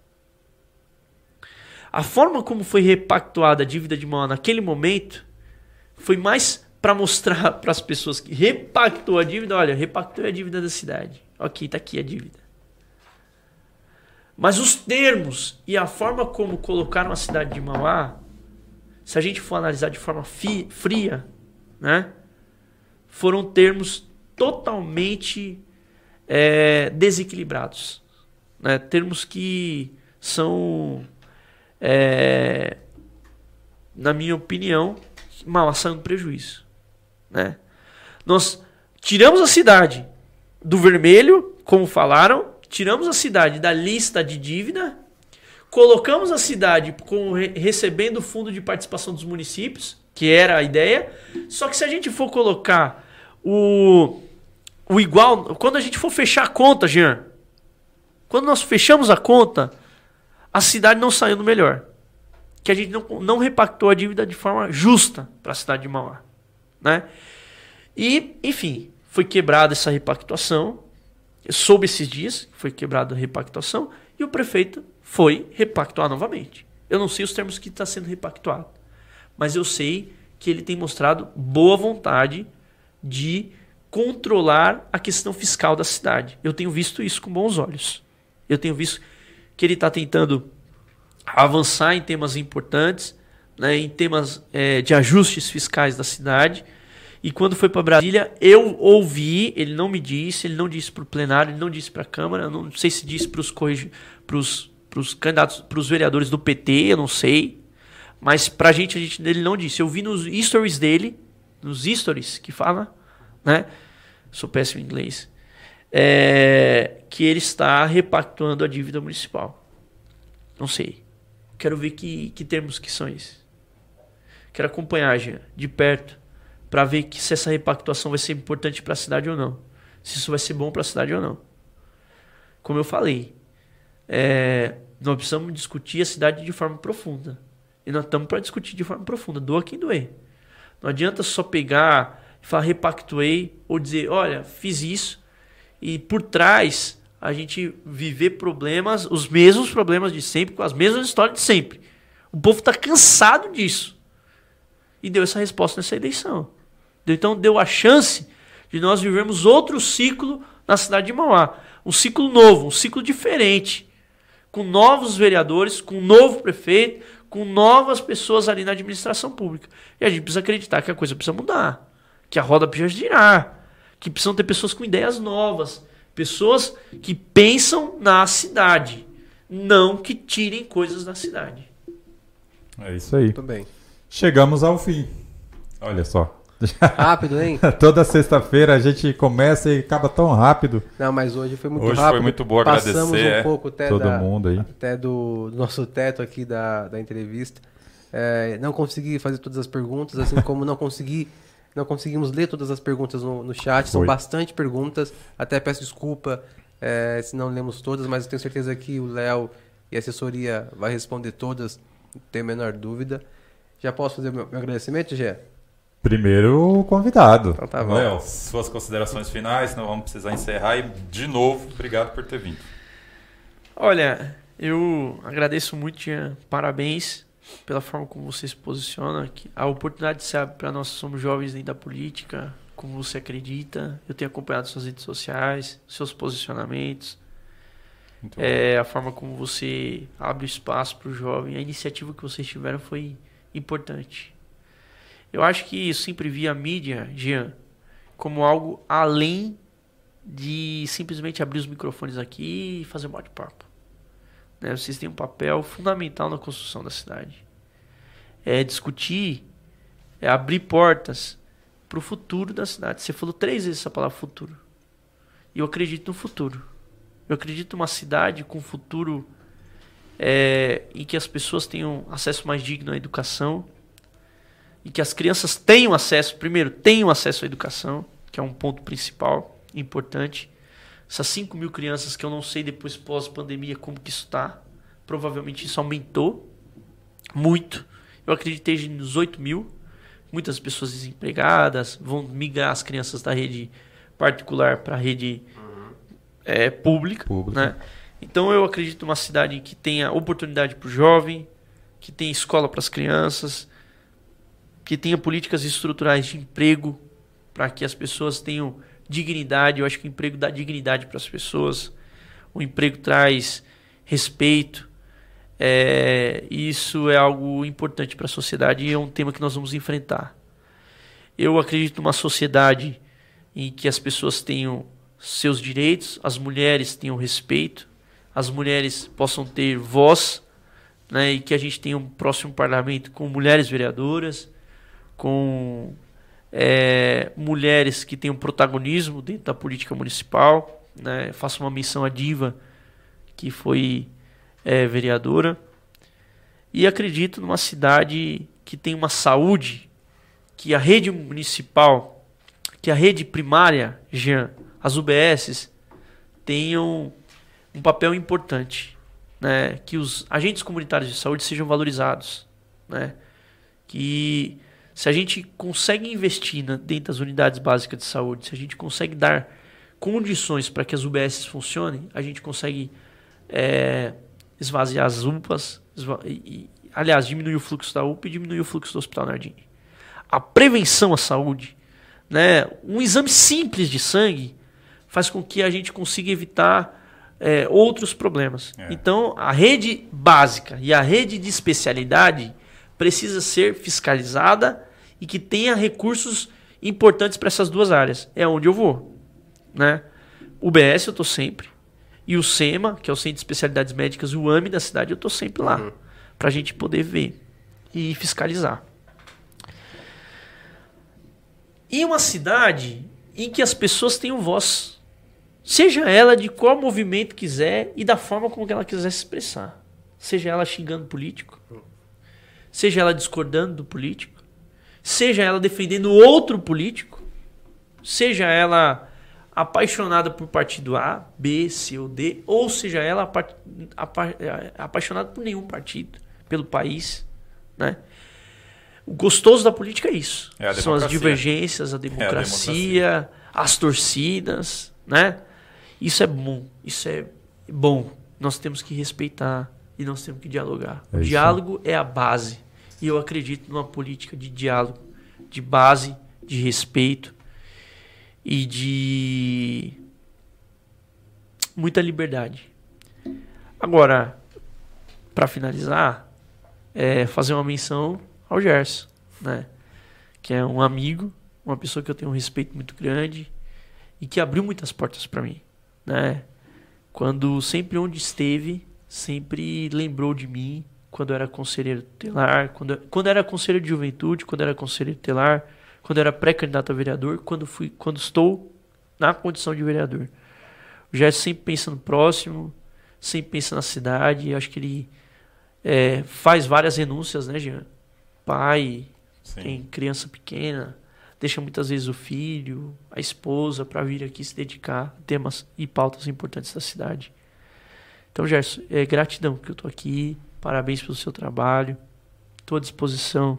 Speaker 4: A forma como foi repactuada a dívida de Mauá naquele momento foi mais para mostrar <laughs> para as pessoas que repactou a dívida, olha, repactou a dívida da cidade. Ok, tá aqui a dívida. Mas os termos e a forma como colocaram a cidade de Mauá, se a gente for analisar de forma fria, né, foram termos totalmente é, desequilibrados, né, termos que são, é, na minha opinião, Mauá saiu no prejuízo, né? Nós tiramos a cidade do vermelho, como falaram, tiramos a cidade da lista de dívida, colocamos a cidade com, recebendo o fundo de participação dos municípios, que era a ideia. Só que se a gente for colocar o, o igual, quando a gente for fechar a conta, Jean, quando nós fechamos a conta, a cidade não saiu no melhor. Que a gente não, não repactou a dívida de forma justa para a cidade de Mauá. Né? E, enfim, foi quebrada essa repactuação. Soube esses dias foi quebrada a repactuação e o prefeito foi repactuar novamente. Eu não sei os termos que está sendo repactuado, mas eu sei que ele tem mostrado boa vontade de controlar a questão fiscal da cidade. Eu tenho visto isso com bons olhos. Eu tenho visto que ele está tentando avançar em temas importantes, né, em temas é, de ajustes fiscais da cidade. E quando foi para Brasília, eu ouvi, ele não me disse, ele não disse para o plenário, ele não disse para a Câmara, não sei se disse para os para os candidatos, para os vereadores do PT, eu não sei. Mas gente, a gente dele não disse. Eu vi nos stories dele, nos stories que fala, né? Sou péssimo em inglês. É, que ele está repactuando a dívida municipal. Não sei. Quero ver que, que termos que são esses. Quero acompanhar, Jean, de perto, para ver que se essa repactuação vai ser importante para a cidade ou não. Se isso vai ser bom para a cidade ou não. Como eu falei, é, nós precisamos discutir a cidade de forma profunda. E nós estamos para discutir de forma profunda, doa quem doer. Não adianta só pegar e falar repactuei ou dizer, olha, fiz isso e por trás a gente viver problemas, os mesmos problemas de sempre, com as mesmas histórias de sempre. O povo está cansado disso. E deu essa resposta nessa eleição. Então deu a chance de nós vivermos outro ciclo na cidade de Mauá. Um ciclo novo, um ciclo diferente com novos vereadores, com um novo prefeito, com novas pessoas ali na administração pública. E a gente precisa acreditar que a coisa precisa mudar, que a roda precisa girar, que precisam ter pessoas com ideias novas, pessoas que pensam na cidade, não que tirem coisas da cidade.
Speaker 3: É isso aí.
Speaker 2: Muito bem.
Speaker 3: Chegamos ao fim. Olha só.
Speaker 2: Rápido, hein? <laughs>
Speaker 3: Toda sexta-feira a gente começa e acaba tão rápido.
Speaker 2: Não, mas hoje foi muito
Speaker 3: hoje
Speaker 2: rápido.
Speaker 3: Hoje foi muito bom agradecer.
Speaker 2: Passamos um
Speaker 3: é,
Speaker 2: pouco até,
Speaker 3: todo
Speaker 2: da,
Speaker 3: mundo aí.
Speaker 2: até do, do nosso teto aqui da, da entrevista. É, não consegui fazer todas as perguntas, assim como não consegui não conseguimos ler todas as perguntas no, no chat. São
Speaker 3: Foi.
Speaker 2: bastante perguntas. Até peço desculpa é, se não lemos todas, mas eu tenho certeza que o Léo e a assessoria vai responder todas, não tenho a menor dúvida. Já posso fazer meu, meu agradecimento, Gé?
Speaker 3: Primeiro o convidado.
Speaker 2: Então tá bom.
Speaker 3: Léo, suas considerações finais, não vamos precisar encerrar. E, de novo, obrigado por ter vindo.
Speaker 4: Olha, eu agradeço muito, Jean. Parabéns pela forma como você se posiciona. A oportunidade se abre para nós que somos jovens dentro da política, como você acredita. Eu tenho acompanhado suas redes sociais, seus posicionamentos. É, a forma como você abre espaço para o jovem. A iniciativa que vocês tiveram foi importante. Eu acho que eu sempre vi a mídia, Jean, como algo além de simplesmente abrir os microfones aqui e fazer um bate-papo. Né? Vocês têm um papel fundamental na construção da cidade. É discutir, é abrir portas para o futuro da cidade. Você falou três vezes essa palavra futuro. E eu acredito no futuro. Eu acredito numa cidade com futuro é, em que as pessoas tenham acesso mais digno à educação e que as crianças tenham acesso, primeiro, tenham acesso à educação, que é um ponto principal, importante. Essas 5 mil crianças que eu não sei depois pós-pandemia como que isso está, provavelmente isso aumentou muito. Eu acreditei nos 8 mil, muitas pessoas desempregadas, vão migrar as crianças da rede particular para a rede é, pública.
Speaker 3: Pública.
Speaker 4: Né? Então eu acredito numa cidade que tenha oportunidade para o jovem, que tenha escola para as crianças, que tenha políticas estruturais de emprego para que as pessoas tenham dignidade. Eu acho que o emprego dá dignidade para as pessoas. O emprego traz respeito. É, isso é algo importante para a sociedade e é um tema que nós vamos enfrentar. Eu acredito numa sociedade em que as pessoas tenham seus direitos, as mulheres tenham respeito, as mulheres possam ter voz, né, e que a gente tenha um próximo parlamento com mulheres vereadoras, com é, mulheres que tenham protagonismo dentro da política municipal. Né? Faço uma menção à Diva, que foi é, vereadora. E acredito numa cidade que tem uma saúde, que a rede municipal, que a rede primária, Jean, as UBSs, tenham um papel importante. Né? Que os agentes comunitários de saúde sejam valorizados. Né? Que se a gente consegue investir na, dentro das unidades básicas de saúde, se a gente consegue dar condições para que as UBSs funcionem, a gente consegue é, esvaziar as UPAs, esva e, aliás, diminuir o fluxo da UPA e diminuir o fluxo do Hospital Nardini. A prevenção à saúde, né, um exame simples de sangue, faz com que a gente consiga evitar é, outros problemas. É. Então, a rede básica e a rede de especialidade precisa ser fiscalizada e que tenha recursos importantes para essas duas áreas. É onde eu vou. Né? O BS eu estou sempre. E o SEMA, que é o Centro de Especialidades Médicas, o AME da cidade, eu estou sempre lá. Uhum. Para a gente poder ver e fiscalizar. E uma cidade em que as pessoas tenham voz. Seja ela de qual movimento quiser e da forma como ela quiser se expressar. Seja ela xingando político, seja ela discordando do político, seja ela defendendo outro político, seja ela apaixonada por partido A, B, C ou D, ou seja ela apa apa apaixonada por nenhum partido, pelo país, né? O gostoso da política é isso. É São as divergências, a democracia, é a democracia, as torcidas, né? Isso é bom, isso é bom. Nós temos que respeitar e nós temos que dialogar. É o diálogo é a base. E eu acredito numa política de diálogo, de base, de respeito e de muita liberdade. Agora, para finalizar, é fazer uma menção ao Gerson, né? Que é um amigo, uma pessoa que eu tenho um respeito muito grande e que abriu muitas portas para mim, né? Quando sempre onde esteve, sempre lembrou de mim, quando era conselheiro tutelar, quando, quando era conselheiro de juventude, quando era conselheiro tutelar, quando era pré-candidato a vereador, quando fui, quando estou na condição de vereador. O Gerson sempre pensa no próximo, sempre pensa na cidade. Acho que ele é, faz várias renúncias, né, Jean? Pai, Sim. tem criança pequena, deixa muitas vezes o filho, a esposa para vir aqui se dedicar a temas e pautas importantes da cidade. Então, Gerson, é gratidão que eu estou aqui. Parabéns pelo seu trabalho. Estou à disposição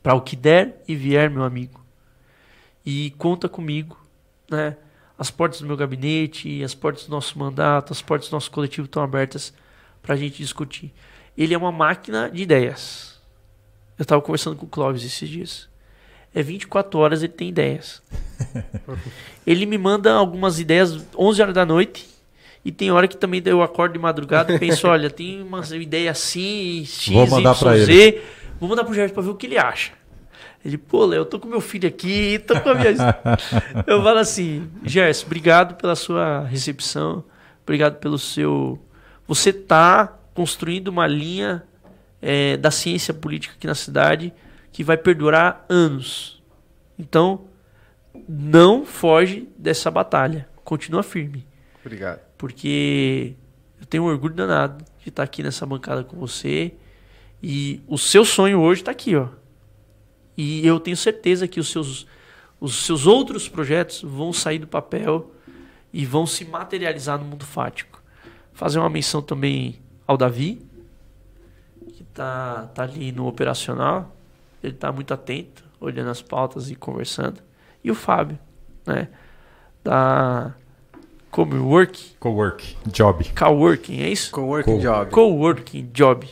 Speaker 4: para o que der e vier, meu amigo. E conta comigo, né? As portas do meu gabinete, as portas do nosso mandato, as portas do nosso coletivo estão abertas para a gente discutir. Ele é uma máquina de ideias. Eu estava conversando com o Clóvis esses dias. É 24 horas ele tem ideias. <laughs> ele me manda algumas ideias 11 horas da noite e tem hora que também eu acordo de madrugada e penso, <laughs> olha, tem uma ideia assim, X,
Speaker 3: Vou mandar
Speaker 4: Y,
Speaker 3: Z.
Speaker 4: Ele. Vou mandar pro Gerson pra ver o que ele acha. Ele, pô, Léo, eu tô com meu filho aqui, tô com a minha. <laughs> eu falo assim, Gerson, obrigado pela sua recepção, obrigado pelo seu. Você tá construindo uma linha é, da ciência política aqui na cidade que vai perdurar anos. Então, não foge dessa batalha. Continua firme.
Speaker 2: Obrigado
Speaker 4: porque eu tenho um orgulho danado de estar aqui nessa bancada com você. E o seu sonho hoje está aqui, ó. E eu tenho certeza que os seus, os seus outros projetos vão sair do papel e vão se materializar no mundo fático. Fazer uma menção também ao Davi, que está tá ali no operacional. Ele está muito atento, olhando as pautas e conversando. E o Fábio, né? Da Cowork.
Speaker 3: Cowork. Job.
Speaker 4: Coworking, é isso?
Speaker 2: Coworking Co Job.
Speaker 4: Coworking Job.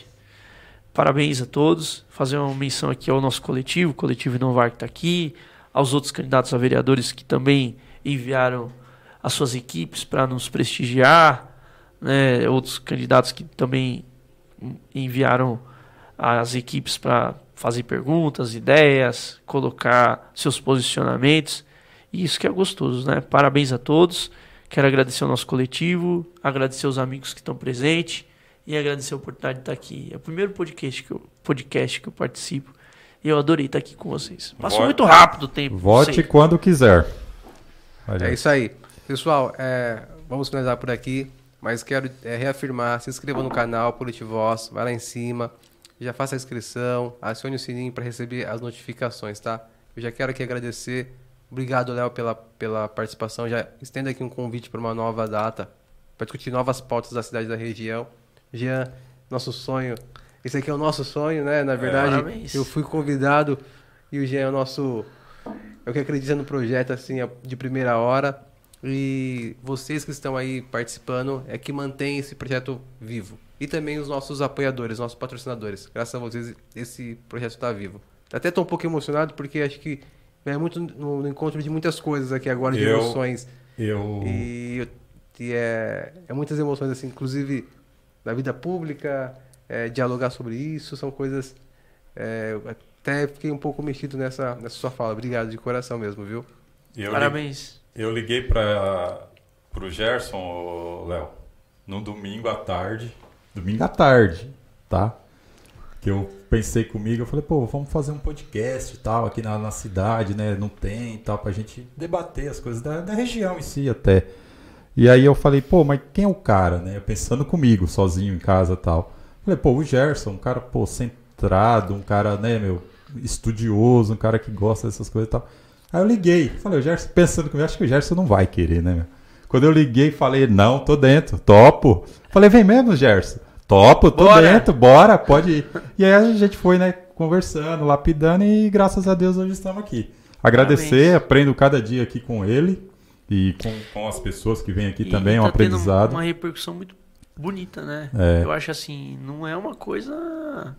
Speaker 4: Parabéns a todos. Fazer uma menção aqui ao nosso coletivo, o coletivo Inovar que está aqui, aos outros candidatos a vereadores que também enviaram as suas equipes para nos prestigiar, né? outros candidatos que também enviaram as equipes para fazer perguntas, ideias, colocar seus posicionamentos. E isso que é gostoso, né? Parabéns a todos. Quero agradecer ao nosso coletivo, agradecer aos amigos que estão presentes e agradecer a oportunidade de estar aqui. É o primeiro podcast que eu, podcast que eu participo e eu adorei estar aqui com vocês. Passou Vote, muito rápido o tempo.
Speaker 3: Vote quando quiser.
Speaker 2: Valeu. É isso aí. Pessoal, é, vamos finalizar por aqui. mas quero é, reafirmar, se inscreva no canal Politivoz, vai lá em cima, já faça a inscrição, acione o sininho para receber as notificações, tá? Eu já quero aqui agradecer, obrigado Léo pela, pela participação, já estendo aqui um convite para uma nova data, para discutir novas pautas da cidade da região. Jean, nosso sonho, esse aqui é o nosso sonho, né? Na verdade,
Speaker 4: Parabéns.
Speaker 2: eu fui convidado e o Jean é o nosso, eu que acredito no projeto assim de primeira hora. E vocês que estão aí participando é que mantém esse projeto vivo. E também os nossos apoiadores, nossos patrocinadores. Graças a vocês esse projeto está vivo. Até estou um pouco emocionado porque acho que é muito no, no encontro de muitas coisas aqui agora, de
Speaker 3: Eu-
Speaker 2: emoções.
Speaker 3: Eu.
Speaker 2: E, e é, é muitas emoções, assim, inclusive da vida pública, é, dialogar sobre isso, são coisas. é, eu até fiquei um pouco mexido nessa, nessa sua fala. Obrigado de coração mesmo, viu?
Speaker 3: eu li-
Speaker 4: Parabéns.
Speaker 3: Eu liguei para pro Gerson, Léo, no domingo à tarde. Domingo à tarde, tá? Que eu pensei comigo, eu falei, pô, vamos fazer um podcast e tal, aqui na, na cidade, né? Não tem e tal, pra gente debater as coisas da, da região em si até. E aí eu falei, pô, mas quem é o cara, né? Pensando comigo, sozinho em casa tal. Falei, pô, o Gerson, um cara, pô, centrado, um cara, né, meu, estudioso, um cara que gosta dessas coisas e tal. Aí eu liguei, falei, o Gerson, pensando comigo, acho que o Gerson não vai querer, né, meu? Quando eu liguei, falei, não, tô dentro, topo. Falei, vem mesmo, Gerson? Topo, tô
Speaker 4: Bora.
Speaker 3: dentro, bora, pode ir. E aí a gente foi, né, conversando, lapidando e graças a Deus hoje estamos aqui. Agradecer,
Speaker 4: Parabéns.
Speaker 3: aprendo cada dia aqui com ele e com, com as pessoas que vêm aqui
Speaker 4: E
Speaker 3: também, é um
Speaker 4: tá tendo
Speaker 3: aprendizado.
Speaker 4: uma repercussão muito bonita, né?
Speaker 3: É.
Speaker 4: Eu acho assim, não é uma coisa.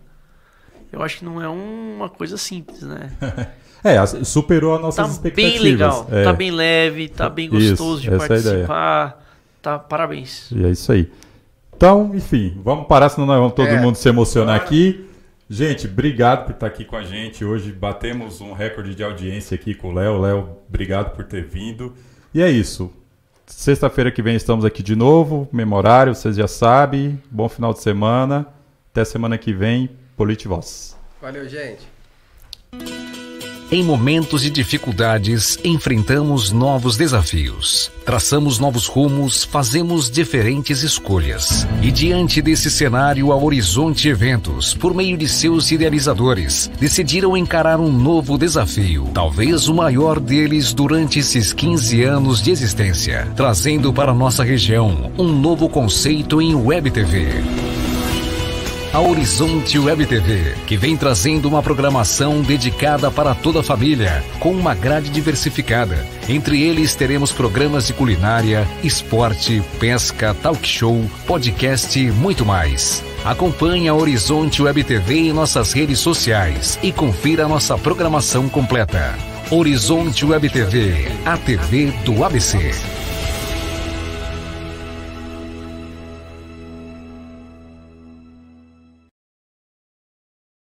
Speaker 4: Eu acho que não é uma coisa simples, né? <laughs>
Speaker 3: É, superou as nossas
Speaker 4: Tá
Speaker 3: expectativas.
Speaker 4: bem legal,
Speaker 3: É,
Speaker 4: tá bem leve, tá bem
Speaker 3: Isso,
Speaker 4: gostoso de
Speaker 3: essa é
Speaker 4: participar. Tá, parabéns.
Speaker 3: E é isso aí. Então, enfim, vamos parar, senão nós vamos todo
Speaker 2: É.
Speaker 3: mundo se emocionar aqui. Gente, obrigado por estar aqui com a gente. Hoje batemos um recorde de audiência aqui com o Léo. Léo, obrigado por ter vindo. E é isso. Sexta-feira que vem estamos aqui de novo. Memorário, vocês já sabem. Bom final de semana. Até semana que vem. Politivoz.
Speaker 2: Valeu, gente.
Speaker 1: Em momentos de dificuldades, enfrentamos novos desafios, traçamos novos rumos, fazemos diferentes escolhas. E diante desse cenário, a Horizonte Eventos, por meio de seus idealizadores, decidiram encarar um novo desafio, talvez o maior deles durante esses 15 anos de existência, trazendo para nossa região um novo conceito em Web TV. A Horizonte Web TV, que vem trazendo uma programação dedicada para toda a família, com uma grade diversificada. Entre eles teremos programas de culinária, esporte, pesca, talk show, podcast e muito mais. Acompanhe a Horizonte Web TV em nossas redes sociais e confira nossa programação completa. Horizonte Web TV, a TV do ABC.